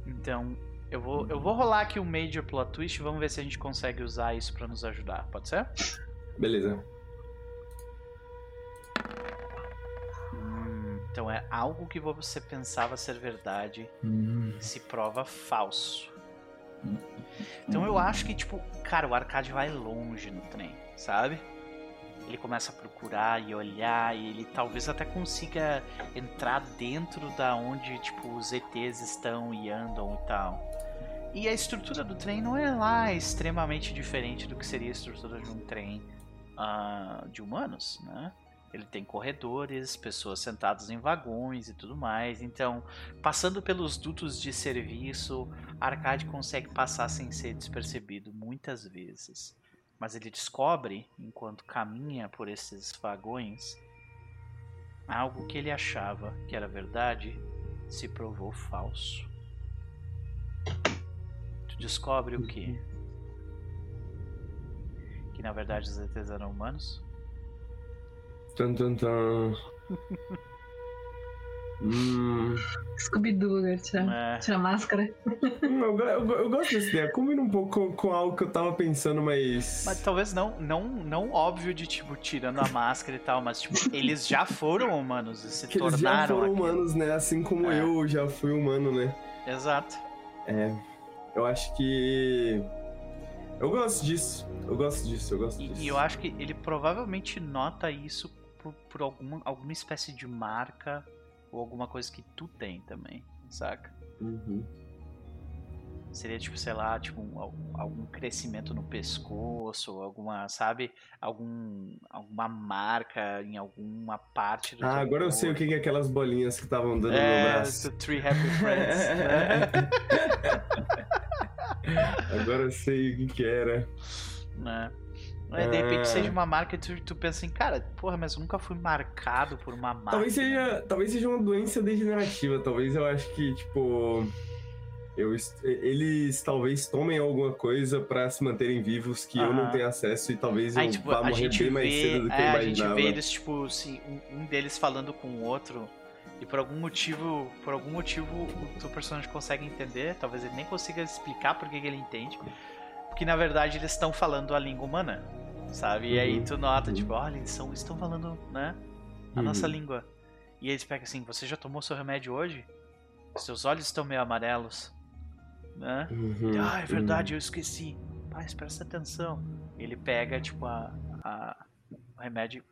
Então, eu vou, eu vou rolar aqui um Major Plot Twist e vamos ver se a gente consegue usar isso para nos ajudar, pode ser? Beleza. Hum, então é algo que você pensava ser verdade hum. se prova falso. Então eu acho que, tipo, cara, o arcade vai longe no trem, sabe? Ele começa a procurar e olhar e ele talvez até consiga entrar dentro da onde, tipo, os ETs estão e andam e tal. E a estrutura do trem não é lá extremamente diferente do que seria a estrutura de um trem uh, de humanos, né? Ele tem corredores, pessoas sentadas em vagões e tudo mais. Então, passando pelos dutos de serviço, Arcade consegue passar sem ser despercebido muitas vezes. Mas ele descobre, enquanto caminha por esses vagões, algo que ele achava que era verdade se provou falso. Tu descobre o quê? Que na verdade os ETs eram humanos? Tum, tum, tum. hum. Scooby-Doo, né? Tira, é. tira a máscara. Eu, eu, eu, gosto dessa ideia. Combina um pouco com, com, algo que eu tava pensando, mas. Mas talvez não, não, não óbvio de, tipo, tirando a máscara e tal, mas, tipo, eles já foram humanos e se que tornaram. Eles já foram aquilo. humanos, né? Assim como é. eu já fui humano, né? Exato. É. Eu acho que. Eu gosto disso. Eu gosto disso, eu gosto e, disso. E eu acho que ele provavelmente nota isso por, por alguma, alguma espécie de marca ou alguma coisa que tu tem também, saca? Uhum. Seria tipo, sei lá, tipo um, algum crescimento no pescoço, alguma, sabe, algum alguma marca em alguma parte do Ah, agora corpo. eu sei o que é aquelas bolinhas que estavam dando é, no braço. Three Happy Friends. né? agora eu sei o que, que era. Né? É, de repente seja uma marca e tu, tu pensa assim, cara, porra, mas eu nunca fui marcado por uma marca. Talvez seja, talvez seja uma doença degenerativa. Talvez eu acho que, tipo. Eu, eles talvez tomem alguma coisa para se manterem vivos que eu não tenho acesso e talvez Aí, eu tipo, vá morrer bem vê, mais cedo do que é, eu imaginava. A gente vê eles, tipo, assim, um, deles falando com o outro e por algum motivo, por algum motivo o teu personagem consegue entender, talvez ele nem consiga explicar por que ele entende porque na verdade eles estão falando a língua humana, sabe? E aí uhum. tu nota, tipo, uhum. olha, eles são, estão falando, né? A uhum. nossa língua. E eles pegam assim, você já tomou seu remédio hoje? Seus olhos estão meio amarelos, né? Uhum. ah, é verdade, eu esqueci. Mas presta atenção. Ele pega, tipo, a, a, o remédio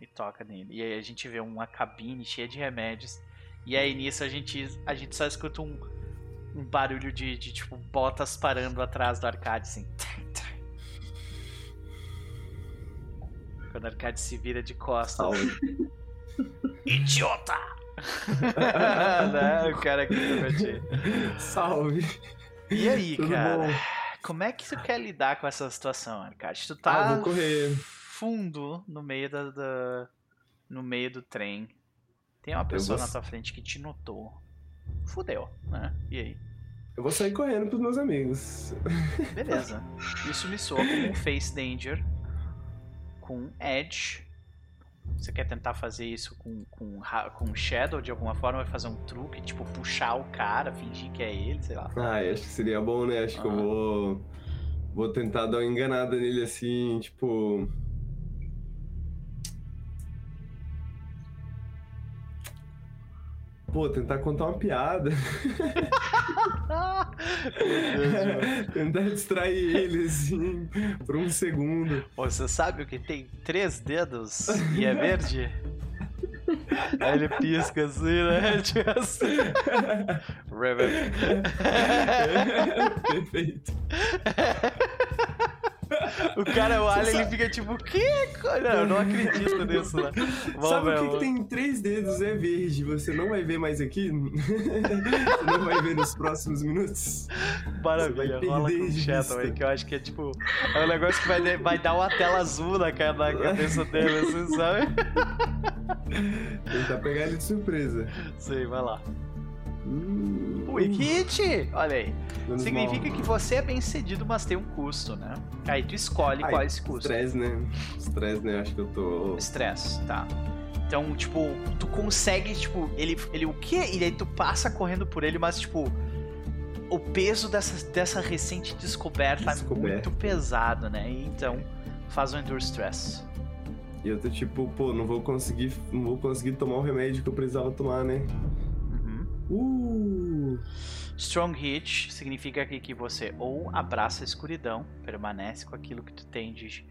e toca nele. E aí a gente vê uma cabine cheia de remédios. E aí nisso a gente, a gente só escuta um um barulho de, de, tipo, botas parando atrás do arcade, assim. Quando o arcade se vira de costas. Idiota! né? O cara aqui também. Salve! E aí, Tudo cara? Bom? Como é que você quer lidar com essa situação, Arcade? Tu tá ah, fundo no meio da, da, no meio do trem. Tem uma pessoa vou... na tua frente que te notou fudeu, né? E aí? Eu vou sair correndo pros meus amigos. Beleza. Isso me soa como um Face Danger com Edge. Você quer tentar fazer isso com, com, com Shadow de alguma forma? Vai fazer um truque, tipo, puxar o cara, fingir que é ele, sei lá. Ah, acho que seria bom, né? Acho ah. que eu vou. Vou tentar dar uma enganada nele assim, tipo. Pô, tentar contar uma piada. Deus, tentar distrair ele, assim, por um segundo. Você sabe o que tem três dedos e é verde? Aí ele pisca assim, né? Tipo assim. Perfeito. O cara olha e ele fica tipo, que? Não, eu não acredito nisso, né? Sabe o que, que, tem três dedos é verde? Você não vai ver mais aqui? Você não vai ver nos próximos minutos? Maravilha, rola com o Shadow aí, que eu acho que é tipo. É um negócio que vai, vai dar uma tela azul na, na cabeça dele, assim, sabe? Tentar pegar ele de surpresa. Sim, vai lá. Hum, Ui, hit! Olha aí. Significa mal. que você é bem cedido, mas tem um custo, né? Aí tu escolhe Ai, qual é esse custo. Estresse, né? Estresse, né? Acho que eu tô. Estresse, tá. Então, tipo, tu consegue, tipo, ele, ele o quê? E aí tu passa correndo por ele, mas, tipo, o peso dessa, dessa recente descoberta, descoberta. é muito pesado, né? Então, faz um Endure Stress. E eu tô tipo, pô, não vou conseguir, não vou conseguir tomar o remédio que eu precisava tomar, né? Uh! Strong Hit significa que, que você ou abraça a escuridão, permanece com aquilo que tu tem de,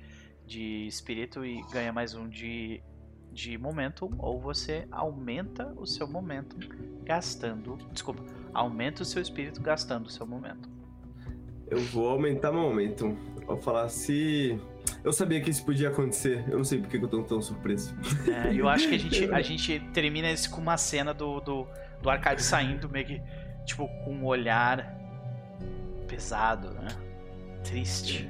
de espírito e ganha mais um de, de momentum, ou você aumenta o seu momentum gastando. Desculpa, aumenta o seu espírito gastando o seu momentum. Eu vou aumentar meu momentum. Vou falar se. Eu sabia que isso podia acontecer. Eu não sei porque eu tô tão surpreso. É, eu acho que a gente, a gente termina isso com uma cena do, do do arcade saindo meio que, tipo, com um olhar pesado, né? Triste.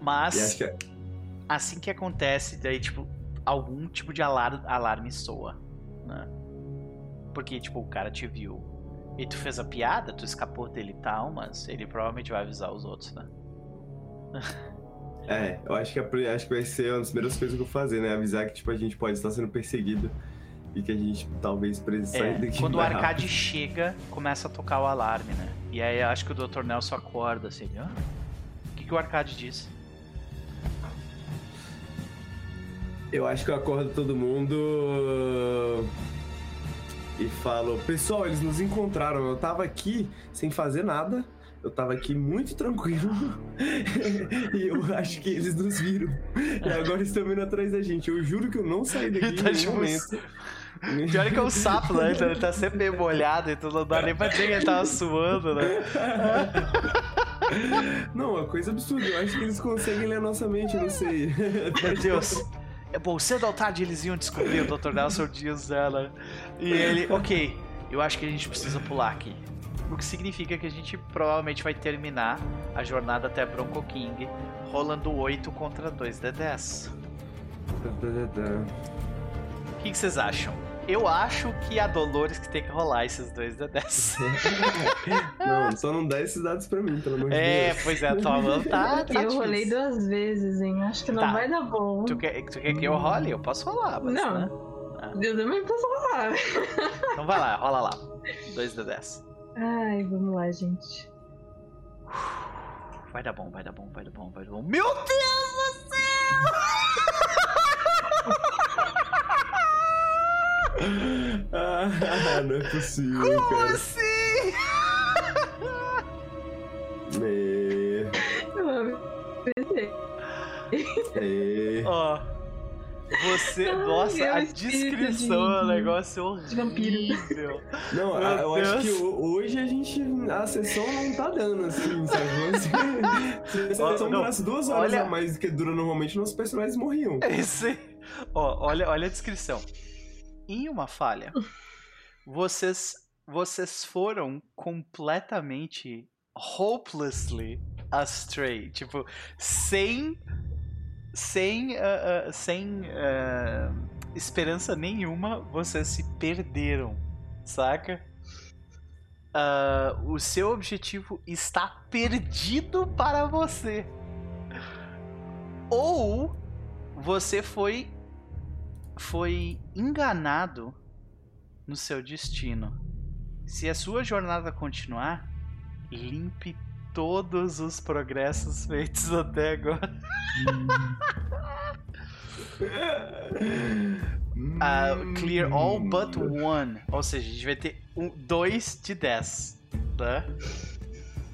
Mas, que... É- assim que acontece, daí, tipo, algum tipo de alar alarme soa, né? Porque, tipo, o cara te viu e tu fez a piada, tu escapou dele e tal, mas ele provavelmente vai avisar os outros, né? É, eu acho que, acho que vai ser uma das primeiras coisas que eu vou fazer, né? Avisar que, tipo, a gente pode estar sendo perseguido e que a gente talvez precise é, sair daqui. Quando o arcade rápido. chega, começa a tocar o alarme, né? E aí acho que o Dr. Nelson acorda assim, ah, o que, que o arcade disse? Eu acho que eu acordo todo mundo e falo, pessoal, eles nos encontraram. Eu tava aqui sem fazer nada. Eu tava aqui muito tranquilo e eu acho que eles nos viram. E agora estão vindo atrás da gente. Eu juro que eu não saí daqui tá em nenhum momento. Pior é que é um sapo, né? Então ele tá sempre meio molhado, então não dá nem pra dizer que ele tava suando, né? Não, é coisa absurda. Eu acho que eles conseguem ler a nossa mente, eu não sei. Meu Deus. É bom, cedo ou tarde eles iam descobrir o Dr. Nelson Dias dela. E ele, ok, eu acho que a gente precisa pular aqui. O que significa que a gente provavelmente vai terminar a jornada até Bronco King rolando 8 contra 2 de 10. O que, que vocês acham? Eu acho que a Dolores que tem que rolar esses dois da 10. não, só não dá esses dados pra mim, pelo amor de é, Deus. É, pois é, a tua mão tá, tá Eu rolei duas vezes, hein? Acho que não tá. vai dar bom. Tu quer, tu quer que eu role? Eu posso rolar, mas, Não. Né? Ah. Eu também posso rolar. Então vai lá, rola lá. 2 da 10. Ai, vamos lá, gente. Vai dar bom, vai dar bom, vai dar bom, vai dar bom. Meu Deus do céu! Ah, não é possível, Como cara. assim? É. É. Ó. Você, Ai, nossa, a descrição é um negócio horrível. Não, a, eu Deus. acho que hoje a gente. A sessão não tá dando, assim, sabe? Se a sessão durasse duas horas olha... a mais do que dura normalmente, nossos personagens morriam. Esse. Ó, olha, olha a descrição em uma falha, vocês vocês foram completamente hopelessly astray, tipo, sem sem uh, uh, sem uh, esperança nenhuma, vocês se perderam, saca? o seu objetivo está perdido para você. Ou você foi foi enganado no seu destino. Se a sua jornada continuar, limpe todos os progressos feitos até agora. uh, clear all but one. Ou seja, a gente vai ter um, dois de 10. Tá?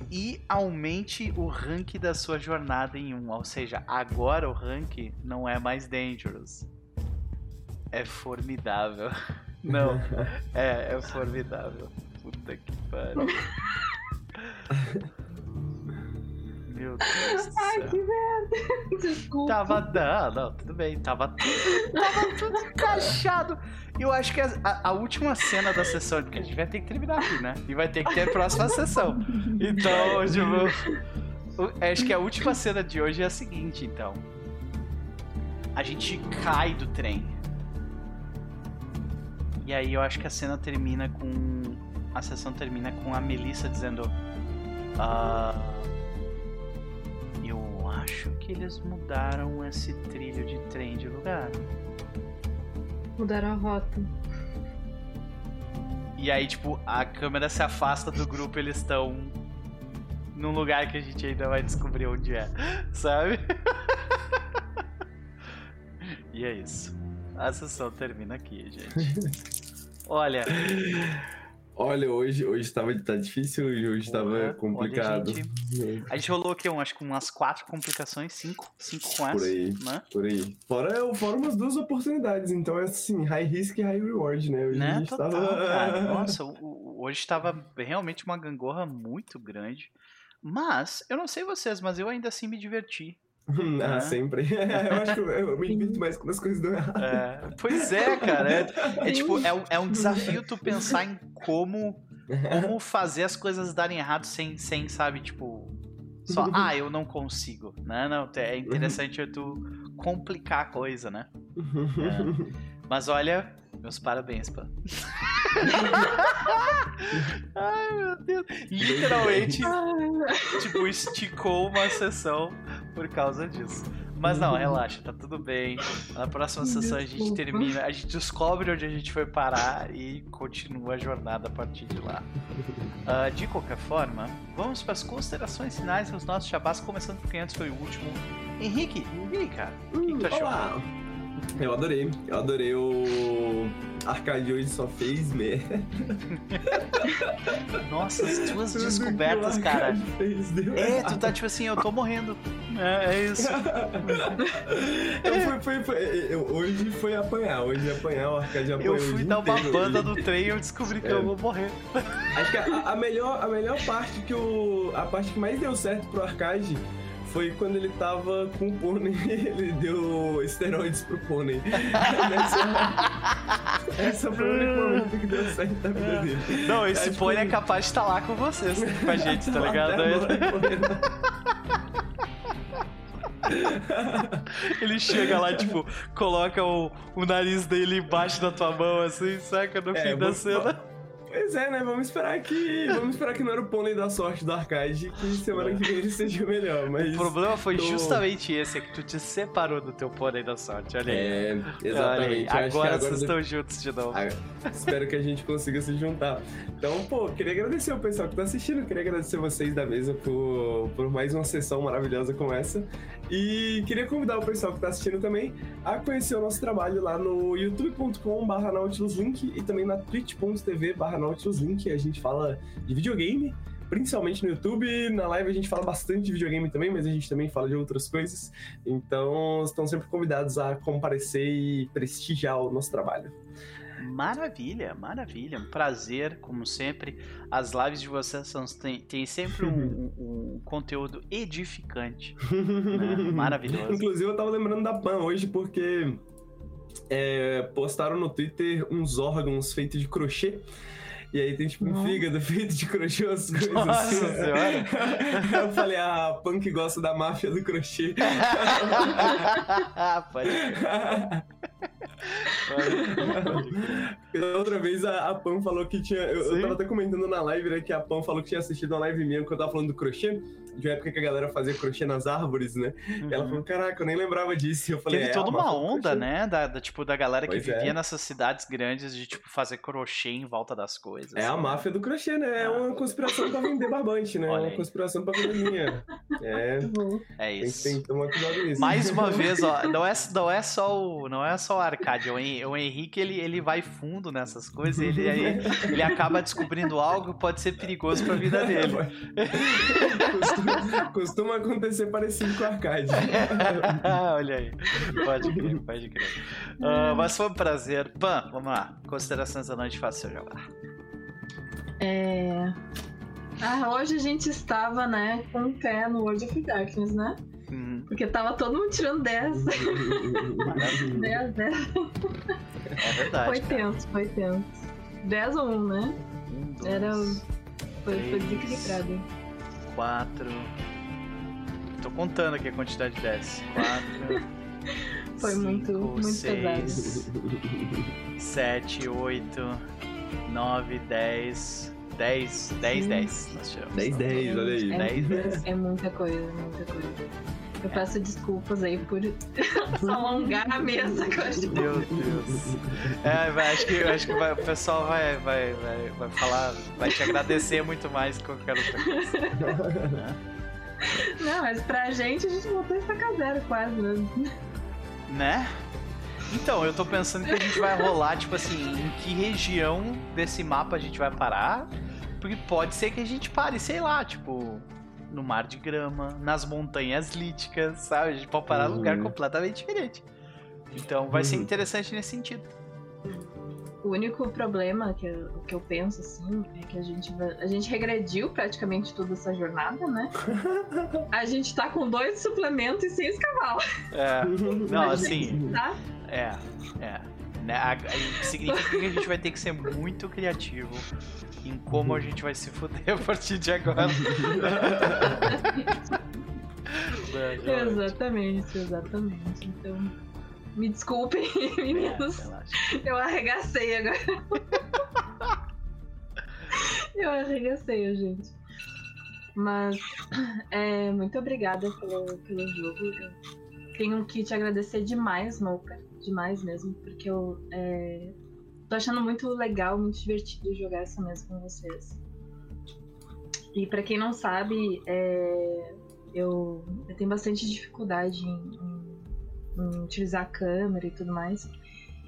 E aumente o rank da sua jornada em um. Ou seja, agora o rank não é mais dangerous é formidável. Não, é, é formidável. Puta que pariu. Meu Deus Ai, que merda. Desculpa. Tava, não, não, tudo bem. Tava tudo, tava tudo encaixado. Eu acho que a, a, a, última cena da sessão, porque a gente vai ter que terminar aqui, né? E vai ter que ter a próxima sessão. Então, tipo, acho que a última cena de hoje é a seguinte, então. A gente cai do trem. E aí eu acho que a cena termina com. A sessão termina com a Melissa dizendo. Uh, eu acho que eles mudaram esse trilho de trem de lugar. Mudaram a rota. E aí, tipo, a câmera se afasta do grupo, eles estão num lugar que a gente ainda vai descobrir onde é, sabe? e é isso. A sessão termina aqui, gente. Olha. Olha, hoje, hoje tava, tá difícil, hoje tava complicado. Olha, gente, a gente rolou aqui, um, acho que umas quatro complicações, cinco, cinco com essa, por aí, né? Por aí. Fora, fora umas duas oportunidades, então é assim, high risk e high reward, né? Hoje né? a gente Total, tava... Nossa, hoje tava realmente uma gangorra muito grande. Mas, eu não sei vocês, mas eu ainda assim me diverti. ah, sempre. eu acho que eu, me divirto mais quando as coisas dão errado. É, pois é, cara. É, é tipo, é, é, um desafio tu pensar em como, como fazer as coisas darem errado sem, sem sabe, tipo. Só, ah, eu não consigo, né? Não, é interessante tu complicar a coisa, né? É. Mas olha, meus parabéns, pá. Ai, meu Deus. Literalmente, tipo, esticou uma sessão por causa disso. Mas não, relaxa, tá tudo bem. Na próxima sessão a gente termina, a gente descobre onde a gente foi parar e continua a jornada a partir de lá. Uh, de qualquer forma, vamos para as considerações finais dos nossos chabás, começando por quem antes foi o último. Henrique, e aí, cara? O que, que tu achou? Olá. Eu adorei, eu adorei o Arcade hoje só fez merda. Nossa, as tuas Tudo descobertas, cara. Fez, é, tu tá tipo assim, eu tô morrendo. É, é isso. eu fui, foi, eu, hoje foi apanhar, hoje apanhar, o Arcade apanhou. Eu fui dar uma banda no trem e eu descobri que é. eu vou morrer. Acho que a, a, melhor, a melhor parte que o. A parte que mais deu certo pro Arcade foi quando ele tava com o pônei ele deu esteroides pro pônei. essa, essa foi o único momento que deu certo da vida dele. Não, esse Acho pônei é capaz de estar lá com vocês, com a gente, tá ligado? Ele chega lá, tipo, coloca o, o nariz dele embaixo da tua mão, assim, saca? No é, fim da cena. Pois é, né? Vamos esperar que. Vamos esperar que não era o pônei da sorte do arcade, que semana que vem ele seja melhor. Mas o problema foi tô... justamente esse, é que tu te separou do teu pônei da sorte. Olha aí. É, exatamente. Olha aí. Agora, agora vocês estão juntos de novo. Ah, espero que a gente consiga se juntar. Então, pô, queria agradecer o pessoal que tá assistindo, queria agradecer vocês da mesa por, por mais uma sessão maravilhosa como essa. E queria convidar o pessoal que está assistindo também a conhecer o nosso trabalho lá no youtube.com.br nautiluslink e também na twitch.tv nautiluslink. A gente fala de videogame, principalmente no YouTube. Na live a gente fala bastante de videogame também, mas a gente também fala de outras coisas. Então estão sempre convidados a comparecer e prestigiar o nosso trabalho. Maravilha, maravilha. Um prazer, como sempre. As lives de vocês são, tem, tem sempre um, um, um conteúdo edificante. né? Maravilhoso. Inclusive, eu tava lembrando da PAN hoje porque é, postaram no Twitter uns órgãos feitos de crochê. E aí tem tipo um fígado feito de crochê, as coisas Nossa assim. Senhora. eu falei, ah, Punk gosta da máfia do crochê. Pode. Outra vez a, a Pam falou que tinha. Eu, eu tava até comentando na live, né? Que a Pam falou que tinha assistido uma live minha quando eu tava falando do crochê de uma época que a galera fazia crochê nas árvores, né? Uhum. E ela uhum. falou, caraca, eu nem lembrava disso. Eu falei, Teve é, toda uma onda, né? Da, da, tipo, da galera pois que vivia é. nessas cidades grandes de, tipo, fazer crochê em volta das coisas. É a máfia do crochê, né? É ah. uma conspiração pra vender barbante, né? É uma conspiração pra vender linha. É. É isso. Tem, tem que tomar cuidado nisso. Mais uma vez, ó, não é, não é só o, não é só o Arcade, o, Henrique, ele, ele vai fundo nessas coisas, ele, ele, ele acaba descobrindo algo que pode ser perigoso pra vida dele. costuma, costuma acontecer parecido com o arcade. Olha aí. Pode crer, pode crer. Uh, mas foi um prazer. Pan, vamos lá. Considerações da noite fácil jogar. É. Ah, hoje a gente estava, né, com o pé no World of Darkness, né? Uhum. Porque tava todo mundo tirando 10. 10, 10. É verdade. Foi cara. tenso, foi tenso. 10 ou 1, né? Um, dois, Era. Foi, três, foi desequilibrado. 4. Tô contando aqui a quantidade de 10. 4. foi cinco, muito, muito seis, pesado. 7, 8, 9, 10. 10, 10, 10 nós tiramos. 10, 10, olha aí. É, 10, 10. É muita coisa, muita coisa. Eu peço desculpas aí por alongar a mesa que eu acho Meu Deus. É, vai, acho que, acho que vai, o pessoal vai, vai, vai, vai falar, vai te agradecer muito mais que qualquer outra coisa. Não, mas pra gente a gente voltou a estacar zero quase, né? Né? Então, eu tô pensando que a gente vai rolar, tipo assim, em que região desse mapa a gente vai parar. Porque pode ser que a gente pare, sei lá, tipo, no mar de grama, nas montanhas líticas, sabe? A gente pode parar uhum. num lugar uhum. completamente diferente. Então vai uhum. ser interessante nesse sentido. O único problema que eu, que eu penso, assim, é que a gente, a gente regrediu praticamente toda essa jornada, né? a gente tá com dois suplementos e seis cavalos. É, não, assim. Tá? É, é. Né? Significa que a gente vai ter que ser muito criativo em como a gente vai se fuder a partir de agora. exatamente, exatamente. Então, me desculpem, meninos. É, eu arregacei agora. eu arregacei, gente. Mas, é, muito obrigada pelo, pelo jogo. Eu tenho que te agradecer demais, Mocha. Demais mesmo, porque eu é, tô achando muito legal, muito divertido jogar essa mesa com vocês. E para quem não sabe, é, eu, eu, tenho bastante dificuldade em, em, em, utilizar a câmera e tudo mais.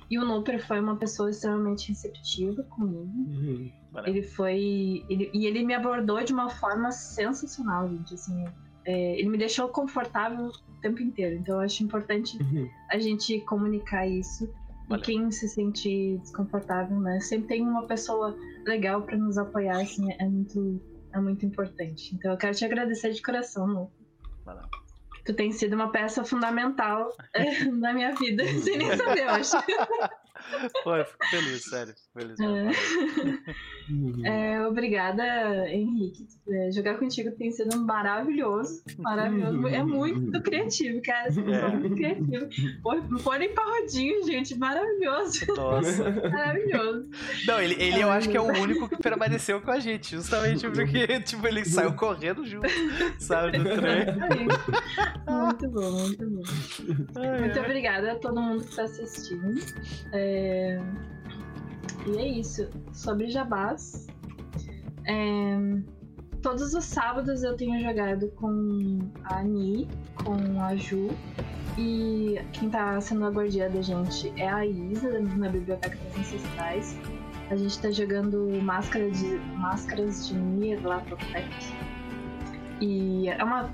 E o Noper foi uma pessoa extremamente receptiva comigo. Uhum. Ele foi. Ele, e ele me abordou de uma forma sensacional, gente. Assim, é, ele me deixou confortável o tempo inteiro. Então eu acho importante uhum. a gente comunicar isso Valeu. E quem se sente desconfortável, né? Sempre tem uma pessoa legal para nos apoiar, assim, é muito, é muito importante. Então eu quero te agradecer de coração, Lu. Valeu. Tu tem sido uma peça fundamental é, na minha vida, sem nem saber, eu acho. Pô, eu fico feliz, sério. Fico feliz. É. é, obrigada, Henrique. É, jogar contigo tem sido maravilhoso. Maravilhoso. É muito criativo, cara. É. Muito criativo. Põe pra rodinho, gente. Maravilhoso. Nossa. Maravilhoso. Não, ele, ele eu acho que é o único que permaneceu com a gente. Justamente porque, tipo, ele saiu correndo junto, sabe, do trem. Muito bom, muito bom. Muito obrigada a todo mundo que tá assistindo. É, é... E é isso. Sobre jabás. É... Todos os sábados eu tenho jogado com a Ani, com a Ju. E quem tá sendo a guardiã da gente é a Isa, na Biblioteca das Ancestrais. A gente tá jogando Máscara de, Máscaras de Nier lá pro Tech. E é uma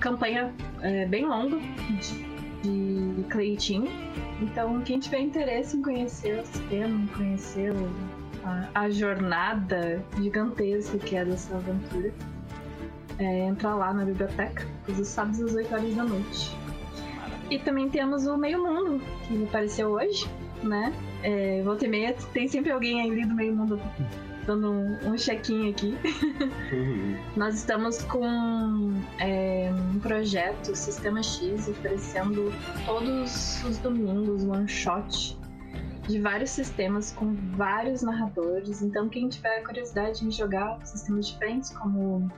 campanha é, bem longa de, de Clay Team. Então, quem tiver interesse em conhecer o sistema, conhecer a, a jornada gigantesca que é dessa aventura, é, entra lá na biblioteca, todos os sábados às 8 horas da noite. E também temos o Meio Mundo, que apareceu hoje, né? É, volta e meia tem sempre alguém aí do Meio Mundo dando um, um check-in aqui. Uhum. Nós estamos com é, um projeto Sistema X oferecendo todos os domingos one shot de vários sistemas com vários narradores. Então, quem tiver curiosidade em jogar sistemas diferentes, como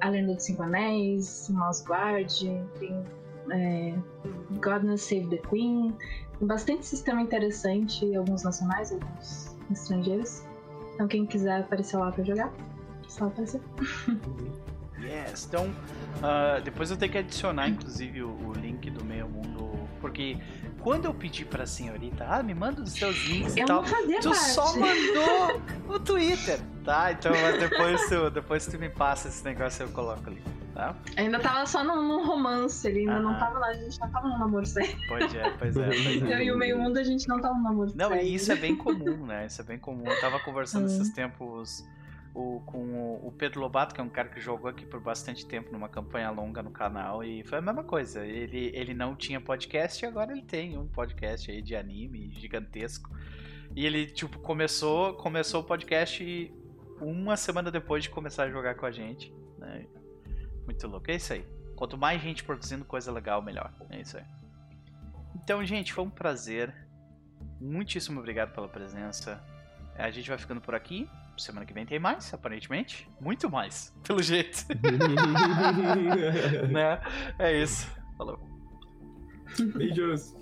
A Lenda dos Cinco Anéis, Mouse Guard, tem é, Godness Save the Queen, bastante sistema interessante, alguns nacionais, alguns estrangeiros. Então quem quiser aparecer lá pra jogar, só aparecer. yes, então uh, depois eu tenho que adicionar inclusive o, o, link do Meio Mundo, porque quando eu pedi pra senhorita, ah, me manda os seus links eu e tal, tu parte. só mandou o Twitter, tá? Então depois tu, depois tu me passa esse negócio e eu coloco ali. Tá? Ainda tava só num, romance, ele ainda ah. não tava lá, a gente já tava no namoro sério. Pois é, pois é. Pois é. Eu e o meio mundo a gente não tava no namoro Não, sério. e isso é bem comum, né? Isso é bem comum. Eu tava conversando esses tempos o, com o Pedro Lobato, que é um cara que jogou aqui por bastante tempo numa campanha longa no canal, e foi a mesma coisa. Ele, ele não tinha podcast e agora ele tem um podcast aí de anime gigantesco. E ele, tipo, começou, começou o podcast uma semana depois de começar a jogar com a gente. Né? Muito louco. É isso aí. Quanto mais gente produzindo coisa legal, melhor. É isso aí. Então, gente, foi um prazer. Muitíssimo obrigado pela presença. A gente vai ficando por aqui. Semana que vem tem mais, aparentemente. Muito mais, pelo jeito. né? É isso. Falou. Beijos.